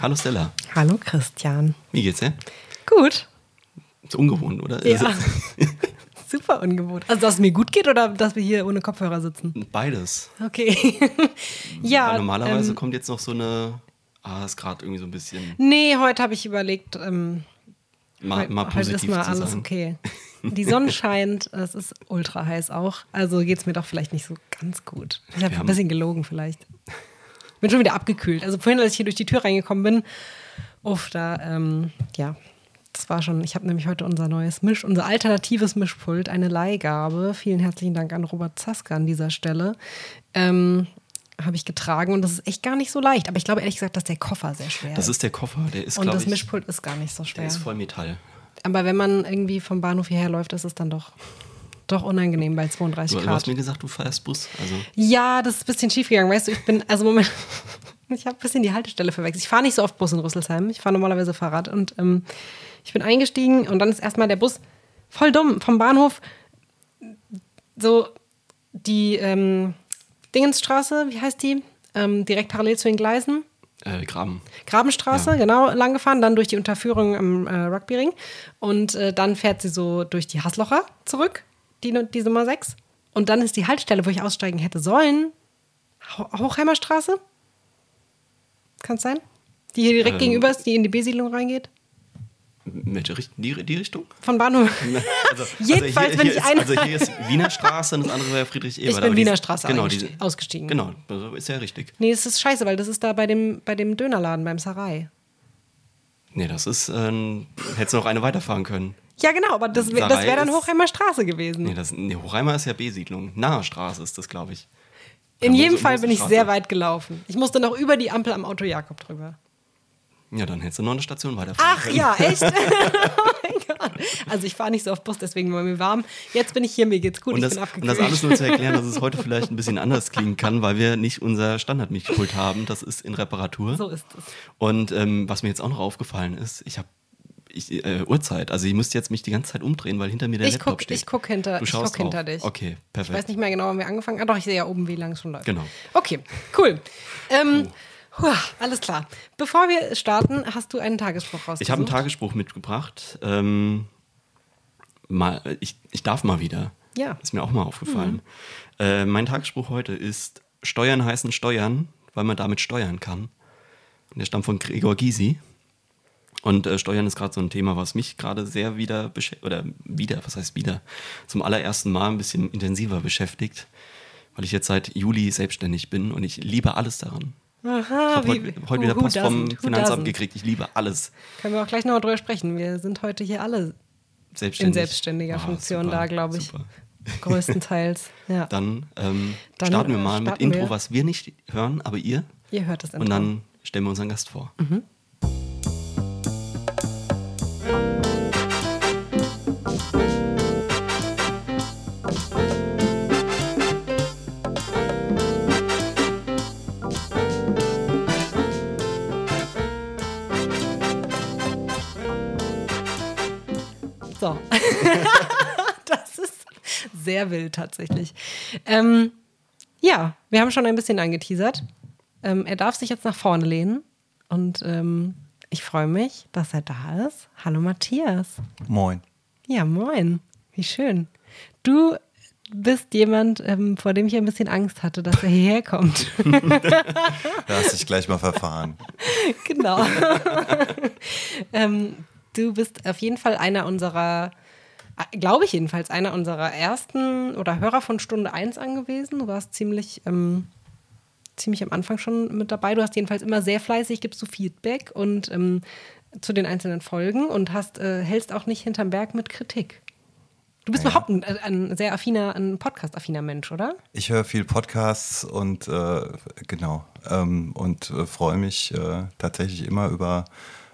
Hallo Stella. Hallo Christian. Wie geht's dir? Gut. Ist ungewohnt, oder? Ja. Super ungewohnt. Also, dass es mir gut geht oder dass wir hier ohne Kopfhörer sitzen? Beides. Okay. ja. Weil normalerweise ähm, kommt jetzt noch so eine. Ah, ist gerade irgendwie so ein bisschen. Nee, heute habe ich überlegt, ähm, Mal, heute, mal heute ist positiv mal alles sein. okay. Die Sonne scheint, es ist ultra heiß auch. Also geht es mir doch vielleicht nicht so ganz gut. Ich habe ein bisschen gelogen vielleicht. Bin schon wieder abgekühlt. Also vorhin, als ich hier durch die Tür reingekommen bin, uff, da, ähm, ja, das war schon, ich habe nämlich heute unser neues Misch, unser alternatives Mischpult, eine Leihgabe. Vielen herzlichen Dank an Robert Zaska an dieser Stelle. Ähm, habe ich getragen und das ist echt gar nicht so leicht. Aber ich glaube ehrlich gesagt, dass der Koffer sehr schwer Das ist der Koffer, der ist, und das ich. Mischpult ist gar nicht so schwer. Der ist voll Metall. Aber wenn man irgendwie vom Bahnhof hierher läuft, ist es dann doch, doch unangenehm bei 32 Du, du hast Grad. mir gesagt, du fährst Bus. Also, Ja, das ist ein bisschen schief gegangen. Weißt du, ich bin, also Moment, ich habe ein bisschen die Haltestelle verwechselt. Ich fahre nicht so oft Bus in Rüsselsheim. Ich fahre normalerweise Fahrrad. Und ähm, ich bin eingestiegen und dann ist erstmal der Bus voll dumm vom Bahnhof. So die ähm, Dingensstraße, wie heißt die? Ähm, direkt parallel zu den Gleisen. äh, Graben. Grabenstraße, Ja. genau, lang gefahren, dann durch die Unterführung im äh, Rugbyring. Und äh, dann fährt sie so durch die Haslocher zurück, die, die Nummer 6. Und dann ist die Haltestelle, wo ich aussteigen hätte sollen, Ho Hochheimer Straße. Kann es sein? Die hier direkt Ähm. gegenüber ist, die in die B-Siedlung reingeht. In welche Richtung? Die, die Richtung? Von Bahnhof. Also, Jedenfalls, also hier, wenn hier ich ist, eine- Also hier ist Wiener Straße und das andere wäre Friedrich Ebert. Ich bin Wiener Straße genau, ausgestiegen. Genau, also ist ja richtig. Nee, es ist scheiße, weil das ist da bei dem, bei dem Dönerladen, beim Sarai. Nee, das ist, ähm, hättest du noch eine weiterfahren können. Ja, genau, aber das, das wäre dann Hochheimer Straße gewesen. Nee, das, nee Hochheimer ist ja B-Siedlung. Nahe Straße ist das, glaube ich. In jedem Fall bin ich sehr weit gelaufen. Ich musste noch über die Ampel am Auto Jakob drüber. Ja, dann hättest du noch eine Station weiterfahren Ach können. ja, echt? oh. Also ich fahre nicht so oft Bus, deswegen war mir warm. Jetzt bin ich hier, mir geht's gut, Und ich das, bin und abgekühlt. das alles nur zu erklären, dass es heute vielleicht ein bisschen anders klingen kann, weil wir nicht unser Standardmischpult haben. Das ist in Reparatur. so ist es. Und ähm, was mir jetzt auch noch aufgefallen ist, ich habe ich, äh, Uhrzeit. Also ich müsste jetzt mich die ganze Zeit umdrehen, weil hinter mir der Ich Laptop guck, steht. ich guck hinter, Du ich guck hinter dich. Okay, Ich perfekt. weiß nicht mehr genau, wann wir angefangen haben. Ah, doch, ich sehe ja oben, wie lang es schon läuft. Genau. Okay, cool. Ähm, huah, alles klar. Bevor wir starten, hast du einen Tagesspruch rausgesucht. Ich habe einen Tagesspruch mitgebracht. Ähm, mal, ich, ich darf mal wieder. Ja. Ist mir auch mal aufgefallen. Äh, mein Tagesspruch heute ist: Steuern heißen Steuern, weil man damit steuern kann. Und der stammt von Gregor Gysi. Und äh, Steuern ist gerade so ein Thema, was mich gerade sehr wieder beschäftigt, oder wieder, was heißt wieder, zum allerersten Mal ein bisschen intensiver beschäftigt, weil ich jetzt seit Juli selbstständig bin und ich liebe alles daran. Ich Aha, habe wie, heute, heute wieder Post vom Finanzamt doesn't? gekriegt. Ich liebe alles. Können wir auch gleich nochmal drüber sprechen. Wir sind heute hier alle Selbstständig. in selbstständiger Ah, Funktion super, da, glaube ich. super. Größtenteils. Ja. Dann, ähm, Dann, starten wir äh, mal mit Intro, wir. was wir nicht hören, aber ihr. Ihr hört das Intro. Und dann stellen wir unseren Gast vor. So. Sehr wild tatsächlich. Ähm, ja, wir haben schon ein bisschen angeteasert. Ähm, er darf sich jetzt nach vorne lehnen und ähm, ich freue mich, dass er da ist. Hallo Matthias. Moin. Ja, moin. Wie schön. Du bist jemand, ähm, vor dem ich ein bisschen Angst hatte, dass er hierher kommt. Da hast dich gleich mal verfahren. genau. ähm, du bist auf jeden Fall einer unserer, glaube ich jedenfalls, einer unserer ersten oder Hörer von Stunde 1 angewiesen. Du warst ziemlich, ähm, ziemlich am Anfang schon mit dabei. Du hast jedenfalls immer sehr fleißig, gibst du Feedback und ähm, zu den einzelnen Folgen und hast, äh, hältst auch nicht hinterm Berg mit Kritik. Du bist Ja. überhaupt ein, ein sehr affiner, ein Podcast-affiner Mensch, oder? Ich höre viel Podcasts und äh, genau ähm, und äh, freue mich äh, tatsächlich immer über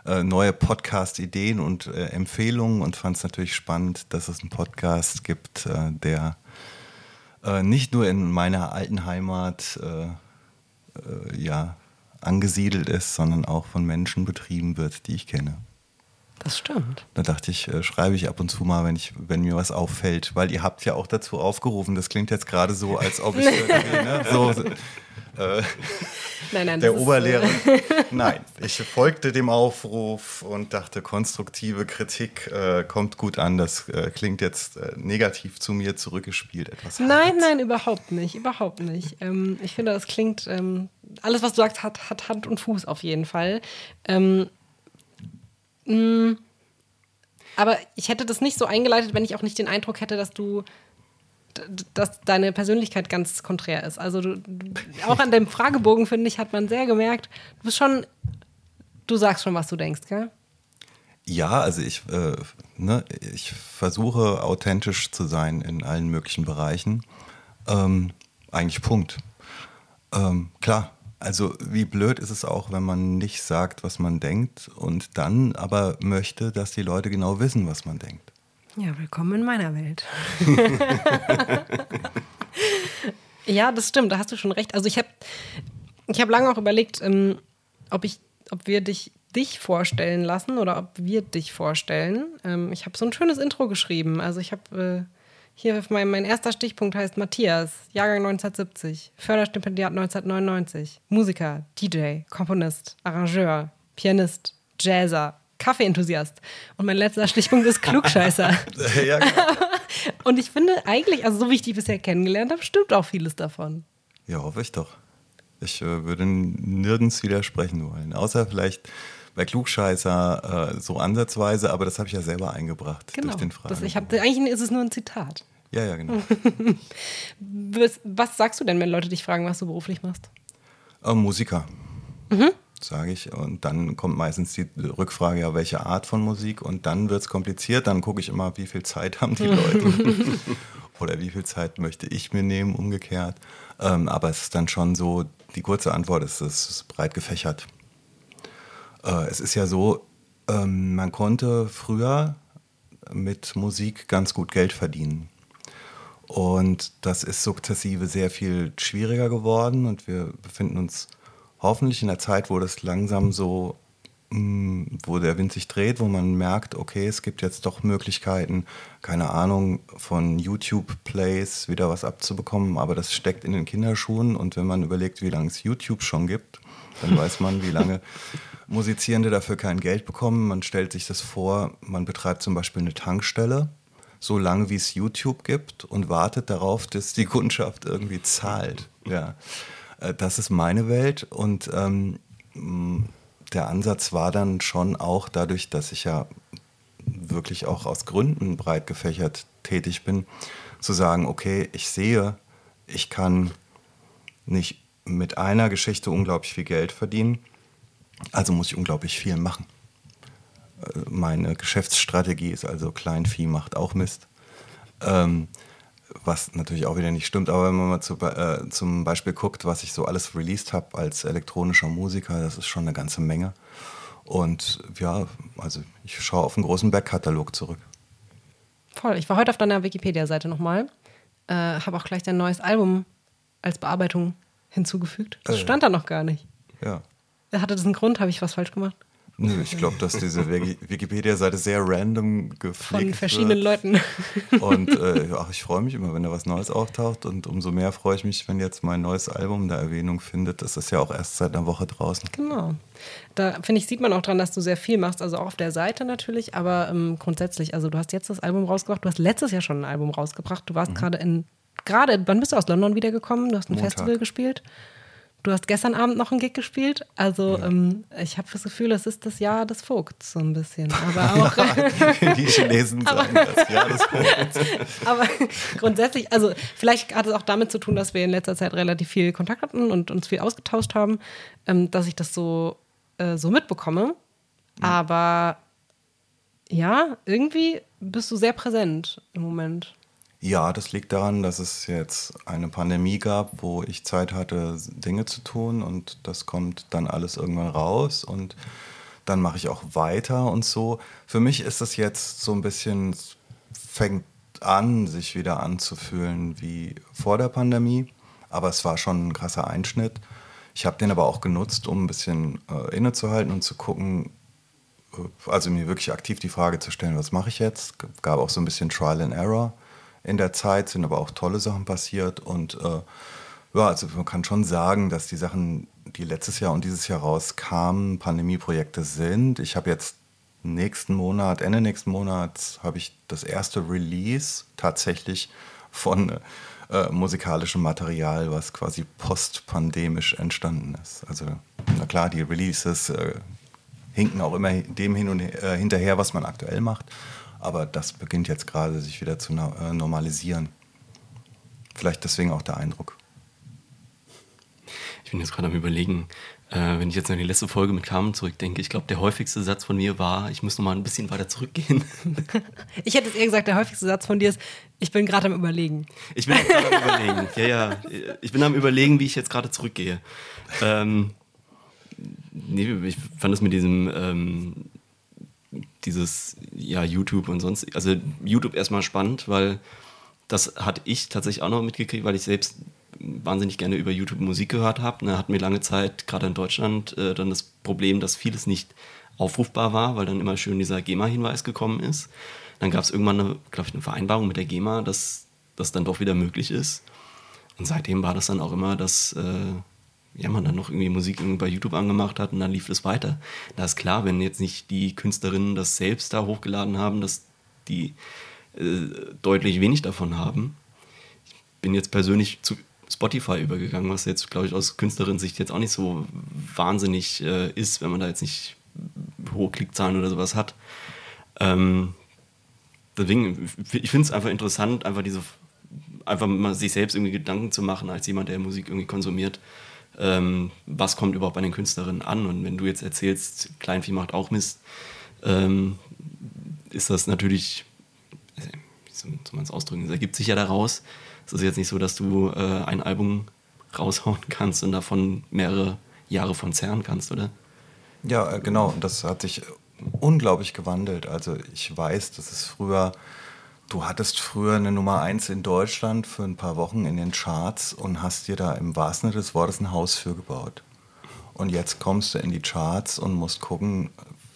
äh, neue Podcast-Ideen und äh, Empfehlungen und fand es natürlich spannend, dass es einen Podcast gibt, äh, der äh, nicht nur in meiner alten Heimat äh, äh, ja angesiedelt ist, sondern auch von Menschen betrieben wird, die ich kenne. Das stimmt. Da dachte ich, äh, schreibe ich ab und zu mal, wenn, ich, wenn mir was auffällt, weil ihr habt ja auch dazu aufgerufen. Das klingt jetzt gerade so, als ob ich irgendwie, ne, so, äh, Nein, nein, der ist, Oberlehrer. äh, Nein, ich folgte dem Aufruf und dachte, konstruktive Kritik äh, kommt gut an. Das äh, klingt jetzt äh, negativ zu mir zurückgespielt. Etwas Nein, hart. nein, überhaupt nicht, überhaupt nicht. Ähm, ich finde, das klingt, ähm, alles, was du sagst, hat, hat Hand und Fuß auf jeden Fall. Ähm, mh, aber ich hätte das nicht so eingeleitet, wenn ich auch nicht den Eindruck hätte, dass du, dass deine Persönlichkeit ganz konträr ist. Also du, auch an dem Fragebogen, finde ich, hat man sehr gemerkt, du bist schon, du sagst schon, was du denkst, gell? Ja, also ich, äh, ne, ich versuche authentisch zu sein in allen möglichen Bereichen. Ähm, eigentlich Punkt. Ähm, klar, also wie blöd ist es auch, wenn man nicht sagt, was man denkt und dann aber möchte, dass die Leute genau wissen, was man denkt. Ja, willkommen in meiner Welt. ja, das stimmt, da hast du schon recht. Also ich habe ich hab lange auch überlegt, ähm, ob, ich, ob wir dich, dich vorstellen lassen oder ob wir dich vorstellen. Ähm, ich habe so ein schönes Intro geschrieben. Also ich habe äh, hier mein, mein erster Stichpunkt heißt Matthias, Jahrgang 1970, Förderstipendiat 1999, Musiker, DJ, Komponist, Arrangeur, Pianist, Jazzer, Kaffeeenthusiast. Und mein letzter Stichpunkt ist Klugscheißer. ja, genau. Und ich finde eigentlich, also so wie ich die bisher kennengelernt habe, stimmt auch vieles davon. ja, hoffe ich doch. Ich äh, würde nirgends widersprechen wollen, außer vielleicht bei Klugscheißer äh, so ansatzweise, aber das habe ich ja selber eingebracht Genau. durch den Fragen. Das, ich hab, eigentlich ist es nur ein Zitat. ja, ja, genau. Was, sagst du denn, wenn Leute dich fragen, was du beruflich machst? Äh, Musiker, Mhm. Sage ich. Und dann kommt meistens die Rückfrage, ja, welche Art von Musik? Und dann wird es kompliziert. Dann gucke ich immer, wie viel Zeit haben die Leute? Oder wie viel Zeit möchte ich mir nehmen, umgekehrt. Ähm, aber es ist dann schon so, die kurze Antwort ist, es ist breit gefächert. Äh, es ist ja so, ähm, man konnte früher mit Musik ganz gut Geld verdienen. Und das ist sukzessive sehr viel schwieriger geworden und wir befinden uns hoffentlich in der Zeit, wo das langsam so, mh, wo der Wind sich dreht, wo man merkt, okay, es gibt jetzt doch Möglichkeiten, keine Ahnung, von YouTube-Plays wieder was abzubekommen, aber das steckt in den Kinderschuhen und wenn man überlegt, wie lange es YouTube schon gibt, dann weiß man, wie lange Musizierende dafür kein Geld bekommen. Man stellt sich das vor, man betreibt zum Beispiel eine Tankstelle, so lange wie es YouTube gibt und wartet darauf, dass die Kundschaft irgendwie zahlt. Ja. Äh, Das ist meine Welt und ähm, der Ansatz war dann schon auch dadurch, dass ich ja wirklich auch aus Gründen breit gefächert tätig bin, zu sagen, okay, ich sehe, ich kann nicht mit einer Geschichte unglaublich viel Geld verdienen, also muss ich unglaublich viel machen. Äh, Meine Geschäftsstrategie ist also Kleinvieh macht auch Mist. Ähm, was natürlich auch wieder nicht stimmt, aber wenn man mal zu, äh, zum Beispiel guckt, was ich so alles released habe als elektronischer Musiker, das ist schon eine ganze Menge. Und ja, also ich schaue auf einen großen Backkatalog zurück. Voll. Ich war heute auf deiner Wikipedia-Seite nochmal. Äh, habe auch gleich dein neues Album als Bearbeitung hinzugefügt. Das Äh. stand da noch gar nicht. Ja. Hatte das einen Grund? Habe ich was falsch gemacht? Nö, ich glaube, dass diese Wiki- Wikipedia-Seite sehr random Von gepflegt verschiedenen wird. Leuten. Und äh, ach, ich freue mich immer, wenn da was Neues auftaucht. Und umso mehr freue ich mich, wenn jetzt mein neues Album da Erwähnung findet. Das ist ja auch erst seit einer Woche draußen. Genau. Da finde ich, sieht man auch dran, dass du sehr viel machst, also auch auf der Seite natürlich, aber ähm, grundsätzlich, also du hast jetzt das Album rausgebracht, du hast letztes Jahr schon ein Album rausgebracht, du warst gerade in, gerade, wann bist du aus London wiedergekommen? Du hast ein Montag. Festival gespielt. Du hast gestern Abend noch einen Gig gespielt. Also ähm, ich habe das Gefühl, es ist das Jahr des Vogts so ein bisschen. Aber auch, Die Chinesen sagen das. Ja, das aber grundsätzlich, also vielleicht hat es auch damit zu tun, dass wir in letzter Zeit relativ viel Kontakt hatten und uns viel ausgetauscht haben, ähm, dass ich das so, äh, so mitbekomme. Aber ja, irgendwie bist du sehr präsent im Moment. Ja, das liegt daran, dass es jetzt eine Pandemie gab, wo ich Zeit hatte, Dinge zu tun und das kommt dann alles irgendwann raus und dann mache ich auch weiter und so. Für mich ist es jetzt so ein bisschen, fängt an, sich wieder anzufühlen wie vor der Pandemie, aber es war schon ein krasser Einschnitt. Ich habe den aber auch genutzt, um ein bisschen äh, innezuhalten und zu gucken, also mir wirklich aktiv die Frage zu stellen, was mache ich jetzt? Gab auch so ein bisschen Trial and Error in der Zeit, sind aber auch tolle Sachen passiert und äh, ja, also man kann schon sagen, dass die Sachen, die letztes Jahr und dieses Jahr rauskamen, Pandemieprojekte sind. Ich habe jetzt nächsten Monat, Ende nächsten Monats, habe ich das erste Release tatsächlich von äh, musikalischem Material, was quasi postpandemisch entstanden ist. Also, na klar, die Releases äh, hinken auch immer dem hin und äh, hinterher, was man aktuell macht. Aber das beginnt jetzt gerade sich wieder zu äh, normalisieren. Vielleicht deswegen auch der Eindruck. Ich bin jetzt gerade am Überlegen, äh, wenn ich jetzt an die letzte Folge mit Carmen zurückdenke, ich glaube, der häufigste Satz von mir war, ich muss noch mal ein bisschen weiter zurückgehen. ich hätte es eher gesagt, der häufigste Satz von dir ist, ich bin gerade am Überlegen. Ich bin gerade am Überlegen, ja, ja. Ich bin am Überlegen, wie ich jetzt gerade zurückgehe. Ähm, nee, ich fand es mit diesem, ähm, dieses, ja, YouTube und sonst, also YouTube erstmal spannend, weil das hatte ich tatsächlich auch noch mitgekriegt, weil ich selbst wahnsinnig gerne über YouTube Musik gehört habe. Da hatten wir lange Zeit, gerade in Deutschland, äh, dann das Problem, dass vieles nicht aufrufbar war, weil dann immer schön dieser GEMA-Hinweis gekommen ist. Dann gab es irgendwann, eine, glaube ich, eine Vereinbarung mit der GEMA, dass das dann doch wieder möglich ist. Und seitdem war das dann auch immer, dass äh, ja, man dann noch irgendwie Musik bei YouTube angemacht hat und dann lief es weiter. Da ist klar, wenn jetzt nicht die Künstlerinnen das selbst da hochgeladen haben, dass die äh, deutlich wenig davon haben. Ich bin jetzt persönlich zu Spotify übergegangen, was jetzt, glaube ich, aus Künstlerin-Sicht jetzt auch nicht so wahnsinnig äh, ist, wenn man da jetzt nicht hohe Klickzahlen oder sowas hat. Ähm, deswegen, ich finde es einfach interessant, einfach diese, einfach mal sich selbst irgendwie Gedanken zu machen, als jemand, der Musik irgendwie konsumiert. Ähm, was kommt überhaupt bei den Künstlerinnen an? Und wenn du jetzt erzählst, Kleinvieh macht auch Mist, ähm, ist das natürlich, wie soll man es ausdrücken, es ergibt sich ja daraus, es ist jetzt nicht so, dass du äh, ein Album raushauen kannst und davon mehrere Jahre von zerren kannst, oder? Ja, äh, genau. Und das hat sich unglaublich gewandelt. Also ich weiß, dass es früher, du hattest früher eine Nummer eins in Deutschland für ein paar Wochen in den Charts und hast dir da im wahrsten Sinne des Wortes ein Haus für gebaut. Und jetzt kommst du in die Charts und musst gucken,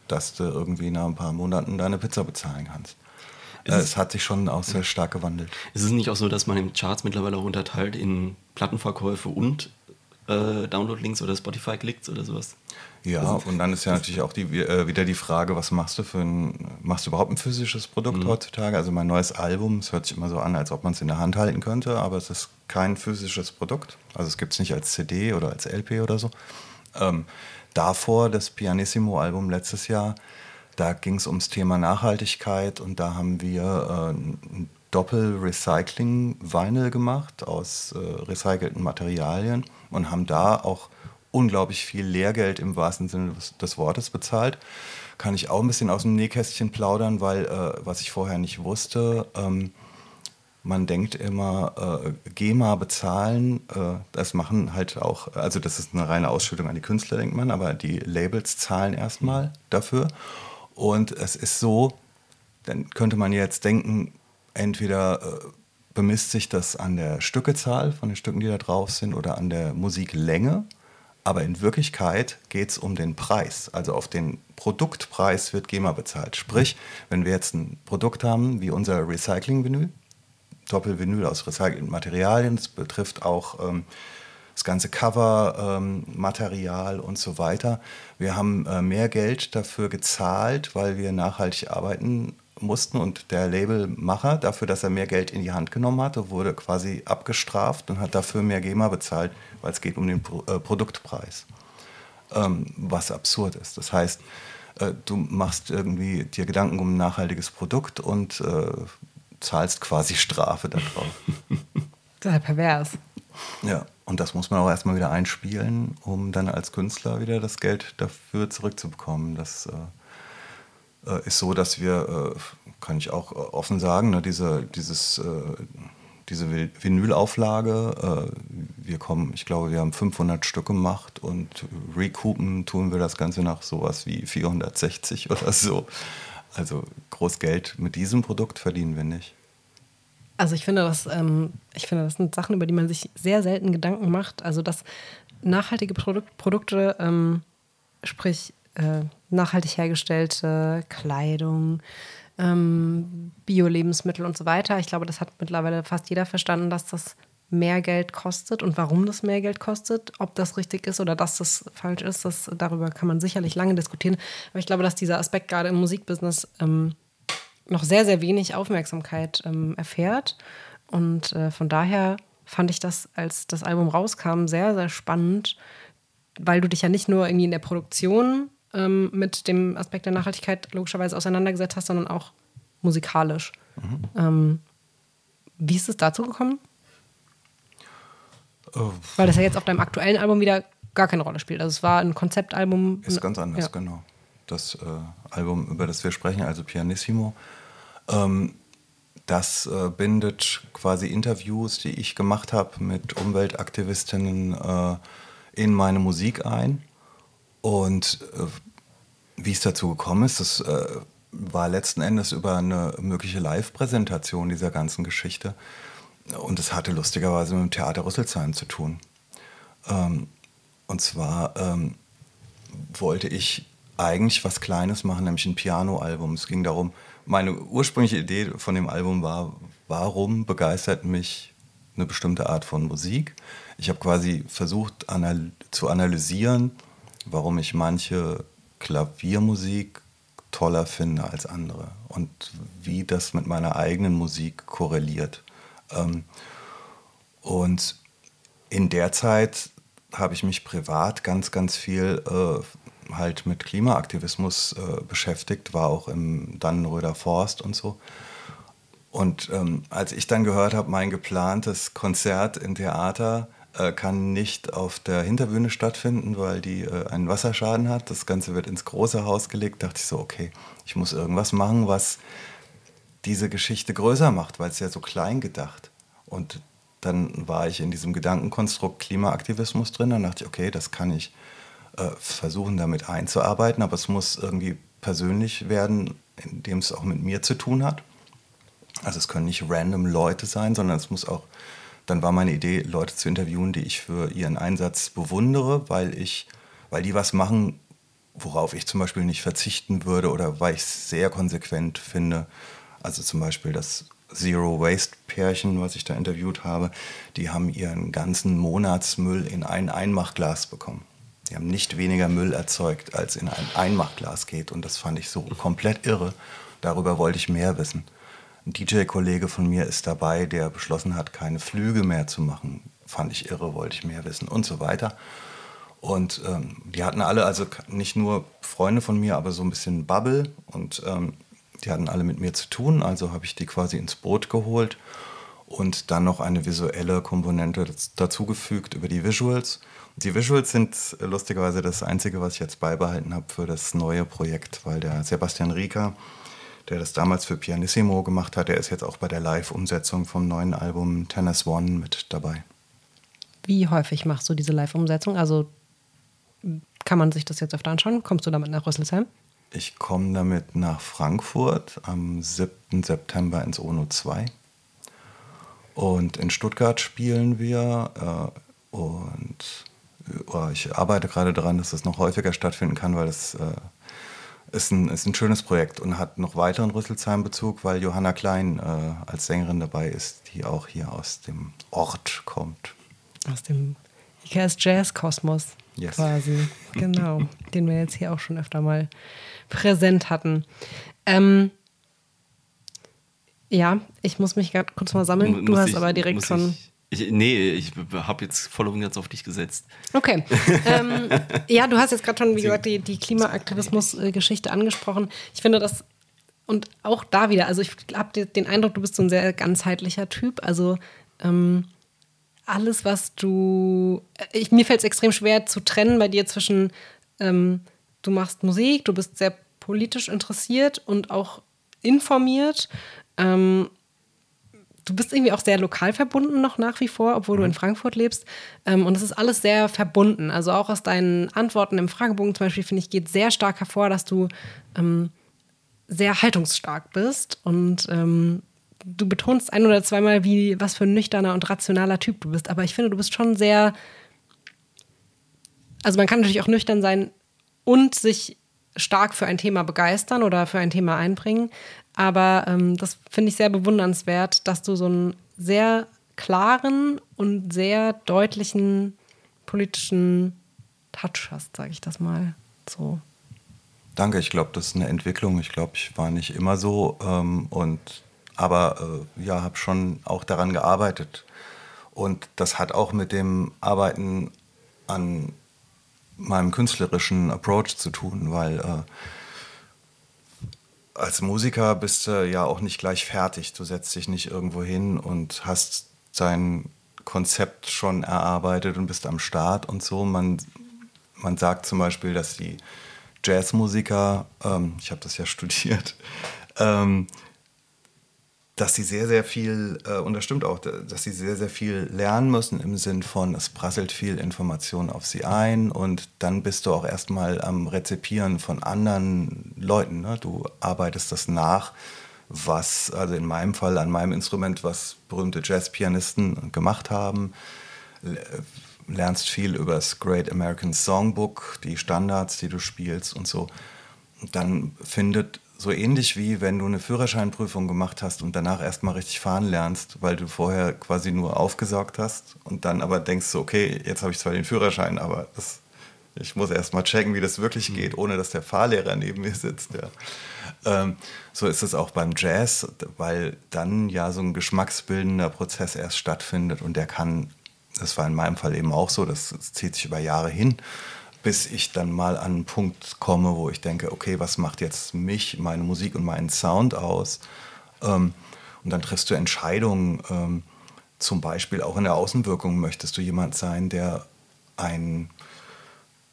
dass du irgendwie nach ein paar Monaten deine Pizza bezahlen kannst. Äh, es hat sich schon auch sehr stark gewandelt. Ist es nicht auch so, dass man in Charts mittlerweile auch unterteilt in Plattenverkäufe und äh, Download-Links oder Spotify-Klicks oder sowas? Ja, also, und dann ist ja natürlich auch die, äh, wieder die Frage, was machst du für ein, machst du überhaupt ein physisches Produkt mhm. heutzutage? Also mein neues Album, es hört sich immer so an, als ob man es in der Hand halten könnte, aber es ist kein physisches Produkt. Also es gibt es nicht als CD oder als LP oder so. Ähm, davor das Pianissimo-Album letztes Jahr, da ging es ums Thema Nachhaltigkeit und da haben wir äh, ein Doppel-Recycling-Vinyl gemacht aus äh, recycelten Materialien und haben da auch unglaublich viel Lehrgeld im wahrsten Sinne des, des Wortes bezahlt. Kann ich auch ein bisschen aus dem Nähkästchen plaudern, weil äh, was ich vorher nicht wusste, ähm, man denkt immer, äh, GEMA bezahlen, äh, das machen halt auch, also das ist eine reine Ausschüttung an die Künstler, denkt man, aber die Labels zahlen erstmal dafür. Und es ist so, dann könnte man jetzt denken, entweder äh, bemisst sich das an der Stückezahl von den Stücken, die da drauf sind, oder an der Musiklänge. Aber in Wirklichkeit geht es um den Preis. Also auf den Produktpreis wird GEMA bezahlt. Sprich, wenn wir jetzt ein Produkt haben wie unser Recycling-Vinyl, Doppelvinyl aus recycelten Materialien, das betrifft auch ähm, das ganze Cover-Material ähm, und so weiter. Wir haben äh, mehr Geld dafür gezahlt, weil wir nachhaltig arbeiten mussten und der Labelmacher dafür, dass er mehr Geld in die Hand genommen hatte, wurde quasi abgestraft und hat dafür mehr GEMA bezahlt, weil es geht um den Pro äh, Produktpreis, ähm, was absurd ist. Das heißt, äh, du machst irgendwie dir Gedanken um ein nachhaltiges Produkt und äh, zahlst quasi Strafe darauf. Das ist ja pervers. Ja. Und das muss man auch erstmal wieder einspielen, um dann als Künstler wieder das Geld dafür zurückzubekommen. Das äh, ist so, dass wir, äh, kann ich auch äh, offen sagen, ne, diese, dieses, äh, diese Vinylauflage, äh, wir kommen, ich glaube, wir haben 500 Stück gemacht und recoupen tun wir das Ganze nach sowas wie 460 oder so. Also groß Geld mit diesem Produkt verdienen wir nicht. Also ich finde, das, ähm, ich finde, das sind Sachen, über die man sich sehr selten Gedanken macht. Also dass nachhaltige Produk Produkte, ähm, sprich äh, nachhaltig hergestellte Kleidung, ähm, Bio-Lebensmittel und so weiter. Ich glaube, das hat mittlerweile fast jeder verstanden, dass das mehr Geld kostet und warum das mehr Geld kostet, ob das richtig ist oder dass das falsch ist, das, darüber kann man sicherlich lange diskutieren. Aber ich glaube, dass dieser Aspekt gerade im Musikbusiness ähm, noch sehr, sehr wenig Aufmerksamkeit ähm, erfährt. Und äh, von daher fand ich das, als das Album rauskam, sehr, sehr spannend, weil du dich ja nicht nur irgendwie in der Produktion ähm, mit dem Aspekt der Nachhaltigkeit logischerweise auseinandergesetzt hast, sondern auch musikalisch. Mhm. Ähm, wie ist es dazu gekommen? Oh. Weil das ja jetzt auf deinem aktuellen Album wieder gar keine Rolle spielt. Also es war ein Konzeptalbum. Ist ganz anders, ja. genau. Das äh, Album, über das wir sprechen, also Pianissimo, ähm, das äh, bindet quasi Interviews, die ich gemacht habe mit Umweltaktivistinnen äh, in meine Musik ein. Und äh, wie es dazu gekommen ist, das äh, war letzten Endes über eine mögliche Live-Präsentation dieser ganzen Geschichte. Und es hatte lustigerweise mit dem Theater Rüsselsheim zu tun. Ähm, und zwar ähm, wollte ich eigentlich was Kleines machen, nämlich ein Piano-Album. Es ging darum, meine ursprüngliche Idee von dem Album war, warum begeistert mich eine bestimmte Art von Musik? Ich habe quasi versucht anal zu analysieren, warum ich manche Klaviermusik toller finde als andere und wie das mit meiner eigenen Musik korreliert. Ähm, und in der Zeit habe ich mich privat ganz, ganz viel äh, halt mit Klimaaktivismus äh, beschäftigt, war auch im Dannenröder Forst und so. Und ähm, als ich dann gehört habe, mein geplantes Konzert im Theater kann nicht auf der Hinterbühne stattfinden, weil die äh, einen Wasserschaden hat. Das Ganze wird ins große Haus gelegt. dachte ich so, okay, ich muss irgendwas machen, was diese Geschichte größer macht, weil es ja so klein gedacht. Und dann war ich in diesem Gedankenkonstrukt Klimaaktivismus drin. Dann dachte ich, okay, das kann ich äh, versuchen, damit einzuarbeiten, aber es muss irgendwie persönlich werden, indem es auch mit mir zu tun hat. Also es können nicht random Leute sein, sondern es muss auch, dann war meine Idee, Leute zu interviewen, die ich für ihren Einsatz bewundere, weil ich, weil die was machen, worauf ich zum Beispiel nicht verzichten würde oder weil ich es sehr konsequent finde, also zum Beispiel das Zero Waste Pärchen, was ich da interviewt habe, die haben ihren ganzen Monatsmüll in ein Einmachglas bekommen. Die haben nicht weniger Müll erzeugt, als in ein Einmachglas geht. Und das fand ich so komplett irre. Darüber wollte ich mehr wissen. Ein DJ-Kollege von mir ist dabei, der beschlossen hat, keine Flüge mehr zu machen. Fand ich irre, wollte ich mehr wissen und so weiter. Und ähm, die hatten alle, also nicht nur Freunde von mir, aber so ein bisschen Bubble. Und ähm, die hatten alle mit mir zu tun, also habe ich die quasi ins Boot geholt und dann noch eine visuelle Komponente dazugefügt über die Visuals. Die Visuals sind lustigerweise das Einzige, was ich jetzt beibehalten habe für das neue Projekt, weil der Sebastian Rieker, der das damals für Pianissimo gemacht hat, der ist jetzt auch bei der Live-Umsetzung vom neuen Album Tennis One mit dabei. Wie häufig machst du diese Live-Umsetzung? Also kann man sich das jetzt öfter anschauen? Kommst du damit nach Rüsselsheim? Ich komme damit nach Frankfurt am 7. September ins ONO 2. Und in Stuttgart spielen wir. Äh, und oh, ich arbeite gerade daran, dass das noch häufiger stattfinden kann, weil es äh, ist, ein, ist ein schönes Projekt und hat noch weiteren Rüsselsheim-Bezug, weil Johanna Klein äh, als Sängerin dabei ist, die auch hier aus dem Ort kommt. Aus dem IKS Jazz Kosmos yes. quasi. Genau. den wir jetzt hier auch schon öfter mal präsent hatten. Ähm, ja, ich muss mich gerade kurz mal sammeln. Du hast ich, aber direkt schon. Ich, ich, nee, ich habe jetzt voll und ganz auf dich gesetzt. Okay. ähm, ja, du hast jetzt gerade schon, wie gesagt, die, die Klimaaktivismus-Geschichte angesprochen. Ich finde das, und auch da wieder, also ich habe den Eindruck, du bist so ein sehr ganzheitlicher Typ. Also ähm, alles, was du. Ich, mir fällt es extrem schwer zu trennen bei dir zwischen ähm, du machst Musik, du bist sehr politisch interessiert und auch informiert. Ähm, du bist irgendwie auch sehr lokal verbunden noch nach wie vor, obwohl du in mhm. Frankfurt lebst. Ähm, und es ist alles sehr verbunden. Also auch aus deinen Antworten im Fragebogen zum Beispiel, finde ich, geht sehr stark hervor, dass du ähm, sehr haltungsstark bist und ähm, du betonst ein oder zweimal, wie was für ein nüchterner und rationaler Typ du bist. Aber ich finde, du bist schon sehr. Also man kann natürlich auch nüchtern sein und sich stark für ein Thema begeistern oder für ein Thema einbringen. Aber ähm, das finde ich sehr bewundernswert, dass du so einen sehr klaren und sehr deutlichen politischen Touch hast, sage ich das mal so. Danke, ich glaube, das ist eine Entwicklung. Ich glaube, ich war nicht immer so ähm, und aber äh, ja, habe schon auch daran gearbeitet. Und das hat auch mit dem Arbeiten an meinem künstlerischen Approach zu tun, weil äh, als Musiker bist du ja auch nicht gleich fertig. Du setzt dich nicht irgendwo hin und hast dein Konzept schon erarbeitet und bist am Start und so. Man, man sagt zum Beispiel, dass die Jazzmusiker, ähm, ich habe das ja studiert, ähm, dass sie sehr, sehr viel, äh, und das stimmt auch, dass sie sehr, sehr viel lernen müssen im Sinn von, es prasselt viel Information auf sie ein und dann bist du auch erstmal am Rezipieren von anderen Leuten. Ne? Du arbeitest das nach, was, also in meinem Fall an meinem Instrument, was berühmte Jazzpianisten gemacht haben. Lernst viel über das Great American Songbook, die Standards, die du spielst und so. Dann findet so ähnlich wie wenn du eine Führerscheinprüfung gemacht hast und danach erstmal richtig fahren lernst, weil du vorher quasi nur aufgesaugt hast und dann aber denkst so, okay, jetzt habe ich zwar den Führerschein, aber das, ich muss erstmal checken, wie das wirklich mhm. geht, ohne dass der Fahrlehrer neben mir sitzt. Ja. Ähm, so ist es auch beim Jazz, weil dann ja so ein geschmacksbildender Prozess erst stattfindet und der kann, das war in meinem Fall eben auch so, das, das zieht sich über Jahre hin bis ich dann mal an einen Punkt komme, wo ich denke, okay, was macht jetzt mich, meine Musik und meinen Sound aus? Ähm, und dann triffst du Entscheidungen, ähm, zum Beispiel auch in der Außenwirkung möchtest du jemand sein, der einen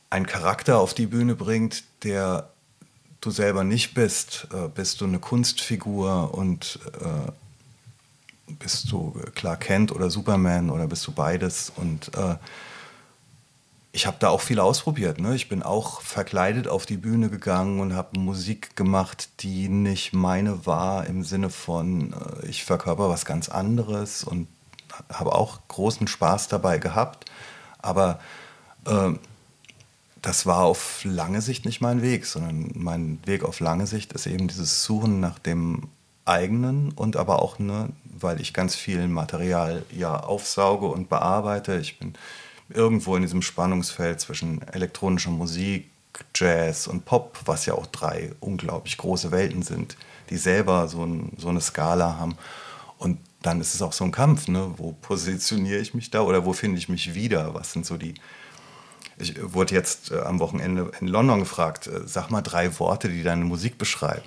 Charakter auf die Bühne bringt, der du selber nicht bist. Äh, bist du eine Kunstfigur und äh, bist du Clark Kent oder Superman oder bist du beides? Und äh, ich habe da auch viel ausprobiert. Ne? Ich bin auch verkleidet auf die Bühne gegangen und habe Musik gemacht, die nicht meine war, im Sinne von, äh, ich verkörper was ganz anderes und habe auch großen Spaß dabei gehabt. Aber äh, das war auf lange Sicht nicht mein Weg, sondern mein Weg auf lange Sicht ist eben dieses Suchen nach dem eigenen und aber auch, ne, weil ich ganz viel Material ja aufsauge und bearbeite. Ich bin irgendwo in diesem Spannungsfeld zwischen elektronischer Musik, Jazz und Pop, was ja auch drei unglaublich große Welten sind, die selber so, ein, so eine Skala haben. Und dann ist es auch so ein Kampf, ne? wo positioniere ich mich da oder wo finde ich mich wieder? Was sind so die... Ich wurde jetzt äh, am Wochenende in London gefragt, äh, sag mal drei Worte, die deine Musik beschreiben.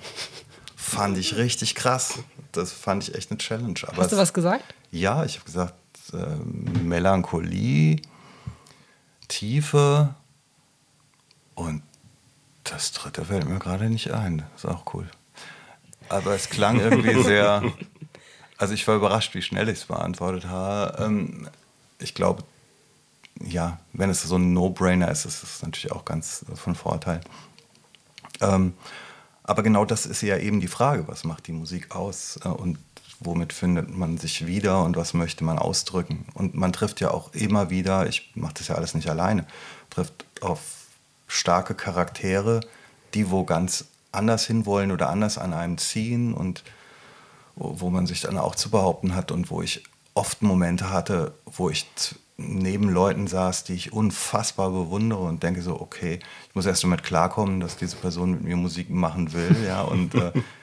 fand ich richtig krass. Das fand ich echt eine Challenge. Aber Hast du was gesagt? Ja, ich habe gesagt, äh, Melancholie, Tiefe und das dritte fällt mir gerade nicht ein. ist auch cool. Aber es klang irgendwie sehr. Also ich war überrascht, wie schnell ich es beantwortet habe. Ähm, ich glaube, ja, wenn es so ein No-Brainer ist, ist es natürlich auch ganz von Vorteil. Ähm, aber genau das ist ja eben die Frage, was macht die Musik aus? Äh, und womit findet man sich wieder und was möchte man ausdrücken. Und man trifft ja auch immer wieder, ich mache das ja alles nicht alleine, trifft auf starke Charaktere, die wo ganz anders hinwollen oder anders an einem ziehen und wo, man sich dann auch zu behaupten hat und wo ich oft Momente hatte, wo ich neben Leuten saß, die ich unfassbar bewundere und denke so, okay, ich muss erst damit klarkommen, dass diese Person mit mir Musik machen will, ja, und äh,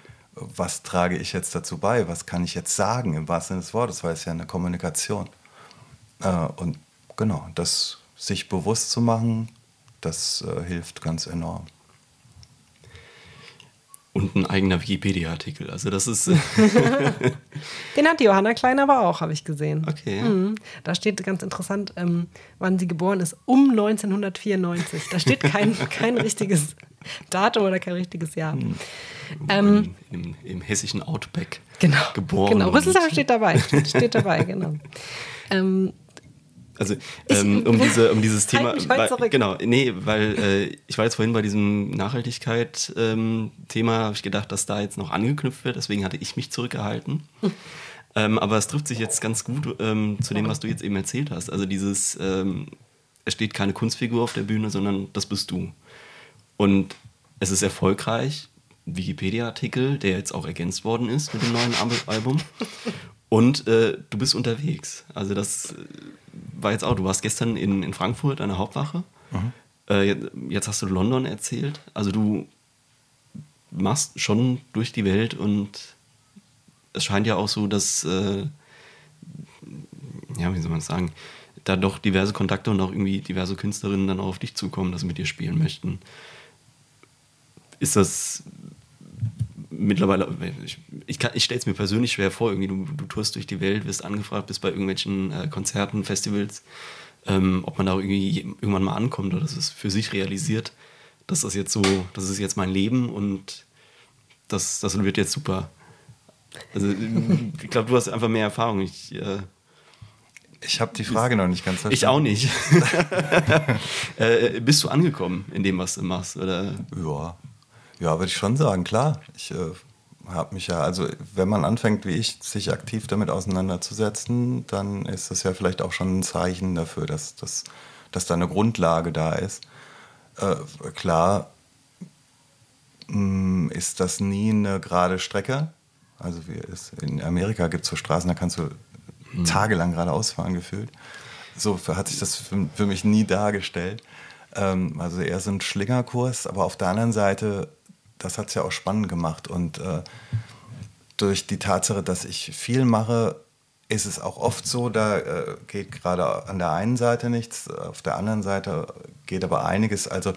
was trage ich jetzt dazu bei, was kann ich jetzt sagen im wahrsten Sinne des Wortes, weil es ja eine Kommunikation. Äh, und genau, das sich bewusst zu machen, das äh, hilft ganz enorm. Und ein eigener Wikipedia-Artikel. Also das ist. Den hat Johanna Klein aber auch, habe ich gesehen. Okay. Mhm. Da steht ganz interessant, ähm, wann sie geboren ist, um 1994. Da steht kein, kein richtiges Datum oder kein richtiges Jahr. Mhm. Ähm, Im, Im, hessischen Outback genau, geboren. Genau, Rüsselsheim steht dabei. Steht, steht dabei, genau. Ähm, also ähm, um, diese, um dieses Thema. Weil, genau, nee, weil äh, ich war jetzt vorhin bei diesem Nachhaltigkeit-Thema, ähm, habe ich gedacht, dass da jetzt noch angeknüpft wird, deswegen hatte ich mich zurückgehalten. Hm. Ähm, aber es trifft sich jetzt ganz gut ähm, zu dem, was du jetzt eben erzählt hast. Also dieses, ähm, es steht keine Kunstfigur auf der Bühne, sondern das bist du. Und es ist erfolgreich. Wikipedia-Artikel, der jetzt auch ergänzt worden ist mit dem neuen Album. Und äh, du bist unterwegs. Also das äh, war jetzt auch, du warst gestern in, in Frankfurt an der Hauptwache. Mhm. Äh, jetzt hast du London erzählt. Also du machst schon durch die Welt und es scheint ja auch so, dass, äh, ja, wie soll man sagen, da doch diverse Kontakte und auch irgendwie diverse Künstlerinnen dann auch auf dich zukommen, dass sie mit dir spielen möchten. Ist das mittlerweile, ich, ich, ich stelle es mir persönlich schwer vor, irgendwie du, du tourst durch die Welt, wirst angefragt, bist bei irgendwelchen äh, Konzerten, Festivals, ähm, ob man da irgendwie irgendwann mal ankommt oder dass es für sich realisiert, dass das jetzt so, das ist jetzt mein Leben und das, das wird jetzt super. Also ich glaube, du hast einfach mehr Erfahrung. Ich, äh, ich habe die Frage noch nicht ganz verstanden. Ich auch nicht. äh, bist du angekommen in dem, was du machst? Oder? Ja, ja, würde ich schon sagen, klar. Ich äh, habe mich ja, also wenn man anfängt, wie ich, sich aktiv damit auseinanderzusetzen, dann ist das ja vielleicht auch schon ein Zeichen dafür, dass, dass, dass da eine Grundlage da ist. Äh, klar mh, mm, ist das nie eine gerade Strecke. Also wie es, in Amerika gibt es so Straßen, da kannst du mhm. tagelang geradeaus fahren gefühlt. So hat sich das für, für mich nie dargestellt. Ähm, also eher so ein Schlingerkurs, aber auf der anderen Seite das hat es ja auch spannend gemacht. Und äh, durch die Tatsache, dass ich viel mache, ist es auch oft so, da äh, geht gerade an der einen Seite nichts, auf der anderen Seite geht aber einiges. Also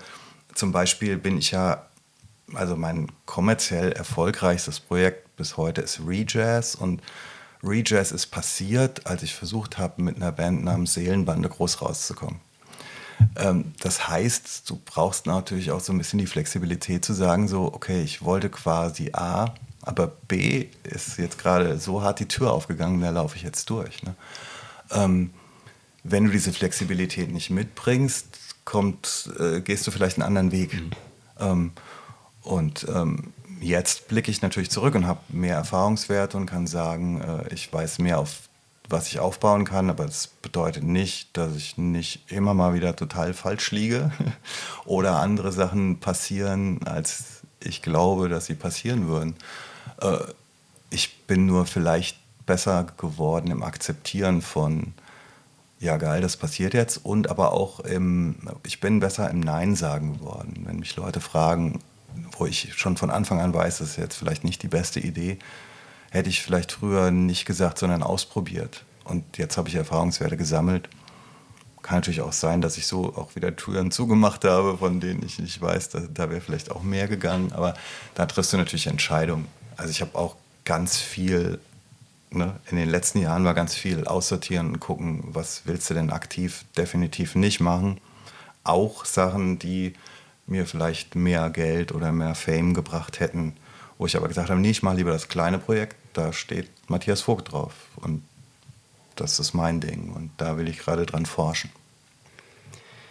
zum Beispiel bin ich ja, also mein kommerziell erfolgreichstes Projekt bis heute ist Rejazz und Rejazz ist passiert, als ich versucht habe, mit einer Band namens Seelenbande groß rauszukommen. Ähm, das heißt, du brauchst natürlich auch so ein bisschen die Flexibilität zu sagen, so, okay, ich wollte quasi A, aber B ist jetzt gerade so hart die Tür aufgegangen, da laufe ich jetzt durch. Ne? Ähm, wenn du diese Flexibilität nicht mitbringst, kommt, äh, gehst du vielleicht einen anderen Weg. Mhm. Ähm, und ähm, jetzt blicke ich natürlich zurück und habe mehr Erfahrungswerte und kann sagen, äh, ich weiß mehr auf was ich aufbauen kann, aber das bedeutet nicht, dass ich nicht immer mal wieder total falsch liege oder andere Sachen passieren, als ich glaube, dass sie passieren würden. Äh, ich bin nur vielleicht besser geworden im Akzeptieren von, ja geil, das passiert jetzt und aber auch im, ich bin besser im Nein sagen geworden. Wenn mich Leute fragen, wo ich schon von Anfang an weiß, das ist jetzt vielleicht nicht die beste Idee, hätte ich vielleicht früher nicht gesagt, sondern ausprobiert. Und jetzt habe ich Erfahrungswerte gesammelt. Kann natürlich auch sein, dass ich so auch wieder Türen zugemacht habe, von denen ich nicht weiß, da, da wäre vielleicht auch mehr gegangen. Aber da triffst du natürlich Entscheidungen. Also ich habe auch ganz viel, ne, in den letzten Jahren war ganz viel aussortieren und gucken, was willst du denn aktiv definitiv nicht machen. Auch Sachen, die mir vielleicht mehr Geld oder mehr Fame gebracht hätten, wo ich aber gesagt habe, nee, ich mache lieber das kleine Projekt, da steht Matthias Vogt drauf. Und das ist mein Ding. Und da will ich gerade dran forschen.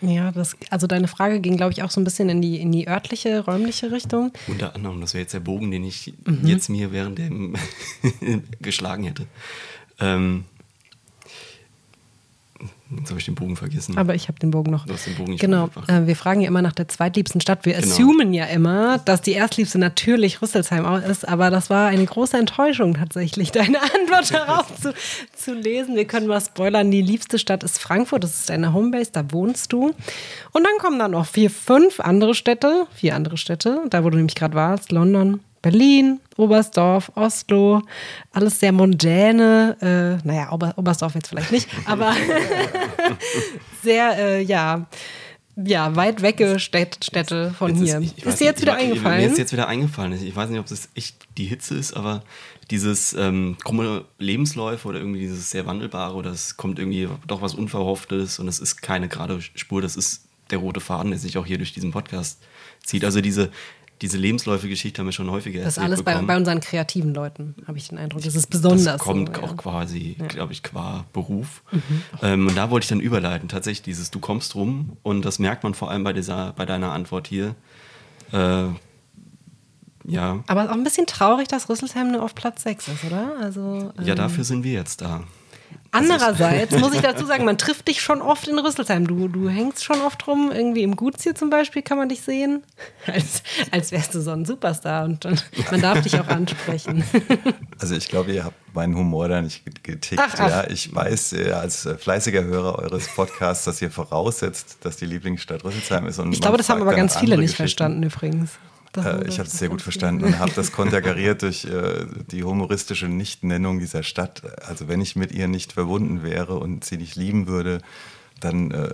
Ja, das, also deine Frage ging, glaube ich, auch so ein bisschen in die, in die örtliche, räumliche Richtung. Unter anderem, das wäre jetzt der Bogen, den ich mhm. jetzt mir während dem geschlagen hätte. Ähm, Jetzt habe ich den Bogen vergessen. Aber ich habe den Bogen noch. Du hast den Bogen nicht Genau. Äh, wir fragen ja immer nach der zweitliebsten Stadt. Wir genau. assumen ja immer, dass die erstliebste natürlich Rüsselsheim ist, aber das war eine große Enttäuschung tatsächlich, deine Antwort darauf zu, zu lesen. Wir können mal spoilern. Die liebste Stadt ist Frankfurt, das ist deine Homebase, da wohnst du. Und dann kommen da noch vier, fünf andere Städte, vier andere Städte, da wo du nämlich gerade warst, London, Berlin, Oberstdorf, Oslo, alles sehr mondäne, äh, naja, Ober Oberstdorf jetzt vielleicht nicht, aber sehr, äh, ja, ja, weit wegge Städte von jetzt hier. Ist, ist dir jetzt wieder ich, eingefallen? Mir ist jetzt wieder eingefallen. Ich weiß nicht, ob das echt die Hitze ist, aber dieses ähm, krumme Lebensläufe oder irgendwie dieses sehr wandelbare oder es kommt irgendwie doch was Unverhofftes und es ist keine gerade Spur, das ist der rote Faden, der sich auch hier durch diesen Podcast zieht. Also diese, diese Lebensläufe-Geschichte haben wir schon häufiger Das ist alles bei, bei, unseren kreativen Leuten, habe ich den Eindruck. Das ist besonders. Das kommt so, auch ja. quasi, ja. glaube ich, qua Beruf. Mhm. Ähm, und da wollte ich dann überleiten. Tatsächlich dieses, du kommst rum und das merkt man vor allem bei, dieser, bei deiner Antwort hier. Äh, ja. Aber auch ein bisschen traurig, dass Rüsselsheim nur auf Platz 6 ist, oder? Also, ähm, ja, dafür sind wir jetzt da. Andererseits muss ich dazu sagen, man trifft dich schon oft in Rüsselsheim. Du, du hängst schon oft rum. Irgendwie im Gutshier zum Beispiel kann man dich sehen. Als, als wärst du so ein Superstar und dann, man darf dich auch ansprechen. Also ich glaube, ihr habt meinen Humor da nicht getickt. Ach, ach. Ja, ich weiß äh, als fleißiger Hörer eures Podcasts, dass ihr voraussetzt, dass die Lieblingsstadt Rüsselsheim ist. Und ich glaube, das haben aber ganz viele nicht verstanden übrigens. Äh, ich habe es sehr gut verstanden und habe das konterkariert durch äh, die humoristische Nichtnennung dieser Stadt. Also wenn ich mit ihr nicht verbunden wäre und sie nicht lieben würde, dann äh,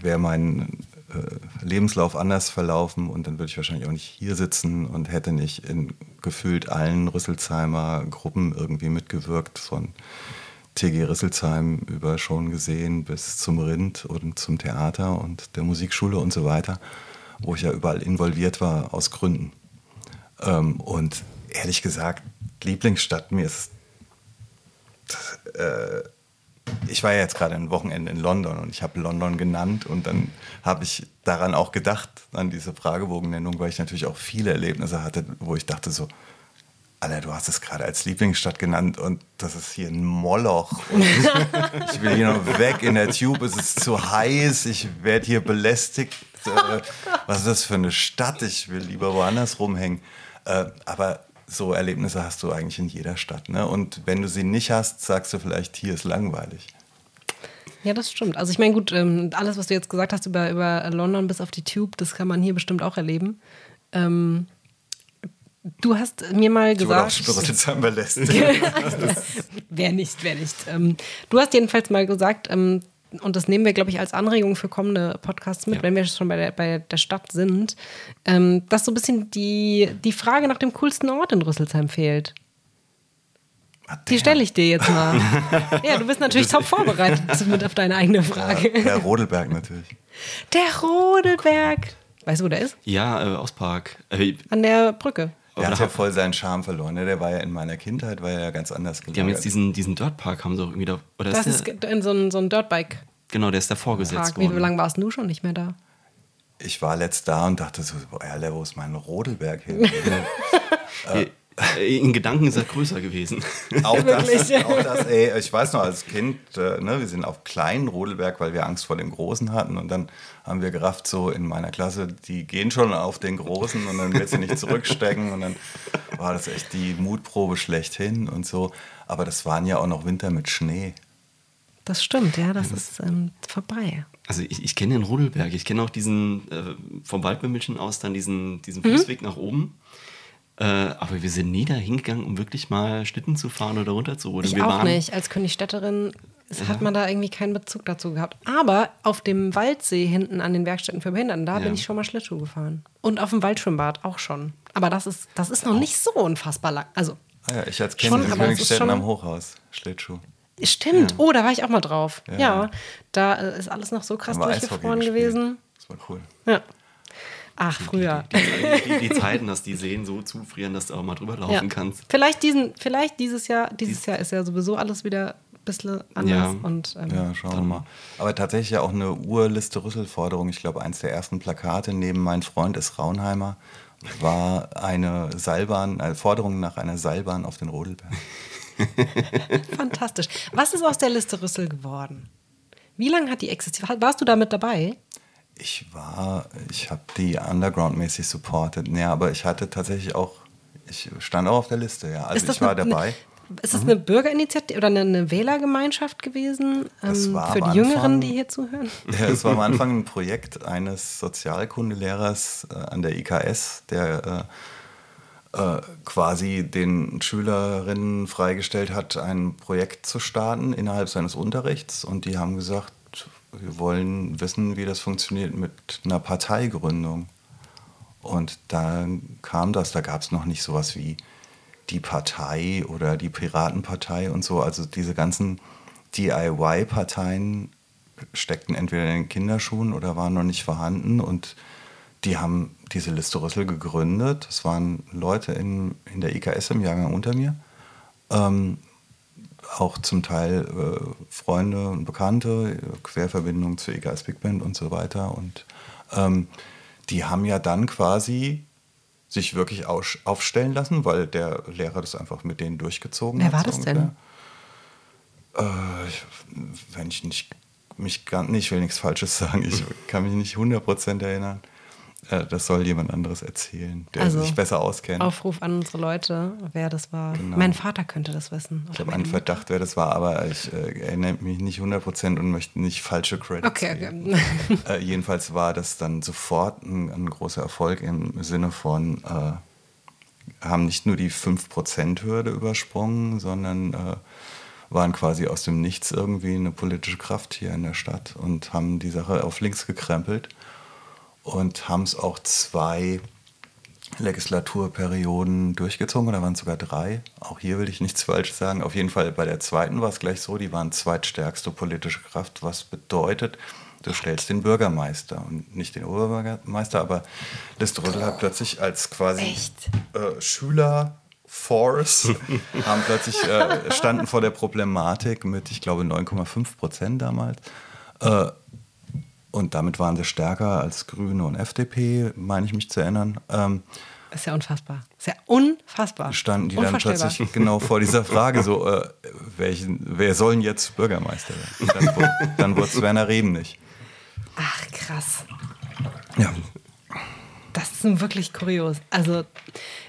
wäre mein äh, Lebenslauf anders verlaufen und dann würde ich wahrscheinlich auch nicht hier sitzen und hätte nicht in gefühlt allen Rüsselsheimer Gruppen irgendwie mitgewirkt von TG Rüsselsheim über schon gesehen bis zum Rind und zum Theater und der Musikschule und so weiter wo ich ja überall involviert war aus Gründen. Ähm, und ehrlich gesagt, Lieblingsstadt mir ist. Äh, ich war ja jetzt gerade ein Wochenende in London und ich habe London genannt und dann habe ich daran auch gedacht, an diese Fragebogennennung, weil ich natürlich auch viele Erlebnisse hatte, wo ich dachte so, Alter, du hast es gerade als Lieblingsstadt genannt und das ist hier ein Moloch. ich will hier noch weg in der Tube, es ist zu heiß, ich werde hier belästigt äh, was ist das für eine Stadt? Ich will lieber woanders rumhängen. Äh, aber so Erlebnisse hast du eigentlich in jeder Stadt. Ne? Und wenn du sie nicht hast, sagst du vielleicht, hier ist langweilig. Ja, das stimmt. Also ich meine, gut, ähm, alles, was du jetzt gesagt hast über, über London bis auf die Tube, das kann man hier bestimmt auch erleben. Ähm, du hast mir mal gesagt. Ich wurde auch belästigt. wer nicht, wer nicht. Ähm, du hast jedenfalls mal gesagt, ähm, und das nehmen wir, glaube ich, als Anregung für kommende Podcasts mit, ja. wenn wir schon bei der, bei der Stadt sind, ähm, dass so ein bisschen die, die Frage nach dem coolsten Ort in Rüsselsheim fehlt. Die stelle ich dir jetzt mal. ja, du bist natürlich top vorbereitet mit auf deine eigene Frage. Ja, der Rodelberg natürlich. Der Rodelberg. Weißt du, wo der ist? Ja, äh, Ostpark. Äh, An der Brücke. Der hat ja voll seinen Charme verloren. Ne? Der war ja in meiner Kindheit, war ja ganz anders gelagert. Die haben jetzt diesen, diesen Dirtpark, haben sie auch irgendwie da. Oder das ist, ist in so ein, so ein Dirtbike. Genau, der ist da vorgesetzt Park. worden. Wie lange warst du schon nicht mehr da? Ich war letzt da und dachte so, boah, wo ist mein Rodelberg hin? äh, in Gedanken ist er größer gewesen. Auch das, auch das ey, ich weiß noch, als Kind, äh, ne, wir sind auf kleinen Rodelberg, weil wir Angst vor dem Großen hatten. Und dann haben wir gerafft, so in meiner Klasse, die gehen schon auf den Großen und dann wird sie nicht zurückstecken. Und dann war das echt die Mutprobe schlechthin und so. Aber das waren ja auch noch Winter mit Schnee. Das stimmt, ja, das ist ähm, vorbei. Also ich, ich kenne den Rodelberg, ich kenne auch diesen, äh, vom Waldbemüllchen aus dann diesen, diesen mhm. Fußweg nach oben. Äh, aber wir sind nie da hingegangen, um wirklich mal Schlitten zu fahren oder runter zu rodeln. Ich wir auch waren, nicht. Als Königstädterin ja. hat man da irgendwie keinen Bezug dazu gehabt. Aber auf dem Waldsee hinten an den Werkstätten für Behinderten, da ja. bin ich schon mal Schlittschuh gefahren. Und auf dem Waldschwimmbad auch schon. Aber das ist, das ist noch auch. nicht so unfassbar lang. Also, ah ja, ich als Kind in Königstädten am Hochhaus, Schlittschuh. Stimmt, ja. oh, da war ich auch mal drauf. Ja, ja da äh, ist alles noch so krass durchgefroren gewesen. Das war cool. Ja. Ach, früher. Die, die, die, die, Zeiten, dass die Seen so zufrieren, dass du auch mal drüber laufen ja. kannst. Vielleicht, diesen, vielleicht dieses Jahr, dieses Jahr ist ja sowieso alles wieder ein bisschen anders. Ja, und, ähm, ja schauen wir mal. Aber tatsächlich ja auch eine Urliste Rüsselforderung. Ich glaube, eins der ersten Plakate neben Mein Freund ist Raunheimer war eine Seilbahn, eine Forderung nach einer Seilbahn auf den Rodelberg. Fantastisch. Was ist aus der Liste Rüssel geworden? Wie lange hat die existiert? Warst du damit dabei? Ich war, ich habe die underground-mäßig supported. Nee, aber ich hatte tatsächlich auch, ich stand auch auf der Liste, ja. Also ich war eine, dabei. Ist das mhm. eine Bürgerinitiative oder eine, eine Wählergemeinschaft gewesen ähm, für die Anfang, Jüngeren, die hier zuhören? Ja, es war am Anfang ein Projekt eines Sozialkundelehrers äh, an der IKS, der äh, äh, quasi den Schülerinnen freigestellt hat, ein Projekt zu starten innerhalb seines Unterrichts. Und die haben gesagt, wir wollen wissen, wie das funktioniert mit einer Parteigründung. Und da kam das, da gab es noch nicht sowas wie die Partei oder die Piratenpartei und so. Also diese ganzen DIY-Parteien steckten entweder in den Kinderschuhen oder waren noch nicht vorhanden. Und die haben diese Liste Rüssel gegründet. Das waren Leute in, in der IKS im Jahrgang unter mir. Ähm, auch zum Teil äh, Freunde und Bekannte, Querverbindungen zur EGS Big Band und so weiter. Und ähm, die haben ja dann quasi sich wirklich aufstellen lassen, weil der Lehrer das einfach mit denen durchgezogen Wer hat. Wer war das denn? Äh, ich, wenn ich nicht mich gar nicht, ich will nichts Falsches sagen, ich kann mich nicht 100% erinnern. Äh, das soll jemand anderes erzählen, der Also, sich besser auskennt. Aufruf an unsere Leute, wer das war. Genau. Mein Vater könnte das wissen. ich habe einen Verdacht, wer das war, aber ich äh, erinnere mich nicht 100% und möchte nicht falsche Credits Okay, geben. okay. Äh, jedenfalls war das dann sofort ein, ein großer Erfolg im Sinne von, äh, haben nicht nur die 5%-Hürde übersprungen, sondern äh, waren quasi aus dem Nichts irgendwie eine politische Kraft hier in der Stadt und haben die Sache auf links gekrempelt und haben es auch zwei Legislaturperioden durchgezogen oder waren es sogar drei. Auch hier will ich nichts Falsches sagen. Auf jeden Fall bei der zweiten war es gleich so, die waren zweitstärkste politische Kraft, was bedeutet, du stellst den Bürgermeister und nicht den Oberbürgermeister, aber Liste Rüssel hat plötzlich als quasi äh, Schüler Force haben plötzlich äh, standen vor der Problematik mit, ich glaube, 9,5 Prozent damals. Äh, und damit waren sie stärker als Grüne und FDP, meine ich mich zu erinnern. Ähm, Ist ja unfassbar. Ist ja unfassbar. standen die dann plötzlich genau vor dieser Frage, so, äh, welchen, wer soll denn jetzt Bürgermeister werden? Und Dann, wurde- dann wurde es Werner Reben nicht. Ach, krass. Ja. Das ist nun wirklich kurios. Also,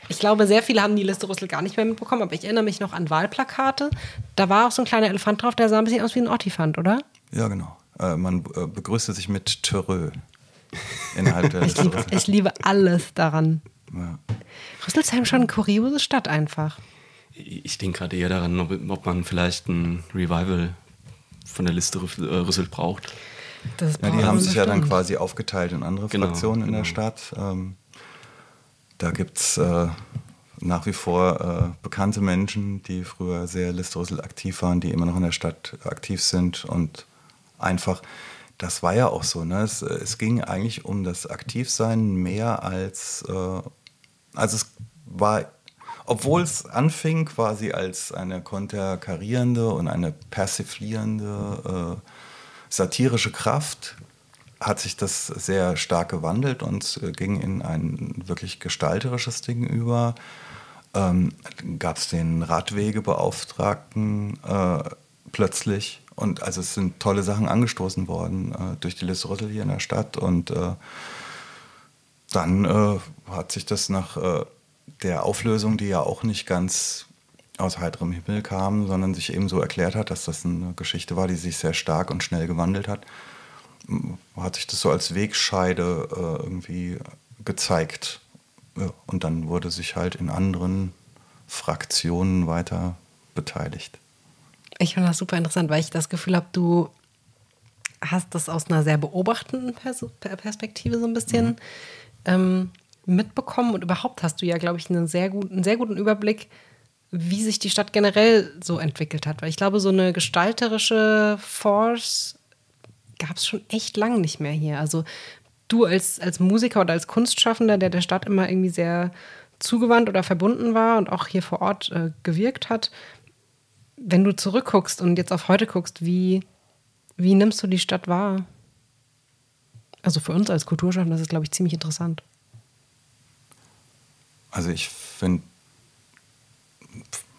ich glaube, sehr viele haben die Liste Rüssel gar nicht mehr mitbekommen, aber ich erinnere mich noch an Wahlplakate. Da war auch so ein kleiner Elefant drauf, der sah ein bisschen aus wie ein Ottifant, oder? Ja, genau. Äh, man äh, begrüßte sich mit Törö innerhalb der Ich Liste. liebe, ich liebe alles daran. Ja. Rüsselsheim schon eine kuriose Stadt einfach. Ich denke gerade eher daran, ob, ob man vielleicht ein Revival von der Liste Rüssel, äh, Rüssel braucht. Das Ja, die haben sich ja dann quasi aufgeteilt in andere Genau, Fraktionen in der genau. Stadt. Ähm, da gibt es äh, nach wie vor äh, bekannte Menschen, die früher sehr Listrüssel aktiv waren, die immer noch in der Stadt aktiv sind und einfach, das war ja auch so, ne? es, es ging eigentlich um das Aktivsein mehr als, äh, also es war, obwohl es anfing quasi als eine konterkarierende und eine persiflierende äh, satirische Kraft, hat sich das sehr stark gewandelt und äh, ging in ein wirklich gestalterisches Ding über. Ähm, Gab es den Radwegebeauftragten äh, plötzlich. Und also es sind tolle Sachen angestoßen worden äh, durch die Liste Rüssel hier in der Stadt. Und äh, dann äh, hat sich das nach äh, der Auflösung, die ja auch nicht ganz aus heiterem Himmel kam, sondern sich eben so erklärt hat, dass das eine Geschichte war, die sich sehr stark und schnell gewandelt hat, hat sich das so als Wegscheide äh, irgendwie gezeigt. Ja, und dann wurde sich halt in anderen Fraktionen weiter beteiligt. Ich finde das super interessant, weil ich das Gefühl habe, du hast das aus einer sehr beobachtenden Pers Per- Perspektive so ein bisschen ähm, mitbekommen und überhaupt hast du ja, glaube ich, einen sehr, guten, einen sehr guten Überblick, wie sich die Stadt generell so entwickelt hat. Weil ich glaube, so eine gestalterische Force gab es schon echt lang nicht mehr hier. Also du als, als Musiker oder als Kunstschaffender, der der Stadt immer irgendwie sehr zugewandt oder verbunden war und auch hier vor Ort äh, gewirkt hat, wenn du zurückguckst und jetzt auf heute guckst, wie, wie nimmst du die Stadt wahr? Also für uns als Kulturschaffende, das ist, glaube ich, ziemlich interessant. Also ich finde,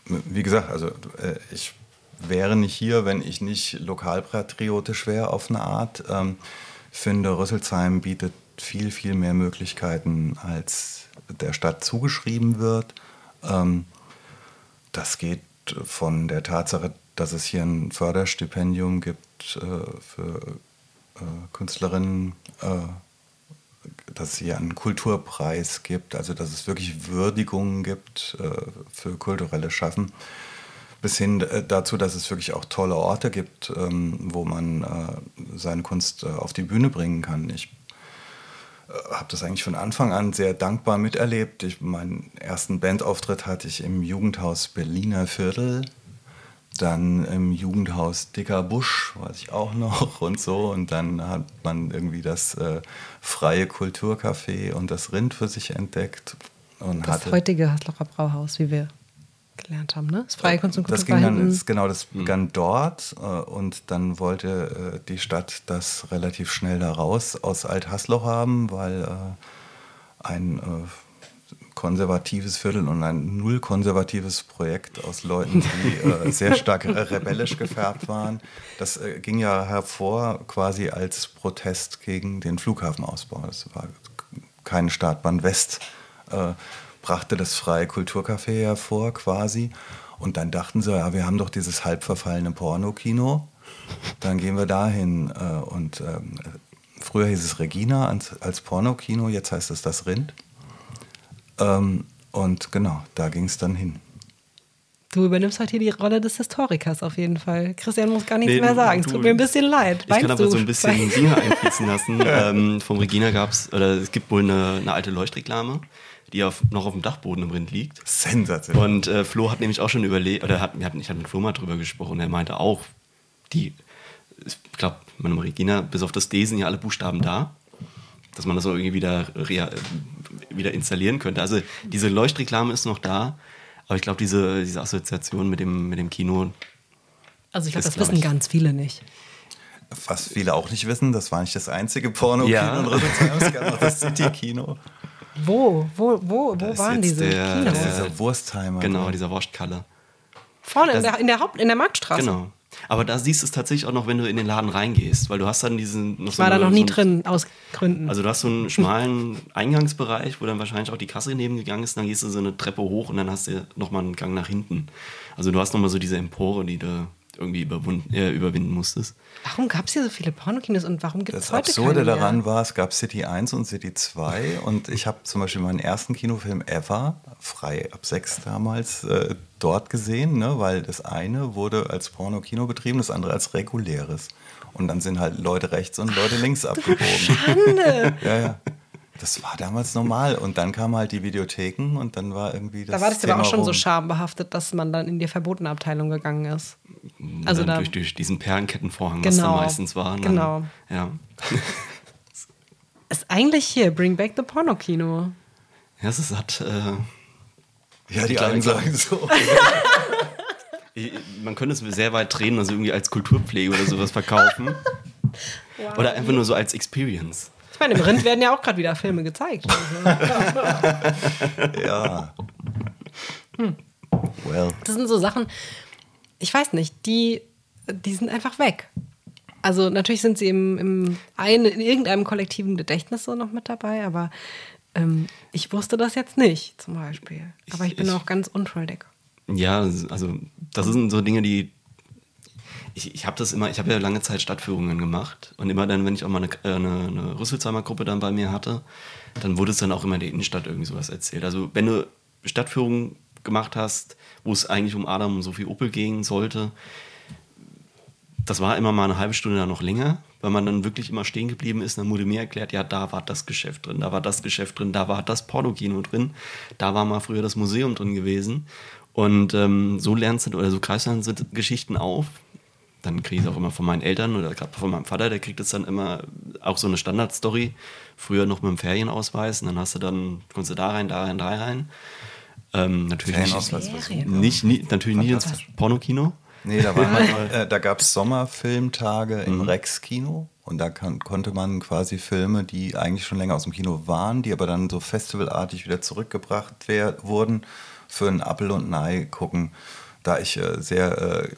wie gesagt, also äh, ich wäre nicht hier, wenn ich nicht lokalpatriotisch wäre auf eine Art. Ähm, finde, Rüsselsheim bietet viel, viel mehr Möglichkeiten, als der Stadt zugeschrieben wird. Ähm, das geht von der Tatsache, dass es hier ein Förderstipendium gibt äh, für äh, Künstlerinnen, äh, dass es hier einen Kulturpreis gibt, also dass es wirklich Würdigungen gibt äh, für kulturelles Schaffen, bis hin äh, dazu, dass es wirklich auch tolle Orte gibt, ähm, wo man äh, seine Kunst auf die Bühne bringen kann. Ich habe das eigentlich von Anfang an sehr dankbar miterlebt. Ich, meinen ersten Bandauftritt hatte ich im Jugendhaus Berliner Viertel, dann im Jugendhaus Dicker Busch, weiß ich auch noch und so. Und dann hat man irgendwie das äh, freie Kulturcafé und das Rind für sich entdeckt. Und Das hatte, heutige Haslocher Brauhaus, wie wir gelernt haben, ne? Das freie Kunst und Kultur das ging dann, das, genau, das begann dort äh, und dann wollte äh, die Stadt das relativ schnell da raus aus Alt-Hasloch haben, weil äh, ein äh, konservatives Viertel und ein null konservatives Projekt aus Leuten, die äh, sehr stark äh, rebellisch gefärbt waren. Das äh, ging ja hervor quasi als Protest gegen den Flughafenausbau. Das war keine Startbahn West, äh, brachte das freie Kulturcafé hervor quasi. Und dann dachten sie, ja, wir haben doch dieses halb verfallene Pornokino, dann gehen wir dahin. Äh, und ähm, früher hieß es Regina als, als Pornokino, jetzt heißt es das Rind. Ähm, und genau, da ging es dann hin. Du übernimmst heute hier die Rolle des Historikers auf jeden Fall. Christian muss gar nichts nee, mehr sagen. Es tut mir ein bisschen leid. Ich kann aber du? so ein bisschen Singer einfließen lassen. ähm, vom Regina gab es, oder es gibt wohl eine, eine alte Leuchtreklame, die auf, noch auf dem Dachboden im Rind liegt. Sensationell. Und äh, Flo hat nämlich auch schon überlegt, oder hat, ich habe mit Flo mal drüber gesprochen, er meinte auch, die, ich glaube, meine Regina, bis auf das D sind ja alle Buchstaben da dass man das so irgendwie wieder, wieder installieren könnte. Also diese Leuchtreklame ist noch da, aber ich glaube, diese, diese Assoziation mit dem, mit dem Kino. Also ich glaube, das wissen ich, ganz viele nicht. Was viele auch nicht wissen, das war nicht das einzige Porno-Kino ja. in Residenzheim, es gab noch das City-Kino. Wo? Wo, wo, wo waren diese der, Kinos? Der, dieser Wurstheimer. Genau, dieser Wurstkalle. Vorne das, in, der, in, der Haupt-, in der Marktstraße. Genau. Aber da siehst du es tatsächlich auch noch, wenn du in den Laden reingehst, weil du hast dann diesen. Noch ich so war eine, da noch nie so ein, drin, aus Gründen. Also du hast so einen schmalen Eingangsbereich, wo dann wahrscheinlich auch die Kasse nebengegangen ist, dann gehst du so eine Treppe hoch und dann hast du nochmal einen Gang nach hinten. Also du hast nochmal so diese Empore, die du irgendwie äh, überwinden musstest. Warum gab es hier so viele Pornokinos und warum gibt es heute Das Absurde daran war, es gab City 1 und City 2 und ich habe zum Beispiel meinen ersten Kinofilm ever, frei ab 6 damals, äh, dort gesehen, ne, weil das eine wurde als Porno-Kino betrieben, das andere als reguläres. Und dann sind halt Leute rechts und Leute links abgebogen. Schande! ja, ja. Das war damals normal. Und dann kamen halt die Videotheken und dann war irgendwie das. Da war das aber auch schon rum. so schambehaftet, dass man dann in die verbotene Abteilung gegangen ist. Also da, durch, durch, diesen Perlenkettenvorhang, genau, was da genau. meistens war. Dann, genau. Ja. ist eigentlich hier, Bring Back the Porno-Kino. Ja, es hat. Äh, ja, die einen sagen so. Man könnte es sehr weit drehen, also irgendwie als Kulturpflege oder sowas verkaufen. Wow. Oder einfach nur so als Experience. Ich meine, im Rind werden ja auch gerade wieder Filme gezeigt. ja. Hm. Well. Das sind so Sachen, ich weiß nicht, die, die sind einfach weg. Also natürlich sind sie im, im ein, in irgendeinem kollektiven Gedächtnis so noch mit dabei, aber ähm, ich wusste das jetzt nicht, zum Beispiel. Aber ich bin ich, auch ganz unschuldig. Ja, also das sind so Dinge, die ich, ich habe das immer, ich habe ja lange Zeit Stadtführungen gemacht und immer dann, wenn ich auch mal eine, äh, eine, eine Rüsselsheimer Gruppe dann bei mir hatte, dann wurde es dann auch immer in der Innenstadt irgendwie sowas erzählt. Also wenn du Stadtführungen gemacht hast, wo es eigentlich um Adam und Sophie Opel gehen sollte, das war immer mal eine halbe Stunde dann noch länger, weil man dann wirklich immer stehen geblieben ist. Dann wurde mir erklärt, ja, da war das Geschäft drin, da war das Geschäft drin, da war das Pornokino drin, da war mal früher das Museum drin gewesen. Und ähm, so lernst du oder so greifst du dann Geschichten auf. Dann kriege ich es auch immer von meinen Eltern oder gerade von meinem Vater, der kriegt es dann immer auch so eine Standardstory. Früher noch mit dem Ferienausweis und dann hast du dann, kommst du da rein, da rein, da rein. Ähm, natürlich nicht, nicht, nicht, natürlich nicht ins Pornokino. Nee, da, äh, da gab es Sommerfilmtage im mhm. Rex-Kino und da kann, konnte man quasi Filme, die eigentlich schon länger aus dem Kino waren, die aber dann so festivalartig wieder zurückgebracht wurden, für ein Apple und ein Ei gucken. Da ich äh, sehr äh,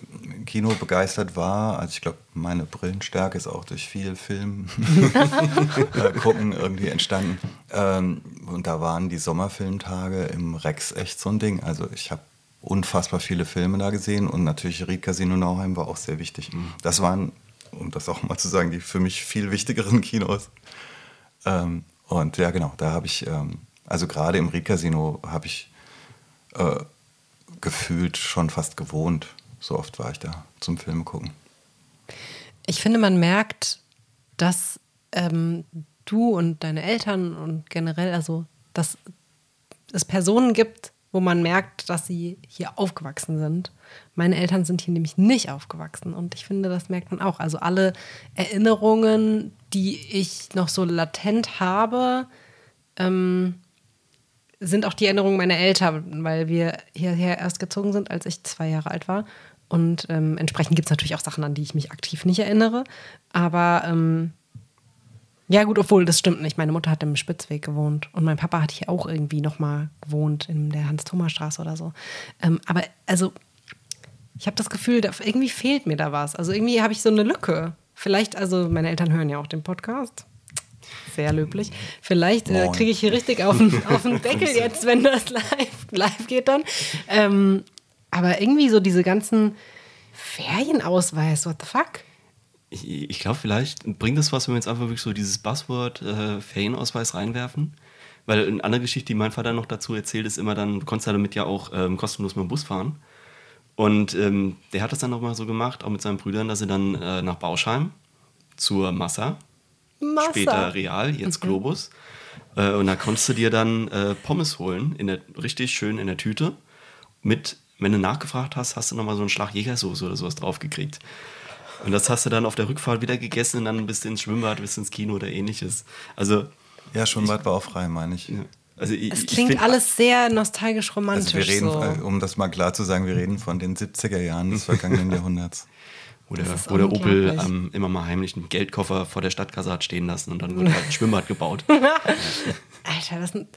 Kino begeistert war, also ich glaube, meine Brillenstärke ist auch durch viel Film äh, gucken irgendwie entstanden. Ähm, und da waren die Sommerfilmtage im Rex echt so ein Ding. Also ich habe unfassbar viele Filme da gesehen und natürlich Ried Casino Nauheim war auch sehr wichtig. Mhm. Das waren, um das auch mal zu sagen, die für mich viel wichtigeren Kinos. Ähm, und ja, genau, da habe ich, ähm, also gerade im Ried Casino habe ich äh, gefühlt schon fast gewohnt. So oft war ich da zum Film gucken. Ich finde, man merkt, dass ähm, du und deine Eltern und generell, also dass es Personen gibt, wo man merkt, dass sie hier aufgewachsen sind. Meine Eltern sind hier nämlich nicht aufgewachsen und ich finde, das merkt man auch. Also alle Erinnerungen, die ich noch so latent habe, ähm, sind auch die Erinnerungen meiner Eltern, weil wir hierher erst gezogen sind, als ich zwei Jahre alt war. Und ähm, entsprechend gibt es natürlich auch Sachen, an die ich mich aktiv nicht erinnere. Aber ähm, Ja, gut, obwohl das stimmt nicht. Meine Mutter hat im Spitzweg gewohnt und mein Papa hat hier auch irgendwie nochmal gewohnt in der Hans-Thomas-Straße oder so. Ähm, aber also, ich habe das Gefühl, irgendwie fehlt mir da was. Also irgendwie habe ich so eine Lücke. Vielleicht, also meine Eltern hören ja auch den Podcast. Sehr löblich. Vielleicht äh, kriege ich hier richtig auf den, auf den Deckel jetzt, wenn das live, live geht dann. Ähm, aber irgendwie so diese ganzen Ferienausweis, what the fuck? Ich, ich glaube, vielleicht bringt es was, wenn wir jetzt einfach wirklich so dieses Buzzword äh, Ferienausweis reinwerfen. Weil eine andere Geschichte, die mein Vater noch dazu erzählt, ist immer dann, du konntest ja damit ja auch ähm, kostenlos mit dem Bus fahren. Und ähm, der hat das dann nochmal so gemacht, auch mit seinen Brüdern, dass sie dann äh, nach Bauschheim zur Massa, Massa. später Real, jetzt Globus. Äh, und da konntest du dir dann äh, Pommes holen, in der, richtig schön in der Tüte. Mit, wenn du nachgefragt hast, hast du nochmal so einen Schlag Jägersoße oder sowas draufgekriegt. Und das hast du dann auf der Rückfahrt wieder gegessen und dann bist du ins Schwimmbad, bist ins Kino oder ähnliches. Also, Ja, Schwimmbad war auch frei, meine ich. ja. also ich, Es ich klingt find- alles sehr nostalgisch romantisch. Also wir reden, so. äh, um das mal klar zu sagen, wir reden von den 70er Jahren des vergangenen Jahrhunderts. Wo der, wo der Opel ähm, immer mal heimlich einen Geldkoffer vor der Stadtkasse hat stehen lassen und dann wurde halt ein Schwimmbad gebaut. Alter, das sind.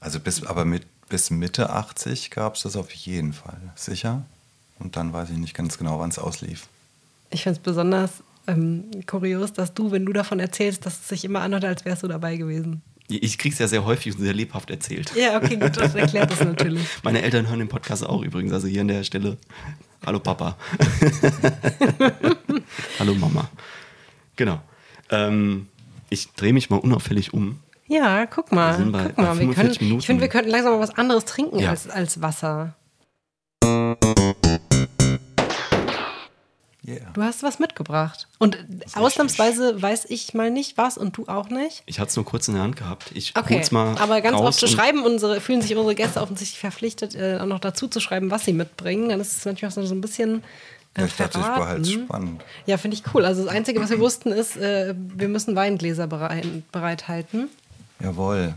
Also bis, aber mit, bis Mitte 80 gab es das auf jeden Fall. Sicher? Und dann weiß ich nicht ganz genau, wann es auslief. Ich finde es besonders ähm, kurios, dass du, wenn du davon erzählst, dass es sich immer anhört, als wärst du dabei gewesen. Ich krieg's ja sehr häufig und sehr lebhaft erzählt. Ja, okay, gut, das erklärt das natürlich. Meine Eltern hören den Podcast auch übrigens, also hier an der Stelle. Hallo Papa. Hallo Mama. Genau. Ähm, ich drehe mich mal unauffällig um. Ja, guck mal. Wir sind bei- guck mal, bei wir können, 45 Minuten. ich finde, wir könnten langsam mal was anderes trinken Ja. als, als Wasser. Yeah. Du hast was mitgebracht. Und ausnahmsweise weiß ich mal nicht was und du auch nicht. Ich hatte es nur kurz in der Hand gehabt. Ich Okay, hol's mal aber ganz oft zu schreiben, unsere, fühlen sich unsere Gäste offensichtlich verpflichtet, äh, auch noch dazu zu schreiben, was sie mitbringen. Dann ist es manchmal so so ein bisschen äh, Ja, ich dachte, ich behalte es verraten. spannend. Ja, finde ich cool. Also das Einzige, was wir wussten, ist, äh, wir müssen Weingläser bereit, bereithalten. Jawohl.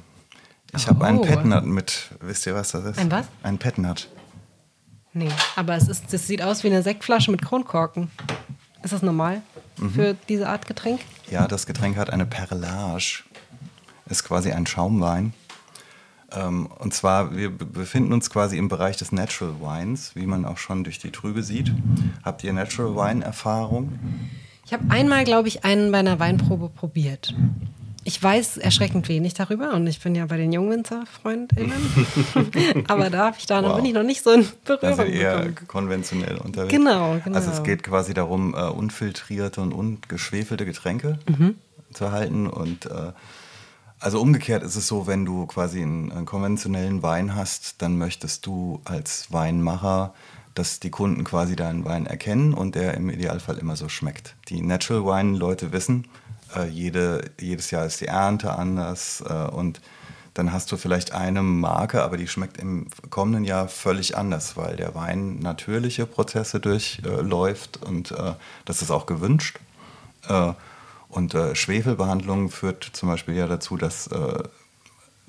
Ich habe einen Oh. Petnat mit. Wisst ihr, was das ist? Ein was? Ein Petnat. Nee, aber es, ist, es sieht aus wie eine Sektflasche mit Kronkorken. Ist das normal Mhm. für diese Art Getränk? Ja, das Getränk hat eine Perlage. Ist quasi ein Schaumwein. Ähm, und zwar, wir be- befinden uns quasi im Bereich des Natural Wines, wie man auch schon durch die Trübe sieht. Habt ihr Natural Wine Erfahrung? Ich habe einmal, glaube ich, einen bei einer Weinprobe probiert. Ich weiß erschreckend wenig darüber und ich bin ja bei den JungwinzerfreundInnen. Aber da, ich da noch, Wow. bin ich noch nicht so in Da Berührung sind eher gekommen. konventionell unterwegs. Genau, genau. Also es geht quasi darum, äh, unfiltrierte und ungeschwefelte Getränke Mhm. zu erhalten. Und äh, also umgekehrt ist es so, wenn du quasi einen, einen konventionellen Wein hast, dann möchtest du als Weinmacher, dass die Kunden quasi deinen Wein erkennen und der im Idealfall immer so schmeckt. Die Natural Wine-Leute wissen, äh, jede, jedes Jahr ist die Ernte anders äh, und dann hast du vielleicht eine Marke, aber die schmeckt im kommenden Jahr völlig anders, weil der Wein natürliche Prozesse durchläuft und äh, das ist auch gewünscht. Äh, und äh, Schwefelbehandlung führt zum Beispiel ja dazu, dass äh,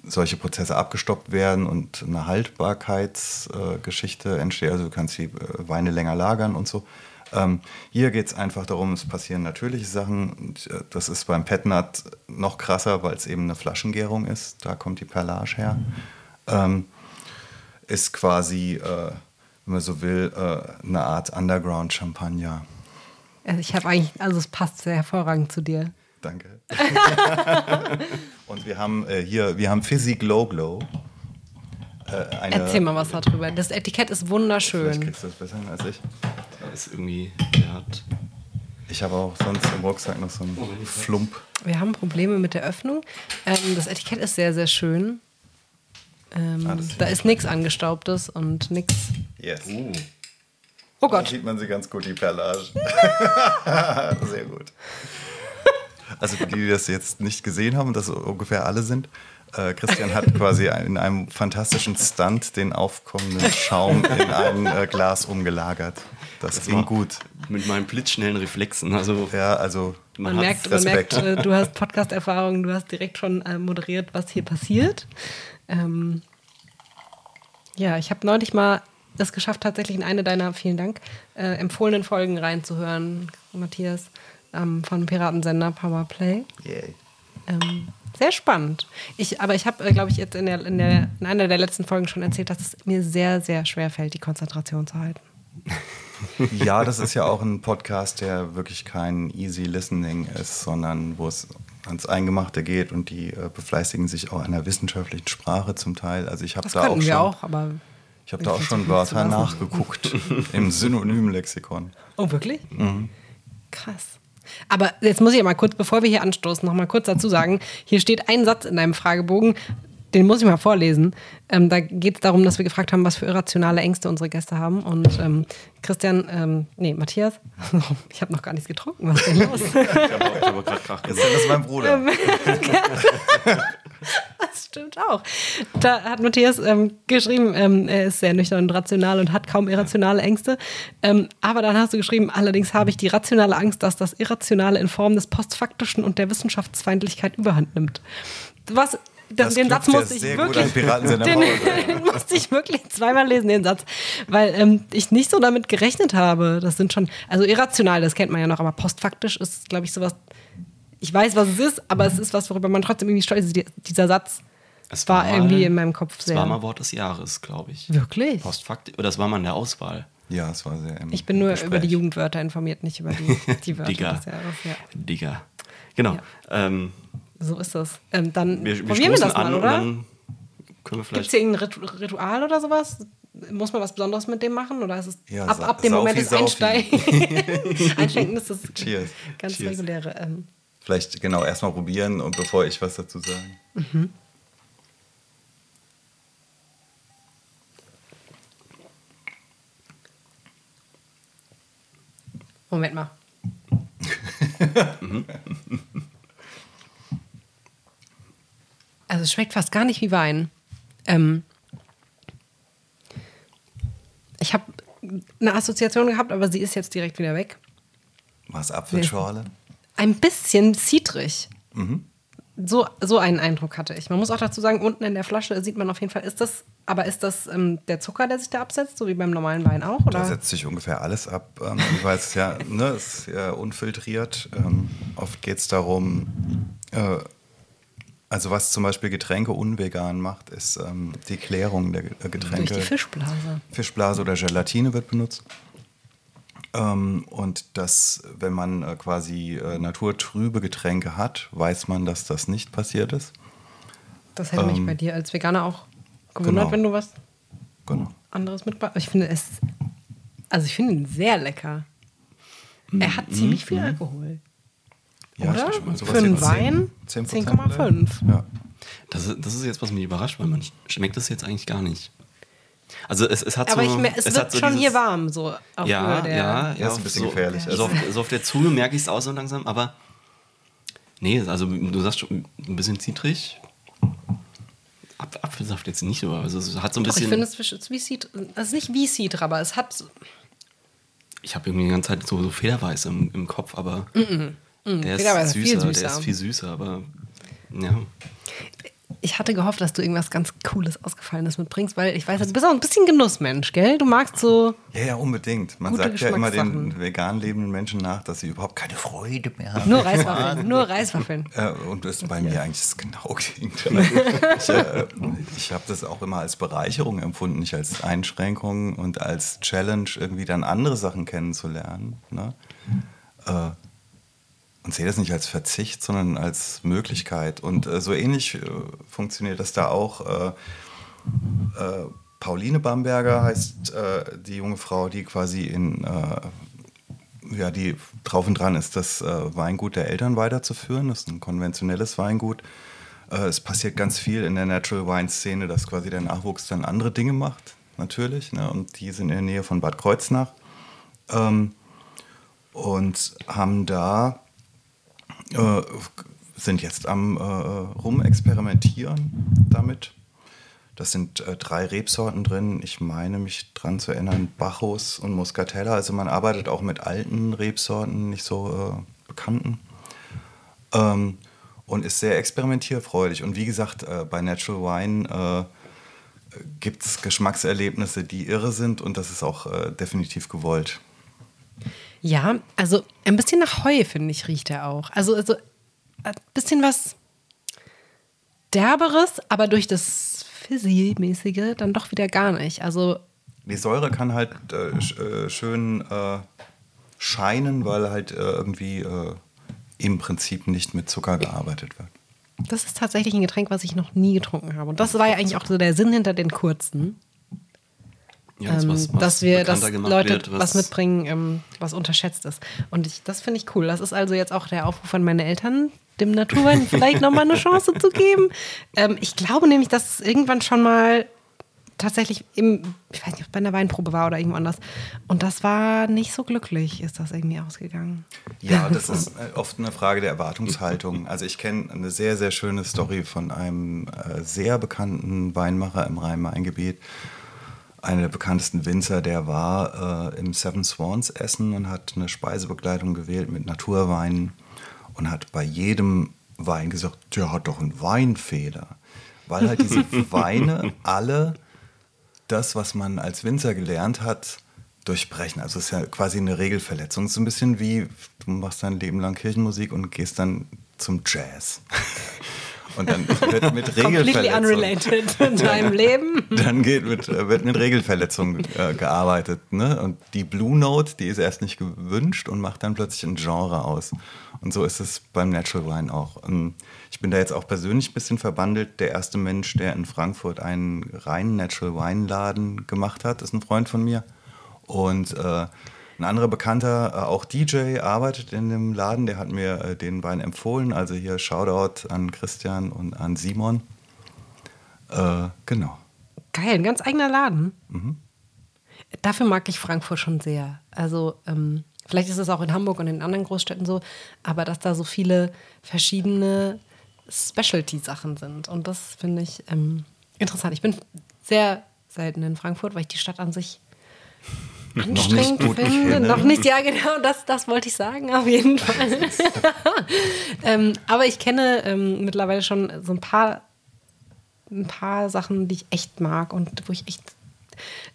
solche Prozesse abgestoppt werden und eine Haltbarkeitsgeschichte äh, Geschichte entsteht. Also du kannst die äh, Weine länger lagern und so. Ähm, hier geht es einfach darum, es passieren natürliche Sachen. Und, äh, das ist beim Petnat noch krasser, weil es eben eine Flaschengärung ist. Da kommt die Perlage her. Ähm, ist quasi, äh, wenn man so will, äh, eine Art Underground-Champagner. Also ich habe eigentlich, also es passt sehr hervorragend zu dir. Danke. Und wir haben äh, hier, wir haben Fizzy Glow Glow. Äh, Erzähl mal was darüber. Das Etikett ist Vielleicht wunderschön. kriegst du das besser als ich. Da ist irgendwie, der hat. Ich habe auch sonst im Rucksack noch so einen Flump. Wir haben Probleme mit der Öffnung. Ähm, das Etikett ist sehr, sehr schön. Ähm, Ah, da ist nichts Angestaubtes und nichts. Yes. Oh Da Gott. sieht man sie ganz gut, die Perlage. Sehr gut. Also für die, die das jetzt nicht gesehen haben, und das ungefähr alle sind, äh, Christian hat quasi in einem fantastischen Stunt den aufkommenden Schaum in ein äh, Glas umgelagert. Das, ging war gut. Mit meinen blitzschnellen Reflexen. Also, Ja, also Man hat merkt, man merkt Respekt. äh, du hast Podcast-Erfahrung, du hast direkt schon äh, moderiert, was hier passiert. Ähm, ja, ich habe neulich mal es geschafft, tatsächlich in eine deiner, vielen Dank, äh, empfohlenen Folgen reinzuhören, Matthias, ähm, von Piratensender Powerplay. Yay. Ähm, sehr spannend. Ich, aber ich habe, äh, glaube ich, jetzt in, der, in, der, in einer der letzten Folgen schon erzählt, dass es mir sehr, sehr schwer fällt, die Konzentration zu halten. Ja, das ist ja auch ein Podcast, der wirklich kein easy listening ist, sondern wo es ans Eingemachte geht und die äh, befleißigen sich auch einer wissenschaftlichen Sprache zum Teil. Also ich habe da auch schon, auch, aber. ich habe da auch schon Wörter nachgeguckt im Synonymlexikon. Oh, wirklich? Krass. Aber jetzt muss ich ja mal kurz, bevor wir hier anstoßen, noch mal kurz dazu sagen: Hier steht ein Satz in deinem Fragebogen, den muss ich mal vorlesen. Ähm, da geht es darum, dass wir gefragt haben, was für irrationale Ängste unsere Gäste haben. Und ähm, Christian, ähm, nee, Matthias, ich habe noch gar nichts getrunken. Was ist denn los? Ich habe hab gerade Krach Jetzt gemacht. ist das mein Bruder. Das stimmt auch. Da hat Matthias ähm, geschrieben, ähm, er ist sehr nüchtern und rational und hat kaum irrationale Ängste. Ähm, aber dann hast du geschrieben, allerdings habe ich die rationale Angst, dass das Irrationale in Form des Postfaktischen und der Wissenschaftsfeindlichkeit überhand nimmt. Was, Das den Satz musste ich wirklich. den musste ich wirklich zweimal lesen, den Satz, weil ähm, ich nicht so damit gerechnet habe. Das sind schon, also irrational, das kennt man ja noch, aber postfaktisch ist, glaube ich, sowas. Ich weiß, was es ist, aber es ist was, worüber man trotzdem irgendwie stolz ist. Die- Dieser Satz Es war mal- irgendwie in meinem Kopf Es sehr. war mal Wort des Jahres, glaube ich. Wirklich? Postfakt, oder das war mal in der Auswahl. Ja, es war sehr im Ich bin nur Gespräch. über die Jugendwörter informiert, nicht über die, die Wörter Digga. des Jahres. Ja. Digga. Genau. Ja. Ähm, So ist das. Ähm, dann wir, wir probieren wir das mal, oder? dann können wir Gibt es hier irgendein Ritu- Ritual oder sowas? Muss man was Besonderes mit dem machen? Oder ist es Ja, ab, ab dem Moment des Einsteigen? Einschenken ist das Cheers. ganz Cheers. reguläre. Ähm, Vielleicht genau erstmal probieren und bevor ich was dazu sage. Moment mal. also es schmeckt fast gar nicht wie Wein. Ähm, ich habe eine Assoziation gehabt, aber sie ist jetzt direkt wieder weg. War es Apfelschorle? Ein bisschen zitrig. So, so einen Eindruck hatte ich. Man muss auch dazu sagen, unten in der Flasche sieht man auf jeden Fall, ist das, aber ist das ähm, der Zucker, der sich da absetzt, so wie beim normalen Wein auch? Oder? Da setzt sich ungefähr alles ab, ähm, weil es ja, ne, es ist ja unfiltriert. Ähm, oft geht es darum, äh, also was zum Beispiel Getränke unvegan macht, ist ähm, die Klärung der äh, Durch Getränke. die Fischblase. Fischblase oder Gelatine wird benutzt. Ähm, und das, wenn man äh, quasi äh, naturtrübe Getränke hat, weiß man, dass das nicht passiert ist. Das hätte mich Ähm, bei dir als Veganer auch gewundert, genau. wenn du was Genau. anderes mitgebracht hast. Ich finde es, also ich finde ihn sehr lecker. Er hat ziemlich viel Alkohol. Ja, Oder? mal, sowas Für einen 10 Wein 10% 10,5. Ja. Das, ist- das ist jetzt, was mich überrascht, weil man schmeckt das jetzt eigentlich gar nicht. Also es, es hat Aber so. ich mer- es, hat wird so schon dieses- hier warm, so auf Ja, der. ja, Ja, ist ja. ein bisschen so, gefährlich, So auf, so auf der Zunge merke ich es auch so langsam, aber. Nee, also du sagst schon ein bisschen zitrig. Ap Apfelsaft jetzt nicht, aber also es hat so ein Doch, ich bisschen. finde es ist wie Citra, es ist nicht wie Citra, aber es hat so- Ich habe irgendwie die ganze Zeit so, so Federweiß im, im Kopf, aber der ist Mm, Federweiß ist viel süßer, der süßer. ist viel süßer, aber ja. Ich hatte gehofft, dass du irgendwas ganz Cooles, Ausgefallenes mitbringst, weil ich weiß, du bist auch ein bisschen Genussmensch, gell? Du magst so. Ja, ja, unbedingt. Man sagt ja immer den vegan lebenden Menschen nach, dass sie überhaupt keine Freude mehr haben. Nur Reiswaffeln. nur Reiswaffeln. Äh, und das ist bei mir eigentlich das genau Gegenteil. Ich, äh, ich habe das auch immer als Bereicherung empfunden, nicht als Einschränkung und als Challenge, irgendwie dann andere Sachen kennenzulernen. Ne? Äh, und sehe das nicht als Verzicht, sondern als Möglichkeit. Und äh, so ähnlich äh, funktioniert das da auch. Äh, äh, Pauline Bamberger heißt äh, die junge Frau, die quasi in äh, ja, die drauf und dran ist, das Weingut der Eltern weiterzuführen. Das ist ein konventionelles Weingut. Es passiert ganz viel in der Natural Wine Szene, dass quasi der Nachwuchs dann andere Dinge macht, natürlich. Ne? Und die sind in der Nähe von Bad Kreuznach. Ähm, und haben da, äh, sind jetzt am äh, rumexperimentieren damit. Das sind äh, drei Rebsorten drin. Ich meine mich dran zu erinnern, Bacchus und Muscatella. Also man arbeitet auch mit alten Rebsorten, nicht so äh, bekannten. Ähm, und ist sehr experimentierfreudig. Und wie gesagt, äh, bei Natural Wine gibt es Geschmackserlebnisse, die irre sind und das ist auch äh, definitiv gewollt. Ja, also ein bisschen nach Heu, finde ich, riecht er auch. Also, also ein bisschen was Derberes, aber durch das Fizzy-mäßige dann doch wieder gar nicht. Also Die Säure kann halt äh, sch- äh, schön äh, scheinen, weil halt äh, irgendwie äh, im Prinzip nicht mit Zucker gearbeitet wird. das ist tatsächlich ein Getränk, was ich noch nie getrunken habe. Und das war ja eigentlich auch so der Sinn hinter den kurzen. Ja, das, ähm, was- was dass wir, dass gemacht Leute wird, was, mitbringen, ähm, was unterschätzt ist. Und ich, das finde ich cool. Das ist also jetzt auch der Aufruf an meine Eltern, dem Naturwein vielleicht nochmal eine Chance zu geben. Ähm, ich glaube nämlich, dass es irgendwann schon mal tatsächlich im, ich weiß nicht, ob es bei einer Weinprobe war oder irgendwo anders. Und das war nicht so glücklich, ist das irgendwie ausgegangen. Ja, das ist äh, oft eine Frage der Erwartungshaltung. Also ich kenne eine sehr, sehr schöne Story von einem äh, sehr bekannten Weinmacher im Rhein-Main-Gebiet. Einer der bekanntesten Winzer, der war äh, im Seven Swans Essen und hat eine Speisebegleitung gewählt mit Naturweinen und hat bei jedem Wein gesagt, der hat doch einen Weinfehler. Weil halt diese Weine alle das, was man als Winzer gelernt hat, durchbrechen. Also es ist ja quasi eine Regelverletzung. Es ist ein bisschen wie, du machst dein Leben lang Kirchenmusik und gehst dann zum Jazz. Und dann wird mit Regelverletzung, unrelated in deinem Leben. dann geht mit, äh, wird mit Regelverletzungen äh, gearbeitet. Ne? Und die Blue Note, die ist erst nicht gewünscht und macht dann plötzlich ein Genre aus. Und so ist es beim Natural Wine auch. Ähm, Ich bin da jetzt auch persönlich ein bisschen verbandelt. Der erste Mensch, der in Frankfurt einen reinen Natural Wine Laden gemacht hat, ist ein Freund von mir. Und äh, ein anderer Bekannter, äh, auch DJ, arbeitet in dem Laden. Der hat mir äh, den Wein empfohlen. Also hier Shoutout an Christian und an Simon. Äh, genau. Geil, ein ganz eigener Laden. Dafür mag ich Frankfurt schon sehr. Also, ähm, vielleicht ist es auch in Hamburg und in anderen Großstädten so, aber dass da so viele verschiedene Specialty-Sachen sind. Und das finde ich ähm, interessant. Ich bin sehr selten in Frankfurt, weil ich die Stadt an sich anstrengend gut finde. Noch nicht, ja, genau, das, das wollte ich sagen, auf jeden Fall. ähm, aber ich kenne ähm, mittlerweile schon so ein paar ein paar Sachen, die ich echt mag und wo ich echt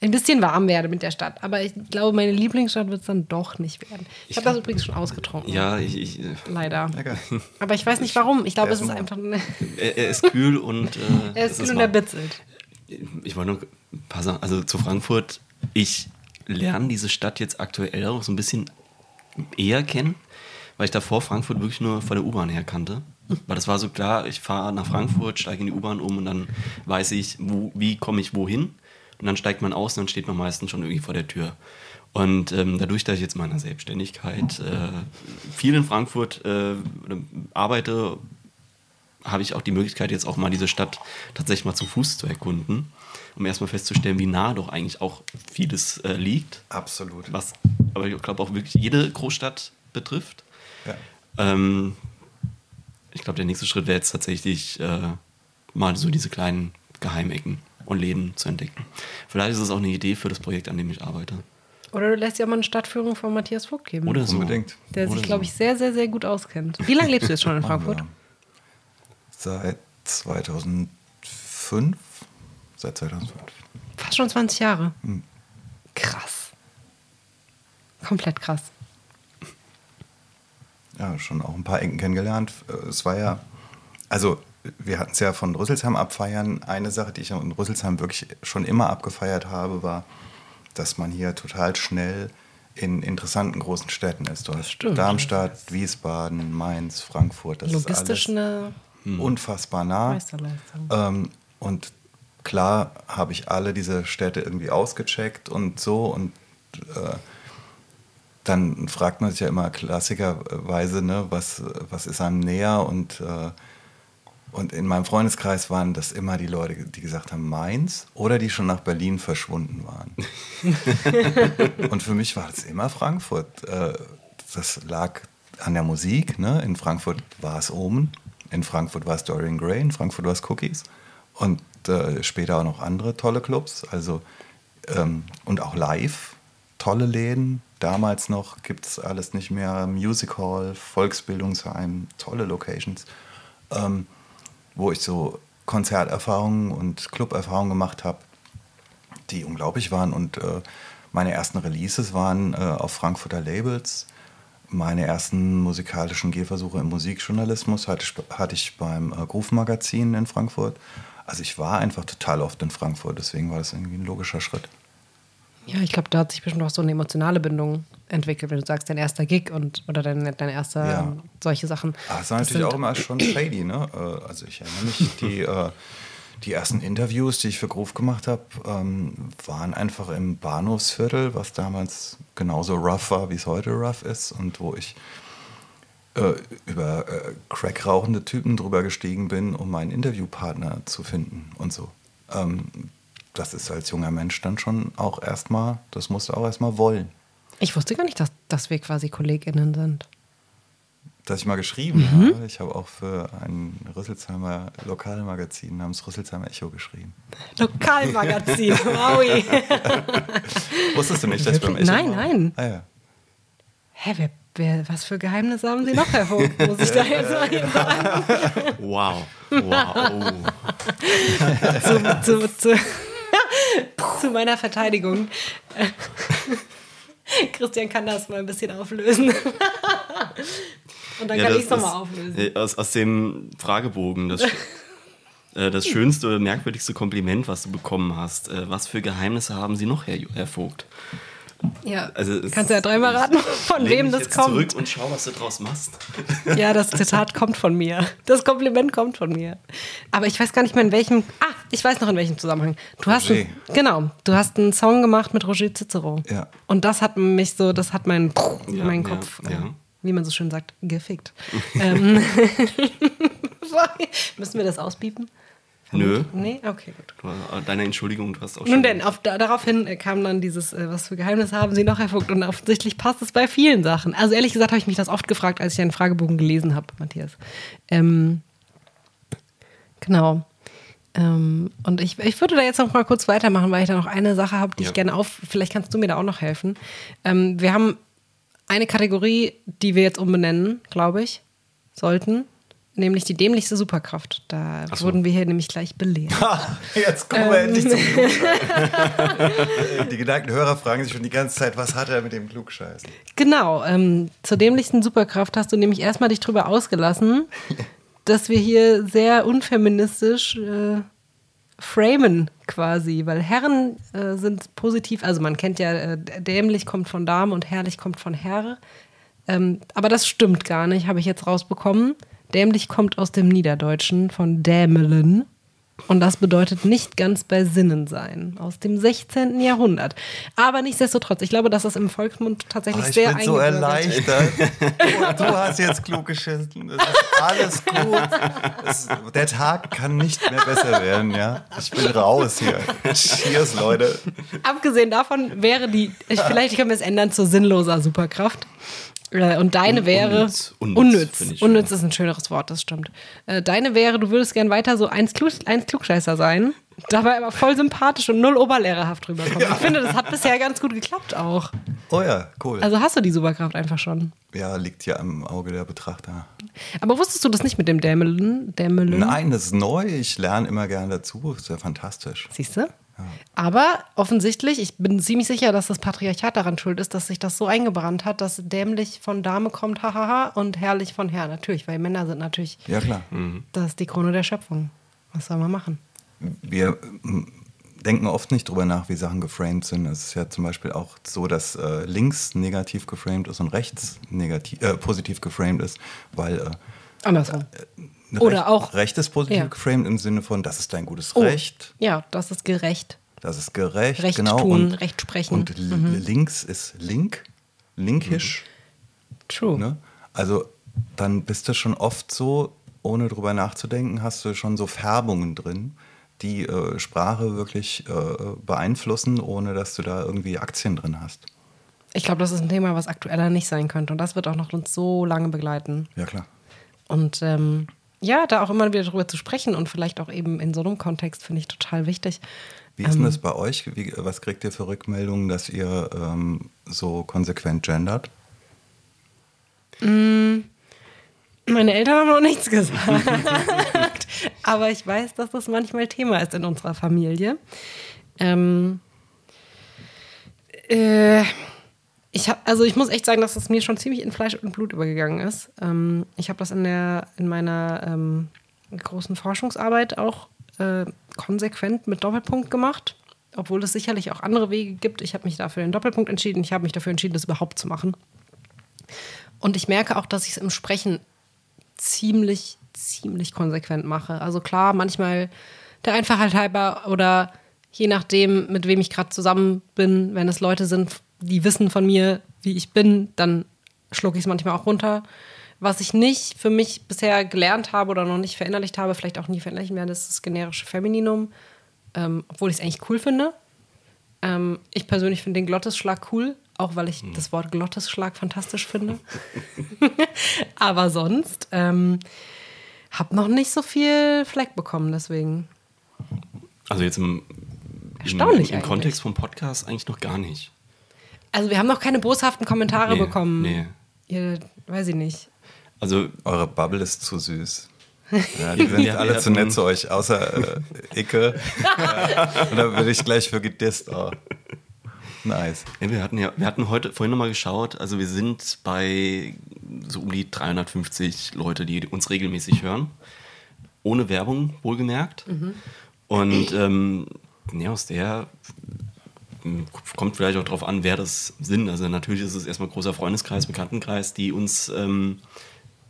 ein bisschen warm werde mit der Stadt. Aber ich glaube, meine Lieblingsstadt wird es dann doch nicht werden. Ich, Ich habe das übrigens schon ausgetrunken. Ja, ich, ich, äh, Leider. Lecker. Aber ich weiß nicht warum. Ich glaube, es ist ist nur- einfach. er, er ist kühl und. Äh, Er ist kühl und er warm. bitzelt. Ich wollte noch ein paar Sachen, also zu Frankfurt. Ich lerne diese Stadt jetzt aktuell auch so ein bisschen eher kennen, weil ich davor Frankfurt wirklich nur von der U-Bahn her kannte. Weil das war so klar, ich fahre nach Frankfurt, steige in die U-Bahn um und dann weiß ich, wo, wie komme ich wohin. Und dann steigt man aus und dann steht man meistens schon irgendwie vor der Tür. Und ähm, dadurch, dass ich jetzt meiner Selbstständigkeit äh, viel in Frankfurt äh, arbeite, habe ich auch die Möglichkeit, jetzt auch mal diese Stadt tatsächlich mal zu Fuß zu erkunden, um erstmal festzustellen, wie nah doch eigentlich auch vieles äh, liegt, Absolut. was aber ich glaube auch wirklich jede Großstadt betrifft. Ja. Ähm, ich glaube, der nächste Schritt wäre jetzt tatsächlich äh, mal so diese kleinen Geheimecken und Läden zu entdecken. Vielleicht ist es auch eine Idee für das Projekt, an dem ich arbeite. Oder du lässt ja mal eine Stadtführung von Matthias Vogt geben. Oder so. Unbedingt. der sich, Oder glaube so. ich, sehr, sehr, sehr gut auskennt. Wie lange lebst du jetzt schon in Frankfurt? Seit 2005. Seit 2005. Fast schon 20 Jahre. Hm. Krass. Komplett krass. Ja, schon auch ein paar Ecken kennengelernt. Es war ja, also wir hatten es ja von Rüsselsheim abfeiern. Eine Sache, die ich in Rüsselsheim wirklich schon immer abgefeiert habe, war, dass man hier total schnell in interessanten großen Städten ist. Du hast stimmt. Darmstadt, Wiesbaden, Mainz, Frankfurt. Das Logistisch ist alles eine unfassbar nah. Ähm, und klar habe ich alle diese Städte irgendwie ausgecheckt und so. Und äh, dann fragt man sich ja immer klassikerweise, ne, was, was ist einem näher? Und, äh, und in meinem Freundeskreis waren das immer die Leute, die gesagt haben Mainz oder die schon nach Berlin verschwunden waren. und für mich war das immer Frankfurt. Äh, das lag an der Musik. Ne? In Frankfurt war es Omen, in Frankfurt war es Dorian Gray, in Frankfurt war es Cookies und äh, später auch noch andere tolle Clubs. Also ähm, und auch live tolle Läden. Damals noch gibt es alles nicht mehr. Music Hall, Volksbildungsheim, tolle Locations, ähm, wo ich so Konzerterfahrungen und Cluberfahrungen gemacht habe, die unglaublich waren. Und äh, meine ersten Releases waren äh, auf Frankfurter Labels. meine ersten musikalischen Gehversuche im Musikjournalismus hatte ich, hatte ich beim äh, Groove Magazin in Frankfurt. Also ich war einfach total oft in Frankfurt, deswegen war das irgendwie ein logischer Schritt. Ja, ich glaube, da hat sich bestimmt auch so eine emotionale Bindung entwickelt, wenn du sagst, dein erster Gig und oder dein, dein erster Ja. ähm, solche Sachen. Ah, es war Das natürlich auch immer schon shady, ne? Äh, Also ich erinnere mich, die, äh, die ersten Interviews, die ich für Groove gemacht habe, ähm, waren einfach im Bahnhofsviertel, was damals genauso rough war, wie es heute rough ist und wo ich über äh, Crack rauchende Typen drüber gestiegen bin, um meinen Interviewpartner zu finden und so. Ähm, das ist als junger Mensch dann schon auch erstmal, das musst du auch erstmal wollen. Ich wusste gar nicht, dass, dass wir quasi KollegInnen sind. dass ich mal geschrieben habe. Ich habe auch für ein Rüsselsheimer Lokalmagazin namens Rüsselsheimer Echo geschrieben. Lokalmagazin, wowi. Wusstest du nicht, dass ich beim Echo Nein, war? nein. Ah, ja. Hä, wer, wer, was für Geheimnisse haben Sie noch hervorgehoben? Muss ich da jetzt mal sagen? Wow. Wow. zu, zu, zu, zu meiner Verteidigung. Christian kann das mal ein bisschen auflösen. Und dann Ja, kann ich es nochmal auflösen. äh, Aus, aus dem Fragebogen, das, äh, das schönste oder merkwürdigste Kompliment, was du bekommen hast. Äh, was für Geheimnisse haben sie noch, Herr, Herr Vogt? Ja, Also kannst du ja dreimal raten, von wem das jetzt kommt. zurück und schau, was du draus machst. Ja, das Zitat kommt von mir. Das Kompliment kommt von mir. Aber ich weiß gar nicht mehr in welchem. Ah, ich weiß noch in welchem Zusammenhang. Du hast Roger. einen, genau, du hast einen Song gemacht mit Roger Cicero. Ja. Und das hat mich so, das hat meinen Ja, meinen ja, Kopf, ja. Äh, wie man so schön sagt, gefickt. ähm. Müssen wir das Nö. Nee, okay, gut. Äh, deine Entschuldigung, du hast auch Nun denn, auf, da, daraufhin äh, kam dann dieses, äh, was für Geheimnisse haben Sie noch erfugt? Und offensichtlich passt es bei vielen Sachen. Also ehrlich gesagt habe ich mich das oft gefragt, als ich einen Fragebogen gelesen habe, Matthias. Ähm, genau. Ähm, und ich, ich würde da jetzt noch mal kurz weitermachen, weil ich da noch eine Sache habe, die Ja. ich gerne auf. Vielleicht kannst du mir da auch noch helfen. Ähm, wir haben eine Kategorie, die wir jetzt umbenennen, glaube ich, sollten. Nämlich die dämlichste Superkraft. Da so. wurden wir hier nämlich gleich belehrt. Jetzt kommen wir endlich zum Klugscheißen. Die geneigten Hörer fragen sich schon die ganze Zeit, was hat er mit dem Klugscheißen? Genau, ähm, zur dämlichsten Superkraft hast du nämlich erstmal dich drüber ausgelassen, dass wir hier sehr unfeministisch äh, framen quasi, weil Herren äh, sind positiv, also man kennt ja, äh, dämlich kommt von Dame und herrlich kommt von Herr. Ähm, aber das stimmt gar nicht, habe ich jetzt rausbekommen. Dämlich kommt aus dem Niederdeutschen von dämelen. Und das bedeutet nicht ganz bei Sinnen sein. Aus dem 16. Jahrhundert. Aber nichtsdestotrotz, ich glaube, dass das im Volksmund tatsächlich Oh, ich sehr bin so erleichtert. Du, du hast jetzt klug geschissen. Es ist alles gut. Es, der Tag kann nicht mehr besser werden, ja. Ich bin raus hier. Cheers, Leute. Abgesehen davon wäre die, ich, vielleicht können wir es ändern zur sinnloser Superkraft. Äh, Und deine Un- wäre. unnütz. Unnütz, Unnütz. Unnütz, ist ein schöneres Wort, das stimmt. Äh, Deine wäre, du würdest gern weiter so eins, Klug, eins Klugscheißer sein, dabei aber voll sympathisch und null oberlehrerhaft rüberkommen. Ich finde, das hat bisher ganz gut geklappt auch. Oh ja, cool. Also hast du die Superkraft einfach schon. Ja, liegt ja im Auge der Betrachter. Aber wusstest du das nicht mit dem Dämelen? Dämelen? Nein, das ist neu. Ich lerne immer gerne dazu. Ist ja fantastisch. Siehst du? Aber offensichtlich, ich bin ziemlich sicher, dass das Patriarchat daran schuld ist, dass sich das so eingebrannt hat, dass dämlich von Dame kommt, hahaha, und herrlich von Herr. Natürlich, weil Männer sind natürlich, Ja, klar. das ist die Krone der Schöpfung. Was soll man machen? wir ähm, denken oft nicht drüber nach, wie Sachen geframed sind. Es ist ja zum Beispiel auch so, dass äh, links negativ geframed ist und rechts negativ, äh, positiv geframed ist, weil äh, Andersrum. Oder Recht, auch- Recht ist positiv Ja. geframed im Sinne von, das ist dein gutes Oh, Recht, Ja, das ist gerecht. das ist gerecht, Recht genau. tun, und, Recht sprechen. Und l- links ist link, linkisch. True. Ne? Also dann bist du schon oft so, ohne drüber nachzudenken, hast du schon so Färbungen drin, die äh, Sprache wirklich äh, beeinflussen, ohne dass du da irgendwie Aktien drin hast. Ich glaube, das ist ein Thema, was aktueller nicht sein könnte. Und das wird auch noch uns so lange begleiten. Ja, klar. Und ähm, ja, da auch immer wieder drüber zu sprechen und vielleicht auch eben in so einem Kontext finde ich total wichtig. Wie ist denn Ähm. das bei euch? Wie, was kriegt ihr für Rückmeldungen, dass ihr ähm, so konsequent gendert? Meine Eltern haben noch nichts gesagt. Aber ich weiß, dass das manchmal Thema ist in unserer Familie. Ähm, äh, Ich hab, also ich muss echt sagen, dass es mir schon ziemlich in Fleisch und Blut übergegangen ist. Ähm, ich habe das in der in meiner ähm, großen Forschungsarbeit auch äh, konsequent mit Doppelpunkt gemacht, obwohl es sicherlich auch andere Wege gibt. Ich habe mich dafür den Doppelpunkt entschieden. Ich habe mich dafür entschieden, das überhaupt zu machen. Und ich merke auch, dass ich es im Sprechen ziemlich ziemlich konsequent mache. Also klar, manchmal der Einfachheit halber oder je nachdem, mit wem ich gerade zusammen bin, wenn es Leute sind, die wissen von mir, wie ich bin, dann schlucke ich es manchmal auch runter. Was ich nicht für mich bisher gelernt habe oder noch nicht verinnerlicht habe, vielleicht auch nie verinnerlichen werde, ist das generische Femininum, ähm, obwohl ich es eigentlich cool finde. Ähm, ich persönlich finde den Glottesschlag cool, auch weil ich hm. das Wort Glottesschlag fantastisch finde. Aber sonst ähm, habe noch nicht so viel Fleck bekommen, deswegen. Also jetzt im, Erstaunlich im, im Kontext vom Podcast eigentlich noch gar nicht. Also wir haben noch keine boshaften Kommentare nee, bekommen. Nee. Ihr, weiß ich nicht. Also eure Bubble ist zu süß. Ja, die sind ja alle zu nett zu euch, außer äh, Icke. Und da würde ich gleich für gedisst. Oh. Nice. Ja, wir hatten ja, wir hatten heute vorhin nochmal geschaut, also wir sind bei so um die 350 Leute, die uns regelmäßig hören. Ohne Werbung, wohlgemerkt. Mhm. Und ähm, ja, aus der kommt vielleicht auch darauf an, wer das sind. Also natürlich ist es erstmal großer Freundeskreis, Bekanntenkreis, die uns ähm,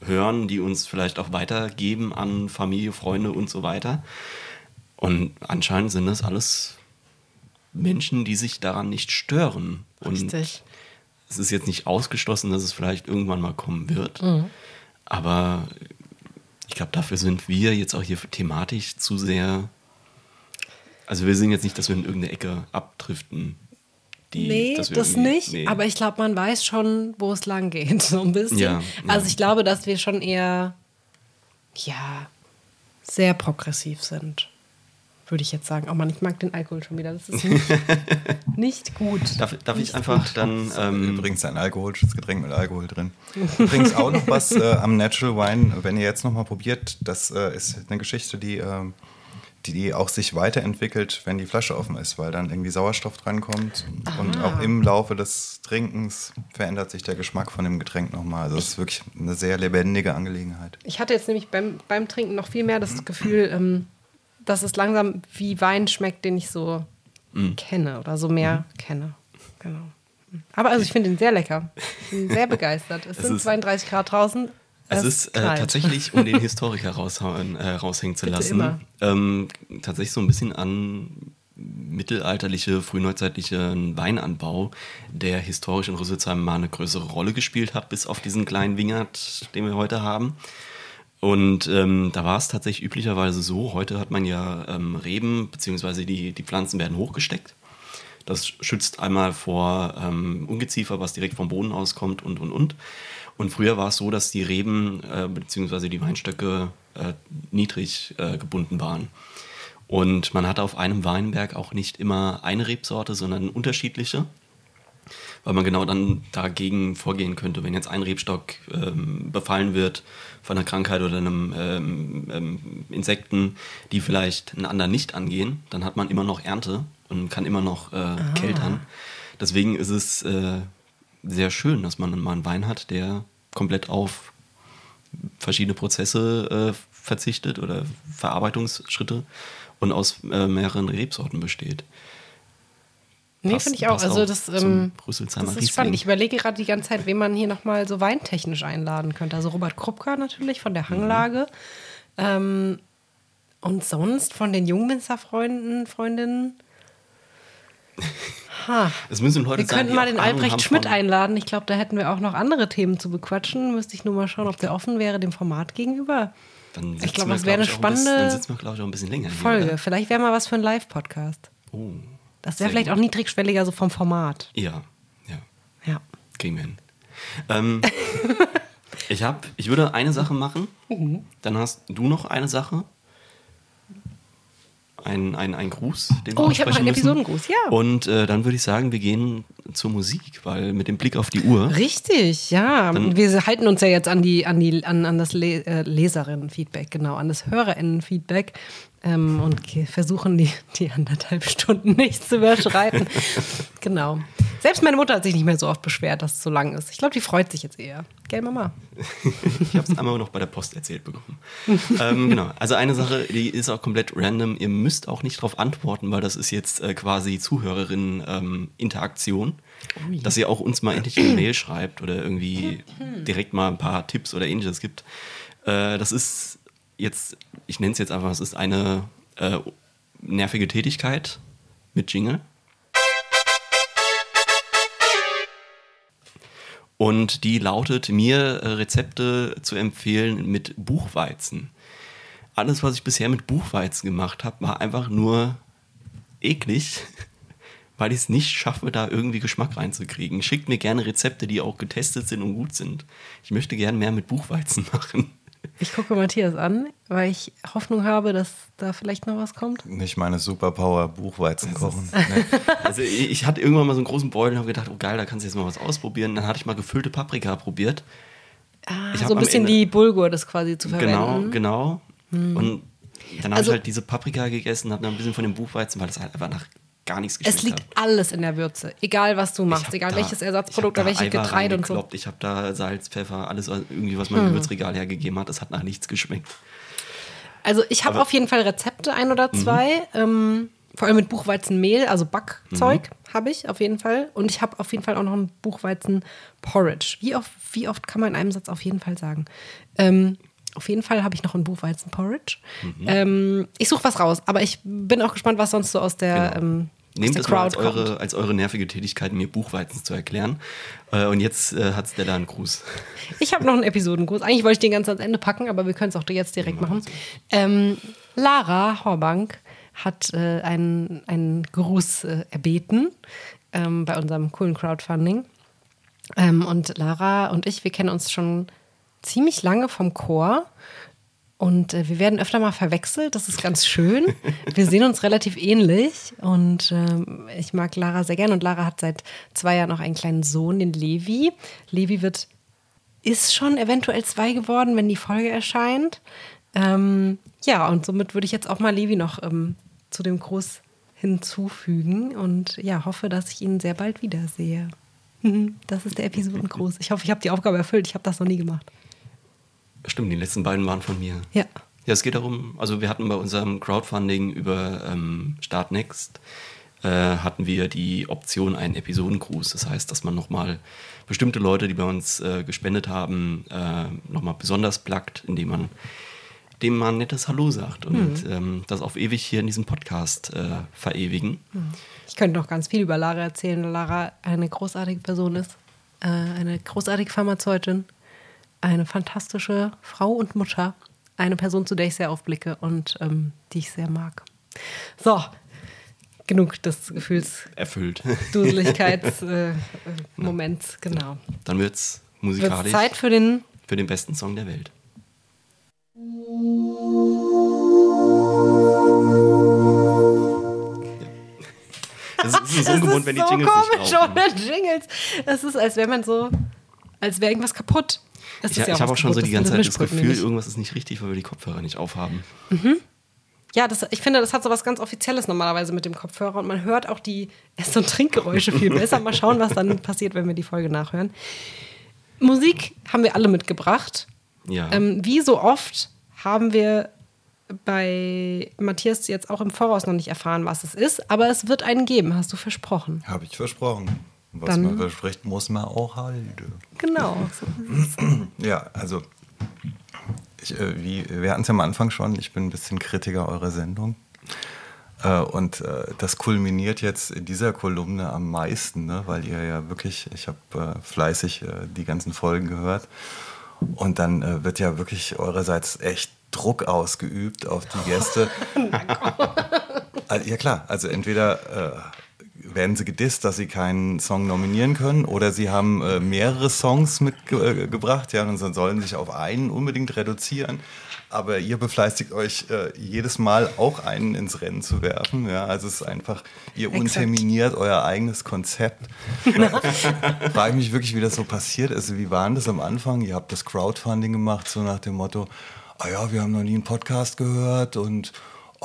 hören, die uns vielleicht auch weitergeben an Familie, Freunde und so weiter. Und anscheinend sind das alles Menschen, die sich daran nicht stören. Und Richtig. es ist jetzt nicht ausgeschlossen, dass es vielleicht irgendwann mal kommen wird. Mhm. Aber ich glaube, dafür sind wir jetzt auch hier thematisch zu sehr also wir sehen jetzt nicht, dass wir in irgendeine Ecke abdriften. Die, nee, das nicht. Nee. Aber ich glaube, man weiß schon, wo es lang geht, so ein bisschen. Ja, also ich glaube, dass wir schon eher, ja, sehr progressiv sind. Würde ich jetzt sagen. Oh man, ich mag den Alkohol schon wieder. Das ist nicht, nicht gut. Darf, darf nicht ich einfach gut. dann. Ähm Übrigens ein alkoholisches Getränk mit Alkohol drin. Übrigens auch noch was äh, am Natural Wine, wenn ihr jetzt nochmal probiert. Das äh, ist eine Geschichte, die. Äh, die auch sich weiterentwickelt, wenn die Flasche offen ist, weil dann irgendwie Sauerstoff drankommt. Aha. Und auch im Laufe des Trinkens verändert sich der Geschmack von dem Getränk nochmal. Also es ist wirklich eine sehr lebendige Angelegenheit. Ich hatte jetzt nämlich beim, beim Trinken noch viel mehr das Gefühl, ähm, dass es langsam wie Wein schmeckt, den ich so mm. kenne oder so mehr mm. kenne. Genau. Aber also ich finde ihn sehr lecker. Ich bin sehr begeistert. Es, es sind 32 Grad draußen. Es ist äh, tatsächlich, um den Historiker raushauen, äh, raushängen zu lassen, ähm, tatsächlich so ein bisschen an mittelalterliche, frühneuzeitlichen Weinanbau, der historisch in Rüsselsheim mal eine größere Rolle gespielt hat, bis auf diesen kleinen Wingert, den wir heute haben. Und ähm, da war es tatsächlich üblicherweise so, heute hat man ja ähm, Reben, beziehungsweise die, die Pflanzen werden hochgesteckt. Das schützt einmal vor ähm, Ungeziefer, was direkt vom Boden auskommt und, und, und. Und früher war es so, dass die Reben äh, bzw. die Weinstöcke äh, niedrig äh, gebunden waren. Und man hatte auf einem Weinberg auch nicht immer eine Rebsorte, sondern unterschiedliche, weil man genau dann dagegen vorgehen könnte. Wenn jetzt ein Rebstock ähm, befallen wird von einer Krankheit oder einem ähm, ähm, Insekten, die vielleicht einen anderen nicht angehen, dann hat man immer noch Ernte und kann immer noch äh, ah. keltern. Deswegen ist es äh, sehr schön, dass man mal einen Wein hat, der komplett auf verschiedene Prozesse äh, verzichtet oder Verarbeitungsschritte und aus äh, mehreren Rebsorten besteht. Nee, finde ich auch. Also das, ähm, das ist spannend. Ich überlege gerade die ganze Zeit, wen man hier nochmal so weintechnisch einladen könnte. Also Robert Krupka natürlich von der Hanglage. Mhm. Ähm, und sonst von den Jungwinzerfreunden, Freundinnen. Ha. Das müssen Leute wir sein, könnten mal den Albrecht Schmidt einladen. Ich glaube, da hätten wir auch noch andere Themen zu bequatschen. Müsste ich nur mal schauen, ob der offen wäre dem Format gegenüber. Dann ich glaube, das wäre eine spannende bisschen, dann sitzen wir, glaube ich, auch ein bisschen länger Folge. Hier, Vielleicht wäre mal was für ein Live-Podcast. Oh, das wäre vielleicht gut. auch niedrigschwelliger so vom Format. Ja, ja. Ja. Kriegen wir hin. Ähm, ich, hab, ich würde eine Sache machen. Mhm. Dann hast du noch eine Sache ein, ein, ein Gruß, den wir Oh, ich habe einen Episodengruß, ja. Und äh, dann würde ich sagen, wir gehen zur Musik, weil mit dem Blick auf die Uhr. Richtig, ja. Dann, wir halten uns ja jetzt an, die, an, die, an, an das Le äh, Leserinnen-Feedback, genau, an das HörerInnen-Feedback ähm, und versuchen, die, die anderthalb Stunden nicht zu überschreiten. genau. Selbst meine Mutter hat sich nicht mehr so oft beschwert, dass es so lang ist. Ich glaube, die freut sich jetzt eher. Gell, Mama? Ich habe es einmal noch bei der Post erzählt bekommen. ähm, genau. Also eine Sache, die ist auch komplett random. Ihr müsst auch nicht darauf antworten, weil das ist jetzt äh, quasi Zuhörerinnen-Interaktion. dass ihr auch uns mal endlich eine Mail schreibt oder irgendwie direkt mal ein paar Tipps oder ähnliches gibt. Äh, das ist jetzt, ich nenne es jetzt einfach, es ist eine äh, nervige Tätigkeit mit Jingle. Und die lautet, mir äh, Rezepte zu empfehlen mit Buchweizen. Alles, was ich bisher mit Buchweizen gemacht habe, war einfach nur eklig, weil ich es nicht schaffe, da irgendwie Geschmack reinzukriegen. Schickt mir gerne Rezepte, die auch getestet sind und gut sind. Ich möchte gerne mehr mit Buchweizen machen. Ich gucke Matthias an, weil ich Hoffnung habe, dass da vielleicht noch was kommt. Nicht meine Superpower Buchweizen kochen. Also ich ich hatte irgendwann mal so einen großen Beutel und habe gedacht, oh geil, da kannst du jetzt mal was ausprobieren. Dann hatte ich mal gefüllte Paprika probiert. Ah, Ich so ein bisschen Ende- wie Bulgur, das quasi zu Genau, verwenden. genau. Und dann habe Also- ich halt diese Paprika gegessen, habe noch ein bisschen von dem Buchweizen, weil das halt einfach nach gar nichts geschmeckt Es liegt hat. alles in der Würze. Egal, was du machst. Egal, da- welches Ersatzprodukt oder da welche Eiweiß Getreide und so. Ich habe da Salz, Pfeffer, alles irgendwie, was Hm. mein Gewürzregal hergegeben hat. Das hat nach nichts geschmeckt. Also ich habe auf jeden Fall Rezepte, ein oder zwei. Ähm, vor allem mit Buchweizenmehl, also Backzeug habe ich auf jeden Fall. Und ich habe auf jeden Fall auch noch ein Buchweizen-Porridge. Wie oft, wie oft kann man in einem Satz auf jeden Fall sagen? Ähm, auf jeden Fall habe ich noch ein Buchweizen-Porridge. Ähm, ich suche was raus, aber ich bin auch gespannt, was sonst so aus der, Genau. ähm, Nehmt es mal als eure, als eure nervige Tätigkeit, mir Buchweizen zu erklären. Äh, und jetzt äh, hat Stella einen Gruß. Ich habe noch einen Episodengruß. Eigentlich wollte ich den ganz ans Ende packen, aber wir können es auch jetzt direkt machen. Ähm, Lara Horbank hat äh, einen, einen Gruß äh, erbeten ähm, bei unserem coolen Crowdfunding. Ähm, und Lara und ich, wir kennen uns schon ziemlich lange vom Chor. Und äh, wir werden öfter mal verwechselt. Das ist ganz schön. Wir sehen uns relativ ähnlich. Und ähm, ich mag Lara sehr gern. Und Lara hat seit zwei Jahren noch einen kleinen Sohn, den Levi. Levi wird, ist schon eventuell zwei geworden, wenn die Folge erscheint. Ähm, ja, und somit würde ich jetzt auch mal Levi noch ähm, zu dem Gruß hinzufügen. Und ja, hoffe, dass ich ihn sehr bald wiedersehe. Das ist der Episodengruß. Ich hoffe, ich habe die Aufgabe erfüllt. Ich habe das noch nie gemacht. Stimmt, die letzten beiden waren von mir. Ja. Ja, es geht darum, also wir hatten bei unserem Crowdfunding über ähm, Startnext äh, hatten wir die Option einen Episodengruß. Das heißt, dass man nochmal bestimmte Leute, die bei uns äh, gespendet haben, äh, nochmal besonders plackt, indem man dem mal ein nettes Hallo sagt und ähm, das auf ewig hier in diesem Podcast äh, verewigen. Ich könnte noch ganz viel über Lara erzählen, weil Lara eine großartige Person ist, äh, eine großartige Pharmazeutin, eine fantastische Frau und Mutter, eine Person, zu der ich sehr aufblicke und ähm, die ich sehr mag. So, genug des Erfüllt. Gefühlsduseligkeits äh, äh, genau. Dann wird's Wird musikalisch Zeit für den für den besten Song der Welt. Das ist, das ist ungewohnt, wenn die so Jingles komisch nicht ohne Jingles. Es ist, als wäre man so, als wäre irgendwas kaputt. Es Ich, ja ich habe auch schon so die ganze Zeit das Gefühl, nämlich. irgendwas ist nicht richtig, weil wir die Kopfhörer nicht aufhaben. Ja, das, ich finde, das hat so was ganz Offizielles normalerweise mit dem Kopfhörer und man hört auch die Ess- und Trinkgeräusche viel besser. Mal schauen, was dann passiert, wenn wir die Folge nachhören. Musik haben wir alle mitgebracht. Ja. Ähm, wie so oft haben wir bei Matthias jetzt auch im Voraus noch nicht erfahren, was es ist, aber es wird einen geben, hast du versprochen. Habe ich versprochen. Was Dann- man verspricht, muss man auch halten. Genau. Ja, also ich, äh, wie, wir hatten es ja am Anfang schon, ich bin ein bisschen Kritiker eurer Sendung. Äh, und äh, das kulminiert jetzt in dieser Kolumne am meisten, ne? weil ihr ja wirklich, ich habe äh, fleißig äh, die ganzen Folgen gehört. Und dann äh, wird ja wirklich eurerseits echt Druck ausgeübt auf die Gäste. Also, ja klar, also entweder werden sie gedisst, dass sie keinen Song nominieren können, oder sie haben äh, mehrere Songs mitgebracht, ja, und dann sollen sich auf einen unbedingt reduzieren. Aber ihr befleißigt euch äh, jedes Mal auch einen ins Rennen zu werfen. Ja, also es ist einfach, ihr unterminiert euer eigenes Konzept. Frage ich mich wirklich, wie das so passiert ist. Wie war denn das am Anfang? Ihr habt das Crowdfunding gemacht, so nach dem Motto, ah ja, wir haben noch nie einen Podcast gehört und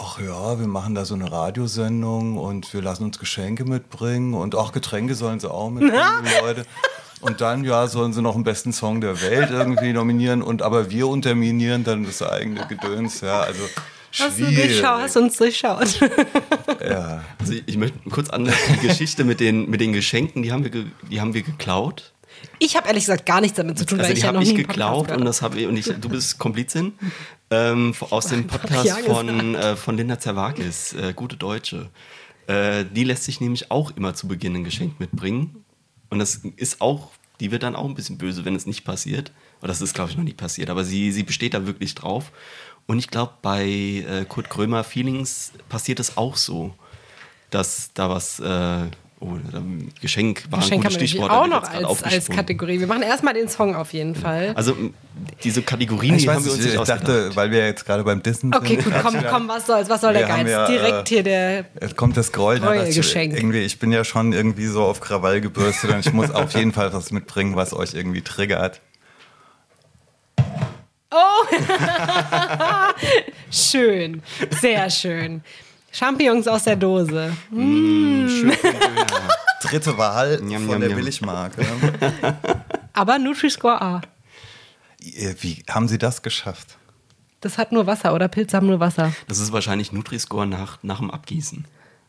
ach ja, wir machen da so eine Radiosendung und wir lassen uns Geschenke mitbringen und auch Getränke sollen sie auch mitbringen, die Leute. Und dann, ja, sollen sie noch den besten Song der Welt irgendwie nominieren und aber wir unterminieren dann das eigene Gedöns, ja, also Hast du schwierig. durchschaut, hast uns durchschaut. Ja. Also ich möchte kurz an die Geschichte mit den, mit den Geschenken, die haben wir, ge, die haben wir geklaut. Ich habe ehrlich gesagt gar nichts damit zu tun, Also weil ich ja habe noch ich nie gehört und das habe ich, und ich, du bist Komplizin ähm, aus dem Podcast von, äh, von Linda Zerwakis, äh, Gute Deutsche. Äh, die lässt sich nämlich auch immer zu Beginn ein Geschenk mitbringen. Und das ist auch, die wird dann auch ein bisschen böse, wenn es nicht passiert. Oder das ist, glaube ich, noch nie passiert. Aber sie, sie besteht da wirklich drauf. Und ich glaube, bei äh, Kurt Krömer Feelings passiert es auch so, dass da was, äh, oh, Geschenk war Geschenk ein haben gutes wir Stichwort. auch noch wird jetzt gerade als, als. Kategorie. Wir machen erstmal den Song auf jeden Fall. Also diese Kategorien, Ich die haben weiß wir uns nicht, nicht ich dachte, ausgedacht. weil wir jetzt gerade beim Dissen Okay, sind. gut, komm, komm, was soll's, was soll der Wir haben Geiz? ja, Direkt äh, hier der. Es kommt das Gräuel. Neue ne, dass ich. Irgendwie, ich bin ja schon irgendwie so auf Krawall gebürstet und ich muss auf jeden Fall was mitbringen, was euch irgendwie triggert. Schön, sehr schön. Champignons aus der Dose. Schön, ja. Dritte Wahl Njam, von njam, der njam. Billigmarke. Aber Nutri-Score A. Äh, Wie haben Sie das geschafft? Das hat nur Wasser oder Pilze haben nur Wasser. Das ist wahrscheinlich Nutri-Score nach, nach dem Abgießen.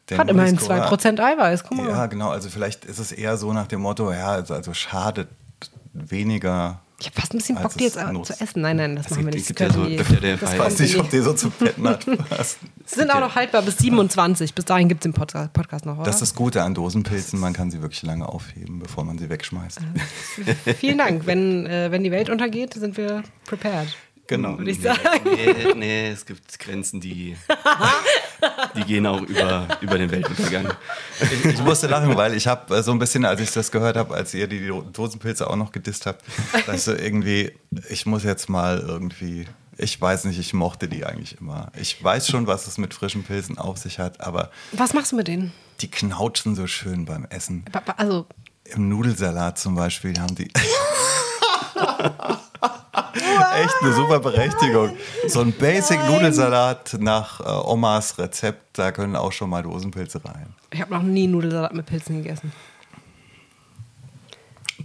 Der Hat immerhin Nutri-Score- 2% Eiweiß. Guck mal. Ja, genau. Also vielleicht ist es eher so nach dem Motto, ja, also, also schadet weniger. Ich habe fast ein bisschen Bock, die jetzt zu essen. Nein, nein, das Also machen wir nicht. Das so- die- ja der das weiß nicht, ob die- so zu fetten hat. passt. sind auch noch haltbar bis 27. Bis dahin gibt es den Podcast, Podcast noch, oder? Das ist das Gute an Dosenpilzen, man kann sie wirklich lange aufheben, bevor man sie wegschmeißt. Vielen Dank. Wenn, äh, wenn die Welt untergeht, sind wir prepared. Genau. Würde ich nee, sagen. Nee, nee, es gibt Grenzen, die, die gehen auch über, über den Weltuntergang. Ich, ich musste lachen, weil ich habe äh, so ein bisschen, als ich das gehört habe, als ihr die Dosenpilze auch noch gedisst habt, dachte ich so irgendwie, ich muss jetzt mal irgendwie, ich weiß nicht, ich mochte die eigentlich immer. Ich weiß schon, was es mit frischen Pilzen auf sich hat, aber Was machst du mit denen? die knautschen so schön beim Essen. Also, Im Nudelsalat zum Beispiel haben die. Echt eine super Berechtigung. So ein Basic-Nudelsalat nach äh, Omas Rezept, da können auch schon mal Dosenpilze rein. ich habe noch nie Nudelsalat mit Pilzen gegessen.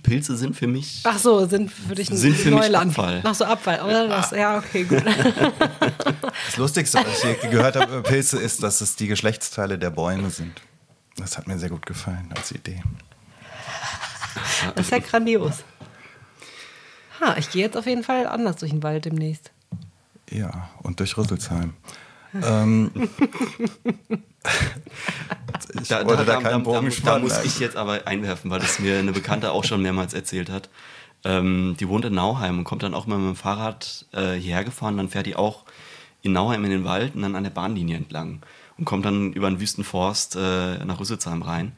Pilze sind für mich. Ach so, sind für dich ein Sind für mich Neuland. Abfall. Ach so, Abfall. Oder das? Ja, okay, gut. Das Lustigste, was ich gehört habe über Pilze, ist, dass es die Geschlechtsteile der Bäume sind. Das hat mir sehr gut gefallen als Idee. Das ist ja grandios. Ha, ich gehe jetzt auf jeden Fall anders durch den Wald demnächst. Ja, und durch Rüsselsheim. ähm, ich wollte da, keinen Bogen da, da muss ich jetzt aber einwerfen, weil das mir eine Bekannte auch schon mehrmals erzählt hat. Ähm, die wohnt in Nauheim und kommt dann auch mal mit dem Fahrrad äh, hierher gefahren. Dann fährt die auch in Nauheim in den Wald und dann an der Bahnlinie entlang und kommt dann über den Wüstenforst äh, nach Rüsselsheim rein.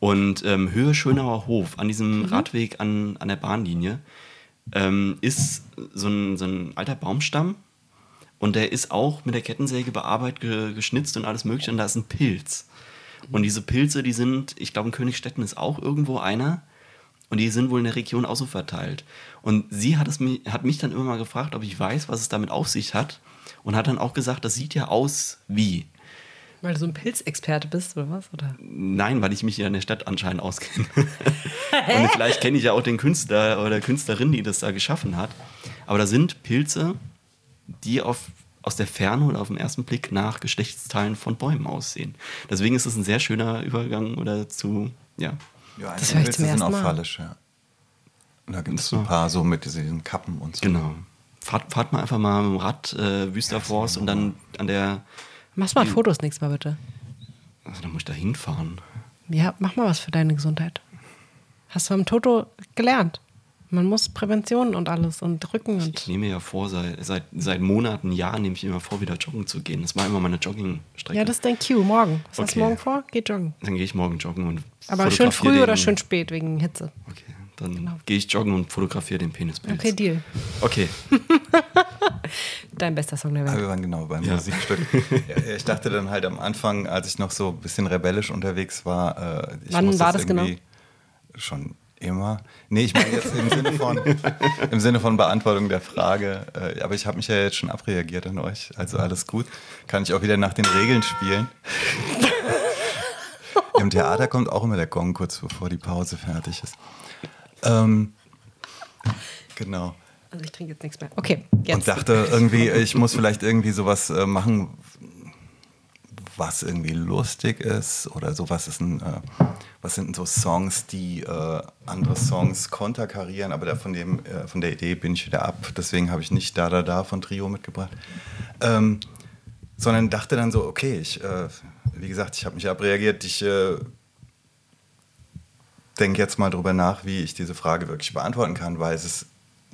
Und ähm, Höhe Schönauer Hof, an diesem Radweg an, an der Bahnlinie, ähm, ist so ein, so ein alter Baumstamm. Und der ist auch mit der Kettensäge bearbeitet, ge geschnitzt und alles mögliche. Und da ist ein Pilz. Und diese Pilze, die sind, ich glaube, in Königstetten ist auch irgendwo einer. Und die sind wohl in der Region auch so verteilt. Und sie hat, es hat mich dann immer mal gefragt, ob ich weiß, was es damit auf sich hat. Und hat dann auch gesagt, das sieht ja aus wie. Weil du so ein Pilzexperte bist, oder was? Oder? Nein, weil ich mich ja in der Stadt anscheinend auskenne. und vielleicht kenne ich ja auch den Künstler oder Künstlerin, die das da geschaffen hat. Aber da sind Pilze, die auf, aus der Ferne oder auf den ersten Blick nach Geschlechtsteilen von Bäumen aussehen. Deswegen ist es ein sehr schöner Übergang oder zu, ja. Ja, Das Pilze zum sind auch Mal. fallisch, ja. Da gibt es So. ein paar so mit diesen Kappen und so. Genau. Fahrt, fahrt mal einfach mal mit dem Rad äh, Wüsterforst und dann an der, Machst mal Fotos nächstes Mal bitte. also da muss ich da hinfahren. Ja, mach mal was für deine Gesundheit. Hast du am Toto gelernt? Man muss Prävention und alles und Rücken Ich und. nehme mir ja vor, seit, seit, seit Monaten, Jahren nehme ich immer vor, wieder joggen zu gehen. Das war immer meine Joggingstrecke. Ja, das ist dein Cue morgen. Was hast du Okay. morgen vor? Geh joggen. Dann gehe ich morgen joggen und Aber schön früh oder den- schön spät wegen Hitze. Okay, dann gehe ich joggen und fotografiere den Penispilz. Okay, Deal. Okay, Dein bester Song der Welt. wir waren genau beim Ja. Musikstück. Ich dachte dann halt am Anfang, als ich noch so ein bisschen rebellisch unterwegs war, äh, ich Wann muss war das genau? irgendwie schon Immer. Nee, ich meine jetzt im Sinne von, im Sinne von Beantwortung der Frage. Äh, aber ich habe mich ja jetzt schon abreagiert an euch. Also alles gut. Kann ich auch wieder nach den Regeln spielen. Im Theater kommt auch immer der Gong kurz bevor die Pause fertig ist. Ähm, genau. Also ich trinke jetzt nichts mehr. Okay, jetzt. Und dachte irgendwie, ich muss vielleicht irgendwie sowas äh, machen, was irgendwie lustig ist oder so. Was, ist ein, äh, was sind so Songs, die äh, andere Songs konterkarieren, aber von, dem, äh, von der Idee bin ich wieder ab. Deswegen habe ich nicht Da Da Da von Trio mitgebracht. Ähm, sondern dachte dann so, okay, ich, äh, wie gesagt, ich habe mich abreagiert, ich äh, denke jetzt mal drüber nach, wie ich diese Frage wirklich beantworten kann, weil es ist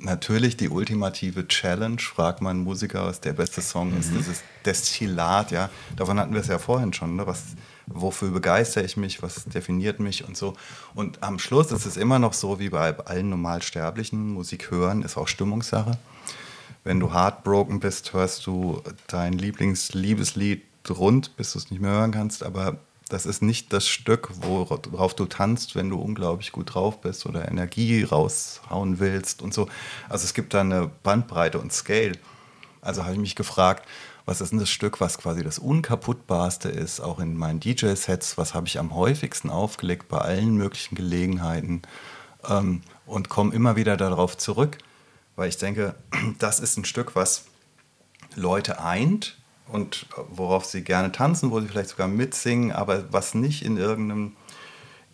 natürlich die ultimative Challenge, fragt man Musiker, was der beste Song mhm. ist, dieses Destillat, ja, davon hatten wir es ja vorhin schon, ne? was, wofür begeister ich mich, was definiert mich und so. Und am Schluss ist es immer noch so, wie bei allen Normalsterblichen, Musik hören ist auch Stimmungssache. Wenn du heartbroken bist, hörst du dein Lieblingsliebeslied rund, bis du es nicht mehr hören kannst, aber das ist nicht das Stück, worauf du tanzt, wenn du unglaublich gut drauf bist oder Energie raushauen willst und so. Also es gibt da eine Bandbreite und Scale. Also habe ich mich gefragt, was ist denn das Stück, was quasi das unkaputtbarste ist, auch in meinen DJ-Sets, was habe ich am häufigsten aufgelegt bei allen möglichen Gelegenheiten ähm, und komme immer wieder darauf zurück, weil ich denke, das ist ein Stück, was Leute eint, und worauf sie gerne tanzen, wo sie vielleicht sogar mitsingen, aber was nicht in irgendeinem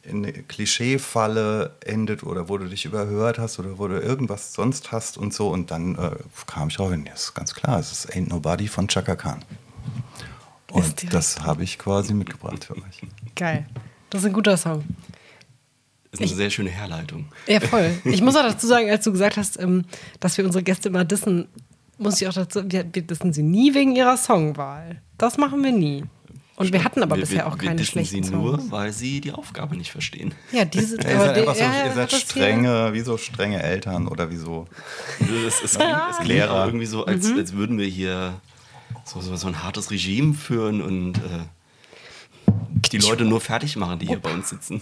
in eine Klischeefalle endet oder wo du dich überhört hast oder wo du irgendwas sonst hast und so. Und dann äh, kam ich auch hin, ja, ist ganz klar, es ist Ain't Nobody von Chaka Khan. Und das habe ich quasi mitgebracht für euch. Geil. Das ist ein guter Song. Das ist eine ich, sehr schöne Herleitung. Ja, voll. Ich muss auch dazu sagen, als du gesagt hast, ähm, dass wir unsere Gäste immer dissen, muss ich auch dazu, wir, wir wissen sie nie wegen ihrer Songwahl. Das machen wir nie. Und wir hatten aber wir, bisher auch keine wir schlechten sie nur, weil sie die Aufgabe nicht verstehen. Ja, diese. Ja, ihr seid, einfach so, ja, ihr seid strenge, wie so strenge Eltern oder wie so. Es, es, klingt, es klingt auch irgendwie so, als, mhm. als würden wir hier so, so, so, ein hartes Regime führen und äh, die Leute nur fertig machen, die hier bei uns sitzen.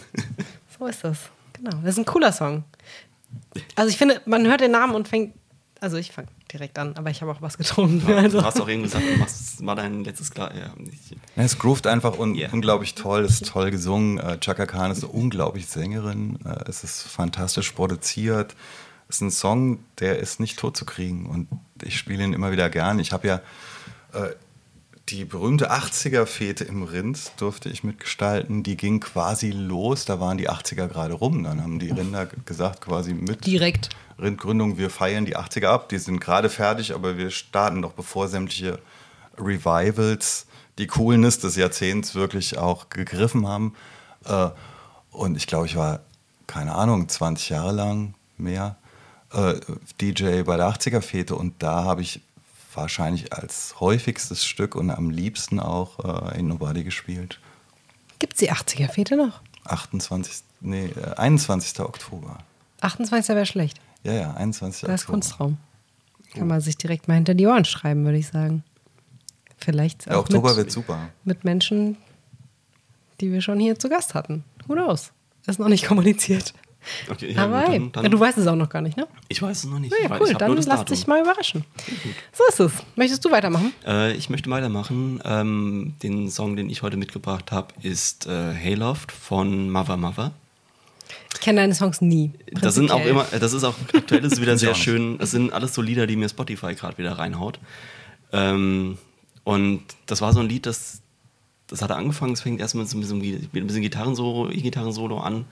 So ist das. Genau. Das ist ein cooler Song. Also ich finde, man hört den Namen und fängt. Also ich fange direkt an, aber ich habe auch was getrunken. Ja, also. Du hast auch eben gesagt, du machst mal dein letztes Glas. Ja, ja, es groovt einfach un yeah. unglaublich toll, es ist toll gesungen. Äh, Chaka Khan ist eine unglaubliche Sängerin, äh, es ist fantastisch produziert. Es ist ein Song, der ist nicht tot zu kriegen und ich spiele ihn immer wieder gern. Ich habe ja äh, die berühmte 80er-Fete im Rind durfte ich mitgestalten. Die ging quasi los, da waren die 80er gerade rum. Dann haben die Rinder gesagt, quasi mit. Direkt. Rindgründung, wir feiern die 80er ab. Die sind gerade fertig, aber wir starten doch, bevor sämtliche Revivals die Coolness des Jahrzehnts wirklich auch gegriffen haben. Äh, und ich glaube, ich war, keine Ahnung, 20 Jahre lang mehr äh, DJ bei der 80er-Fete und da habe ich wahrscheinlich als häufigstes Stück und am liebsten auch äh, in Nobody gespielt. Gibt es die 80er-Fete noch? 28, nee, 21. Äh, Oktober. 28. wäre schlecht. Ja, ja, 21. Da ist Kunstraum. Kann man sich direkt mal hinter die Ohren schreiben, würde ich sagen. Vielleicht auch Der Oktober mit, wird super. Mit Menschen, die wir schon hier zu Gast hatten. Who knows? Ist noch nicht kommuniziert. Okay, ja, Aber dann, dann, ja, du weißt es auch noch gar nicht, ne? Ich weiß es noch nicht. Ja, cool, dann lass dich mal überraschen. so ist es. Möchtest du weitermachen? Äh, ich möchte weitermachen. Ähm, den Song, den ich heute mitgebracht habe, ist äh, Hayloft von Mother Mother. Ich kenne deine Songs nie. Das sind auch immer, das ist auch aktuell ist wieder sehr schön. Das sind alles so Lieder, die mir Spotify gerade wieder reinhaut. Ähm, und das war so ein Lied, das, das hatte angefangen, es fängt erstmal mit so ein bisschen, mit ein bisschen Gitarrensolo, E-Gitarrensolo an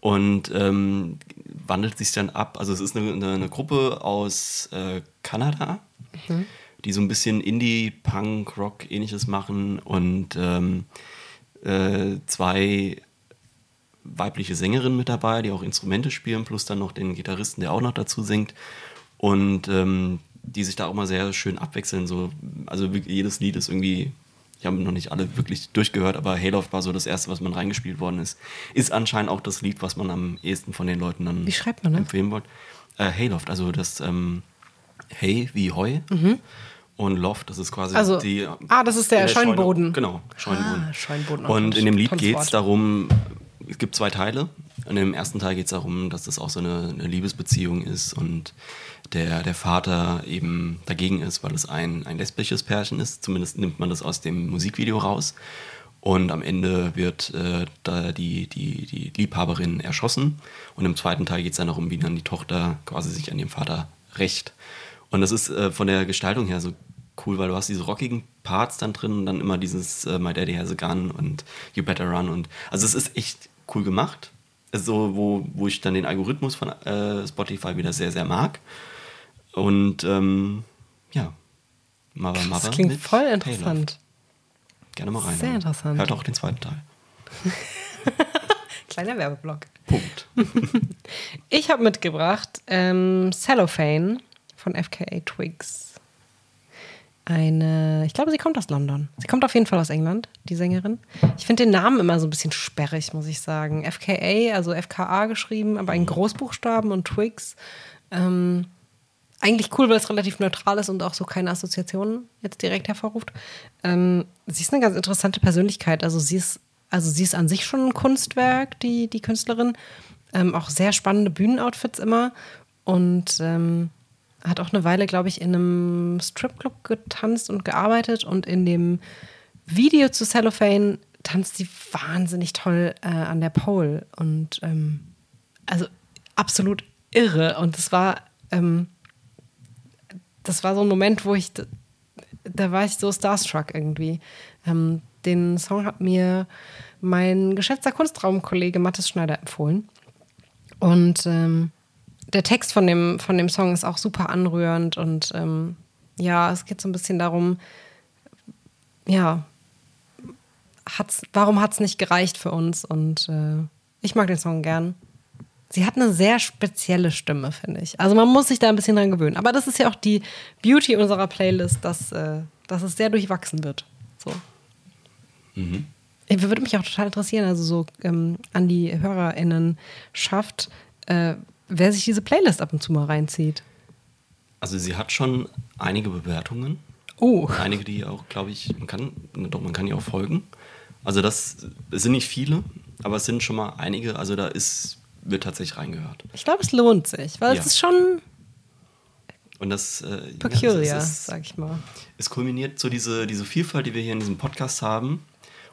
und ähm, wandelt sich dann ab. Also es ist eine, eine, eine Gruppe aus äh, Kanada, mhm. die so ein bisschen Indie, Punk, Rock ähnliches machen und ähm, äh, zwei weibliche Sängerinnen mit dabei, die auch Instrumente spielen, plus dann noch den Gitarristen, der auch noch dazu singt. Und ähm, die sich da auch mal sehr schön abwechseln. So, also jedes Lied ist irgendwie ich habe noch nicht alle wirklich durchgehört, aber Hayloft war so das erste, was man reingespielt worden ist. Ist anscheinend auch das Lied, was man am ehesten von den Leuten dann wie schreibt man, ne? empfehlen wollte. Äh, Hayloft, also das ähm, Hay wie Heu. Mhm. Und Loft, das ist quasi also, die. Ah, das ist der, der Scheunenboden. Scheune, genau, Scheunenboden. Ah, Scheunenboden und in dem Lied geht es darum, es gibt zwei Teile. Und im ersten Teil geht es darum, dass das auch so eine, eine, Liebesbeziehung ist und der, der Vater eben dagegen ist, weil es ein, ein lesbisches Pärchen ist. Zumindest nimmt man das aus dem Musikvideo raus. Und am Ende wird äh, da die, die, die Liebhaberin erschossen. Und im zweiten Teil geht es dann darum, wie dann die Tochter quasi sich an ihrem Vater rächt. Und das ist äh, von der Gestaltung her so cool, weil du hast diese rockigen Parts dann drin und dann immer dieses äh, My Daddy Has a Gun und You Better Run. Und also es ist echt cool gemacht. Also wo, wo ich dann den Algorithmus von äh, Spotify wieder sehr, sehr mag. Und ähm, ja, Mother Mother. Das klingt voll interessant. Gerne mal rein. Sehr interessant. Hört auch den zweiten Teil. Kleiner Werbeblock. Punkt. ich habe mitgebracht ähm, Cellophane von FKA Twigs. Eine, ich glaube, sie kommt aus London. Sie kommt auf jeden Fall aus England, die Sängerin. Ich finde den Namen immer so ein bisschen sperrig, muss ich sagen. FKA, also FKA geschrieben, aber in Großbuchstaben und Twigs. Ähm, eigentlich cool, weil es relativ neutral ist und auch so keine Assoziationen jetzt direkt hervorruft. Ähm, sie ist eine ganz interessante Persönlichkeit. Also sie ist, also sie ist an sich schon ein Kunstwerk, die, die Künstlerin. Ähm, auch sehr spannende Bühnenoutfits immer. Und ähm, hat auch eine Weile, glaube ich, in einem Stripclub getanzt und gearbeitet. Und in dem Video zu Cellophane tanzt sie wahnsinnig toll äh, an der Pole. Und ähm, also absolut irre. Und es war ähm, das war so ein Moment, wo ich, da war ich so starstruck irgendwie. Ähm, den Song hat mir mein geschätzter Kunstraumkollege Mathis Schneider empfohlen. Und ähm, der Text von dem, von dem Song ist auch super anrührend und ähm, ja, es geht so ein bisschen darum, ja, hat's, warum hat es nicht gereicht für uns? Und äh, ich mag den Song gern. Sie hat eine sehr spezielle Stimme, finde ich. Also man muss sich da ein bisschen dran gewöhnen. Aber das ist ja auch die Beauty unserer Playlist, dass, äh, dass es sehr durchwachsen wird. So. Mhm. Würde mich auch total interessieren, also so ähm, an die HörerInnen schafft, äh, wer sich diese Playlist ab und zu mal reinzieht. Also sie hat schon einige Bewertungen. Oh. Einige, die auch, glaube ich, man kann, doch, man kann ihr auch folgen. Also das, das sind nicht viele, aber es sind schon mal einige. Also da ist wird tatsächlich reingehört. Ich glaube, es lohnt sich, weil ja. es ist schon und das äh, peculiar, ja, ist, sag ich mal. Es kulminiert so diese, diese Vielfalt, die wir hier in diesem Podcast haben.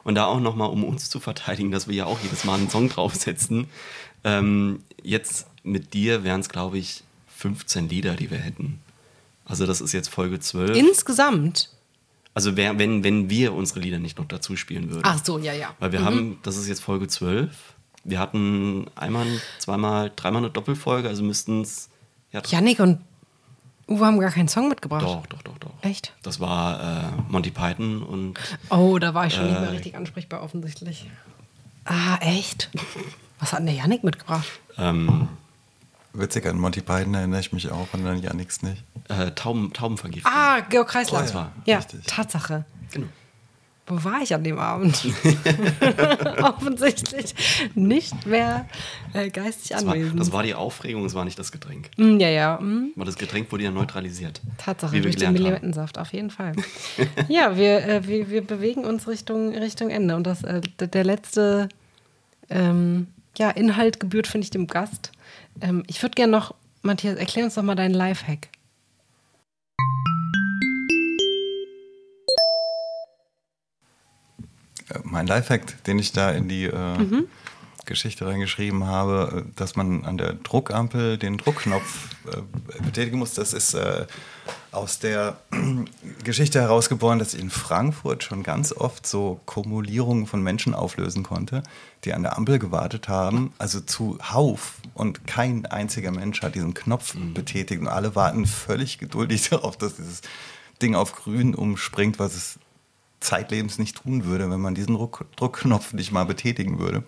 Und da auch nochmal, um uns zu verteidigen, dass wir ja auch jedes Mal einen Song draufsetzen. Ähm, jetzt mit dir wären es, glaube ich, 15 Lieder, die wir hätten. Also das ist jetzt Folge 12. Insgesamt? Also wär, wenn, wenn wir unsere Lieder nicht noch dazu spielen würden. Ach so, ja, ja. Weil wir mhm. haben, das ist jetzt Folge 12 wir hatten einmal, zweimal, dreimal eine Doppelfolge, also müssten es. Ja, Yannick und Uwe haben gar keinen Song mitgebracht. Doch, doch, doch, doch. Echt? Das war äh, Monty Python und. Oh, da war ich schon äh, nicht mehr richtig ansprechbar, offensichtlich. Ah, echt? Was hat denn der Yannick mitgebracht? Ähm, Witzig, an Monty Python erinnere ich mich auch, an Yannicks nicht. Äh, Tauben, Taubenvergiftung. Ah, Georg Kreisler. Oh, das war. Ja, richtig. Tatsache. Genau. Wo war ich an dem Abend? Offensichtlich nicht mehr äh, geistig das anwesend. War, das war die Aufregung, es war nicht das Getränk. Mm, ja, ja. Mm. Weil das Getränk wurde ja neutralisiert. Tatsache, durch den Limettensaft, auf jeden Fall. ja, wir, äh, wir, wir bewegen uns Richtung, Richtung Ende. Und das, äh, der letzte ähm, ja, Inhalt gebührt, finde ich, dem Gast. Ähm, ich würde gerne noch, Matthias, erklär uns doch mal deinen Lifehack. Mein Lifehack, den ich da in die äh, mhm. Geschichte reingeschrieben habe, dass man an der Druckampel den Druckknopf äh, betätigen muss. Das ist äh, aus der Geschichte herausgeboren, dass ich in Frankfurt schon ganz oft so Kumulierungen von Menschen auflösen konnte, die an der Ampel gewartet haben, also zu Hauf und kein einziger Mensch hat diesen Knopf mhm. betätigt und alle warten völlig geduldig darauf, dass dieses Ding auf grün umspringt, was es zeitlebens nicht tun würde, wenn man diesen Druck, Druckknopf nicht mal betätigen würde.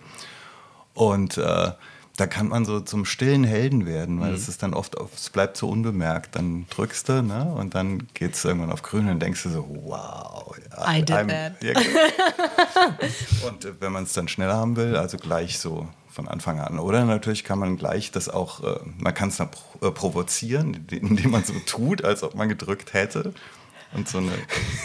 Und äh, da kann man so zum stillen Helden werden, weil es mhm. ist dann oft, es bleibt so unbemerkt. Dann drückst du, ne? Und dann geht es irgendwann auf grün und denkst du so, wow. Ja, I did I'm, that. Ja, und äh, wenn man es dann schneller haben will, also gleich so von Anfang an. Oder natürlich kann man gleich das auch, äh, man kann es dann äh, provozieren, indem man so tut, als ob man gedrückt hätte. Und so eine.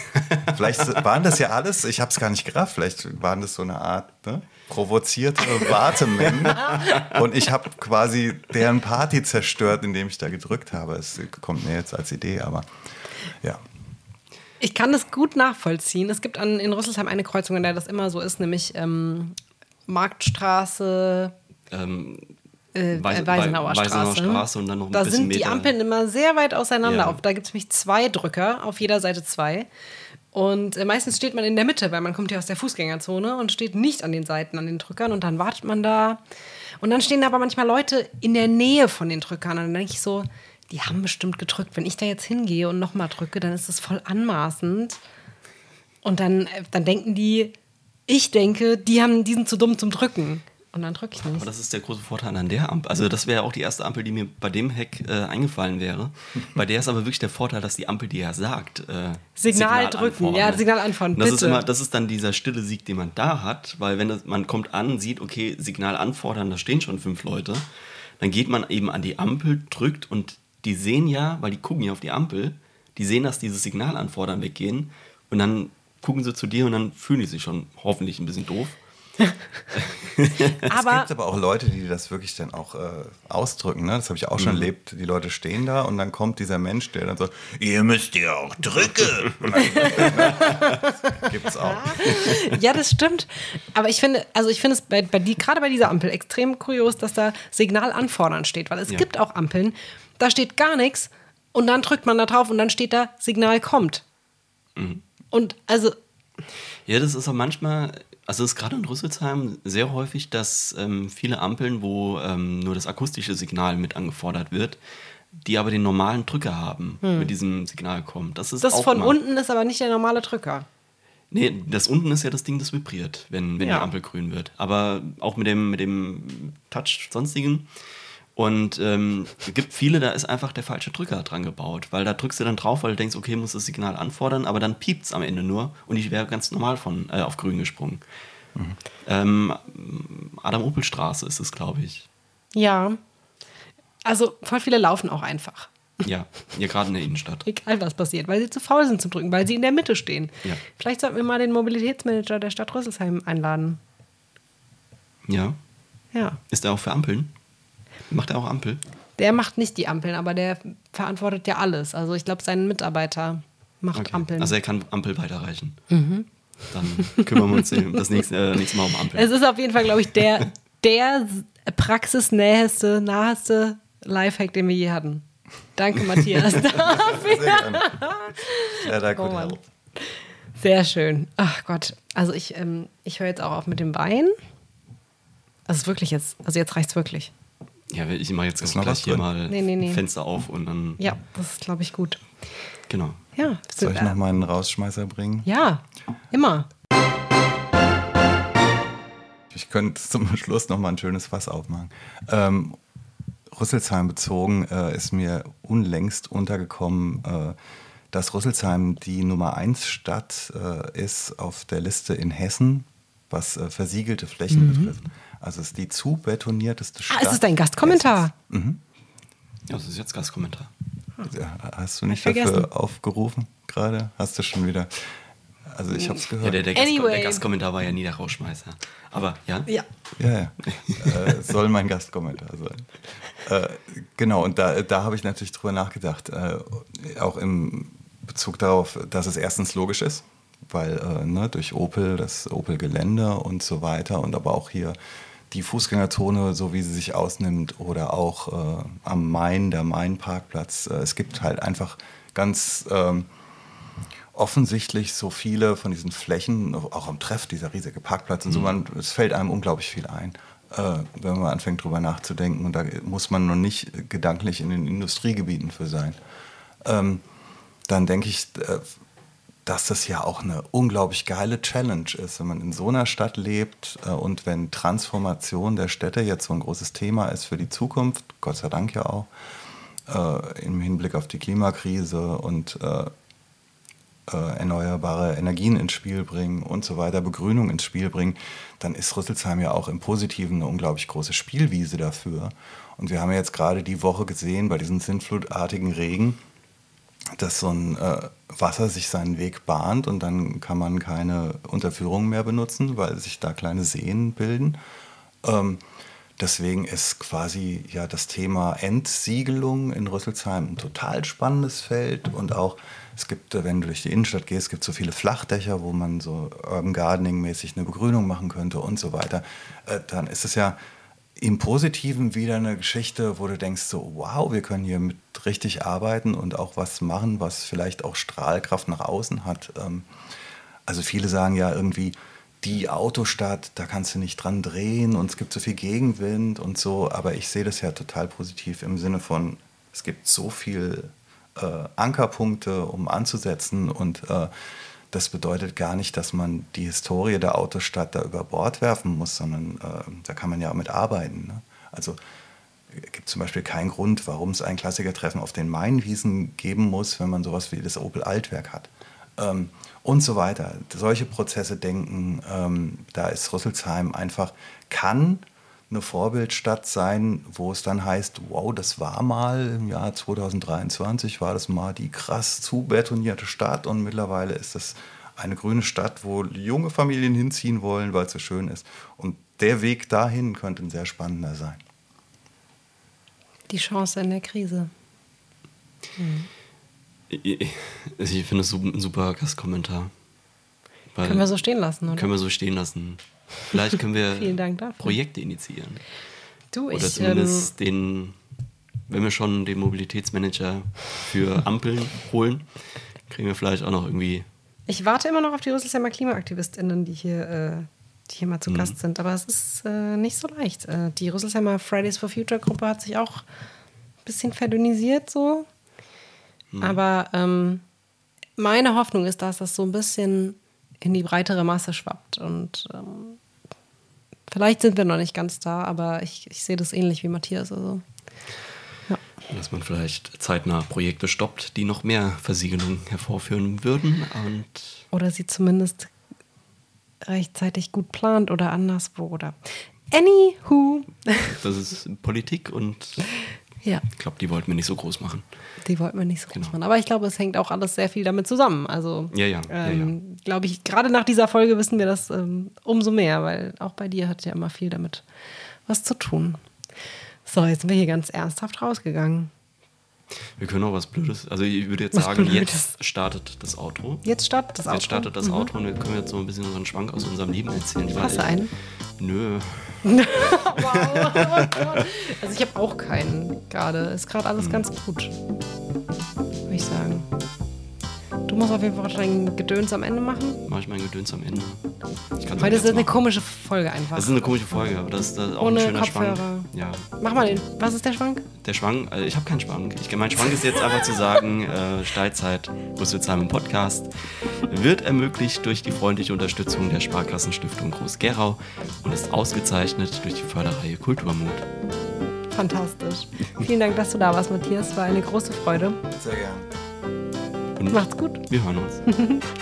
vielleicht waren das ja alles, ich habe es gar nicht gerafft, vielleicht waren das so eine Art ne, provozierte Wartemänner. und ich habe quasi deren Party zerstört, indem ich da gedrückt habe. Es kommt mir jetzt als Idee, aber ja. Ich kann das gut nachvollziehen. Es gibt an, in Rüsselsheim eine Kreuzung, in der das immer so ist, nämlich ähm, Marktstraße, Ähm, äh, Weis- Weisenauer Wei- Weisenauer Straße. Straße und dann noch ein da bisschen sind die Meter. Ampeln immer sehr weit auseinander. Ja. Auf, da gibt es nämlich zwei Drücker, auf jeder Seite zwei. Und äh, meistens steht man in der Mitte, weil man kommt ja aus der Fußgängerzone und steht nicht an den Seiten an den Drückern und dann wartet man da. Und dann stehen aber manchmal Leute in der Nähe von den Drückern. Und dann denke ich so, die haben bestimmt gedrückt. Wenn ich da jetzt hingehe und nochmal drücke, dann ist das voll anmaßend. Und dann, äh, dann denken die, ich denke, die, haben, die sind zu dumm zum Drücken. Und dann drücke ich nicht. Aber das ist der große Vorteil an der Ampel. Also das wäre auch die erste Ampel, die mir bei dem Heck äh, eingefallen wäre. Bei der ist aber wirklich der Vorteil, dass die Ampel, die ja sagt, äh, Signal drücken. anfordern. Ja, Signal anfordern, Das ist, immer, das ist dann dieser stille Sieg, den man da hat, weil wenn das, man kommt an, sieht, okay, Signal anfordern, da stehen schon fünf Leute, dann geht man eben an die Ampel, drückt und die sehen ja, weil die gucken ja auf die Ampel, die sehen, dass dieses Signal anfordern weggehen und dann gucken sie zu dir und dann fühlen die sich schon hoffentlich ein bisschen doof. es Aber gibt aber auch Leute, die das wirklich dann auch äh, ausdrücken. Ne? Das habe ich auch schon Mhm. erlebt. Die Leute stehen da und dann kommt dieser Mensch, der dann so, ihr müsst ja auch drücken. Gibt's auch. ja, das stimmt. Aber ich finde, also ich finde es bei, bei die, gerade bei dieser Ampel extrem kurios, dass da Signal anfordern steht, weil es Ja. gibt auch Ampeln, da steht gar nichts und dann drückt man da drauf und dann steht da Signal kommt. Mhm. Und also Ja, das ist auch manchmal, also es ist gerade in Rüsselsheim sehr häufig, dass ähm, viele Ampeln, wo ähm, nur das akustische Signal mit angefordert wird, die aber den normalen Drücker haben, mit diesem Signal kommt. Das ist das von mal- unten ist aber nicht der normale Drücker. Nee, das unten ist ja das Ding, das vibriert, wenn, wenn Ja. die Ampel grün wird. Aber auch mit dem, mit dem Touch sonstigen. Und ähm, es gibt viele, da ist einfach der falsche Drücker dran gebaut, weil da drückst du dann drauf, weil du denkst, okay, muss das Signal anfordern, aber dann piept es am Ende nur und ich wäre ganz normal von äh, auf grün gesprungen. Ähm, Adam-Opel-Straße ist es, glaube ich. Ja. Also voll viele laufen auch einfach. Ja, hier gerade in der Innenstadt. Egal was passiert, weil sie zu faul sind zum Drücken, weil sie in der Mitte stehen. Ja. Vielleicht sollten wir mal den Mobilitätsmanager der Stadt Rüsselsheim einladen. Ja. Ja. Ist er auch für Ampeln? Macht er auch Ampel? Der macht nicht die Ampeln, aber der verantwortet ja alles. Also ich glaube, sein Mitarbeiter macht Okay. Ampeln. Also er kann Ampel weiterreichen. Dann kümmern wir uns das nächste, äh, nächste Mal um Ampel. es ist auf jeden Fall, glaube ich, der, der praxisnäheste, naheste Lifehack, den wir je hatten. Danke, Matthias. Sehr gerne. Ja, Oh. Sehr schön. Ach Gott. Also ich, ähm, ich höre jetzt auch auf mit dem Wein. Ist wirklich jetzt, also jetzt reicht's wirklich. Ja, ich mache jetzt Ist noch gleich hier mal Nee, nee, nee. Fenster auf und dann. Ja, das ist, glaube ich, gut. Genau. Ja. Soll ich noch mal einen Rausschmeißer bringen? Ja, immer. Ich könnte zum Schluss noch mal ein schönes Fass aufmachen. Ähm, Rüsselsheim bezogen äh, ist mir unlängst untergekommen, äh, dass Rüsselsheim die Nummer 1 Stadt äh, ist auf der Liste in Hessen, was äh, versiegelte Flächen betrifft. Also es ist die zu betonierteste Stadt. Ah, ist es dein Gastkommentar? Ja, das ist jetzt Gastkommentar. Hast du nicht dafür aufgerufen gerade? Hast du schon wieder? Also ich habe es gehört. Ja, der, der, Gast, Anyway. der Gastkommentar war ja nie der Rauschmeißer. Aber ja. Ja. Ja, ja. äh, soll mein Gastkommentar sein. Äh, genau, und da, da habe ich natürlich drüber nachgedacht. Äh, auch im Bezug darauf, dass es erstens logisch ist, weil äh, ne, durch Opel, das Opel-Gelände und so weiter und aber auch hier die Fußgängerzone, so wie sie sich ausnimmt, oder auch äh, am Main, der Main-Parkplatz. Äh, es gibt halt einfach ganz. Ähm, offensichtlich so viele von diesen Flächen, auch am Treff, dieser riesige Parkplatz und so, man, es fällt einem unglaublich viel ein, äh, wenn man anfängt drüber nachzudenken. Und da muss man noch nicht gedanklich in den Industriegebieten für sein. Ähm, dann denke ich, äh, dass das ja auch eine unglaublich geile Challenge ist, wenn man in so einer Stadt lebt äh, und wenn Transformation der Städte jetzt so ein großes Thema ist für die Zukunft, Gott sei Dank ja auch, äh, im Hinblick auf die Klimakrise und äh, äh, erneuerbare Energien ins Spiel bringen und so weiter, Begrünung ins Spiel bringen, dann ist Rüsselsheim ja auch im Positiven eine unglaublich große Spielwiese dafür. Und wir haben ja jetzt gerade die Woche gesehen, bei diesem sinnflutartigen Regen, dass so ein äh, Wasser sich seinen Weg bahnt und dann kann man keine Unterführung mehr benutzen, weil sich da kleine Seen bilden. Ähm, deswegen ist quasi ja das Thema Entsiegelung in Rüsselsheim ein total spannendes Feld und auch es gibt, wenn du durch die Innenstadt gehst, gibt es so viele Flachdächer, wo man so Urban Gardening mäßig eine Begrünung machen könnte und so weiter. Äh, dann ist es ja im Positiven wieder eine Geschichte, wo du denkst so, wow, wir können hier mit richtig arbeiten und auch was machen, was vielleicht auch Strahlkraft nach außen hat. Ähm, also viele sagen ja irgendwie, die Autostadt, da kannst du nicht dran drehen und es gibt so viel Gegenwind und so, aber ich sehe das ja total positiv im Sinne von, es gibt so viel äh, Ankerpunkte, um anzusetzen und äh, das bedeutet gar nicht, dass man die Historie der Autostadt da über Bord werfen muss, sondern äh, da kann man ja auch mit arbeiten. Ne? Also gibt zum Beispiel keinen Grund, warum es ein Klassikertreffen auf den Mainwiesen geben muss, wenn man sowas wie das Opel Altwerk hat. Ähm, und so weiter. Solche Prozesse denken, ähm, da ist Rüsselsheim einfach, kann eine Vorbildstadt sein, wo es dann heißt, wow, das war mal im Jahr 2023, war das mal die krass zu betonierte Stadt und mittlerweile ist das eine grüne Stadt, wo junge Familien hinziehen wollen, weil es so schön ist. Und der Weg dahin könnte ein sehr spannender sein. Die Chance in der Krise. Ich, ich finde es ein super Gastkommentar. Können wir so stehen lassen, oder? Können wir so stehen lassen. Vielleicht können wir Projekte initiieren. Du, oder ich, zumindest ähm, den, wenn wir schon den Mobilitätsmanager für Ampeln holen, kriegen wir vielleicht auch noch irgendwie. Ich warte immer noch auf die Rüsselsheimer KlimaaktivistInnen, die hier, äh, die hier mal zu mhm. Gast sind. Aber es ist äh, nicht so leicht. Äh, die Rüsselsheimer Fridays for Future Gruppe hat sich auch ein bisschen verdünnisiert so. Mhm. Aber ähm, meine Hoffnung ist, dass das so ein bisschen in die breitere Masse schwappt. Und ähm, vielleicht sind wir noch nicht ganz da, aber ich, ich sehe das ähnlich wie Matthias. Also, ja. Dass man vielleicht zeitnah Projekte stoppt, die noch mehr Versiegelung hervorführen würden. Und oder sie zumindest rechtzeitig gut plant oder anderswo. Oder Anywho. Das ist Politik und ja. ich glaube, die wollten wir nicht so groß machen. Die wollten wir nicht so groß genau. machen. Aber ich glaube, es hängt auch alles sehr viel damit zusammen. Also, ja, ja. Ähm, ja, glaube ich, gerade nach dieser Folge wissen wir das ähm, umso mehr, weil auch bei dir hat ja immer viel damit was zu tun. So, jetzt sind wir hier ganz ernsthaft rausgegangen. Wir können auch was Blödes. Also ich würde jetzt was sagen, Blödes. jetzt startet das Auto. Jetzt startet das Auto. Jetzt startet das mhm. Auto und wir können jetzt so ein bisschen unseren Schwank aus unserem Leben erzählen. Hast du einen? Nö. Wow. also ich habe auch keinen gerade. Ist gerade alles ganz gut. Würde ich sagen. Du musst auf jeden Fall dein Gedöns am Ende machen. Mach ich mein Gedöns am Ende. Heute ist das eine komische Folge einfach. Das ist eine komische Folge, aber das ist auch Ohne ein schöner Kopfhörer. Schwank. Ja. Mach mal den. Was ist der Schwank? Der Schwank, also ich habe keinen Schwank. Ich, mein Schwank ist jetzt einfach zu sagen, äh, Steilzeit, Rüsselsheim im Podcast, wird ermöglicht durch die freundliche Unterstützung der Sparkassenstiftung Groß-Gerau und ist ausgezeichnet durch die Förderreihe Kulturmut. Fantastisch. Vielen Dank, dass du da warst, Matthias. War eine große Freude. Sehr gern. Macht's gut. Wir hören uns.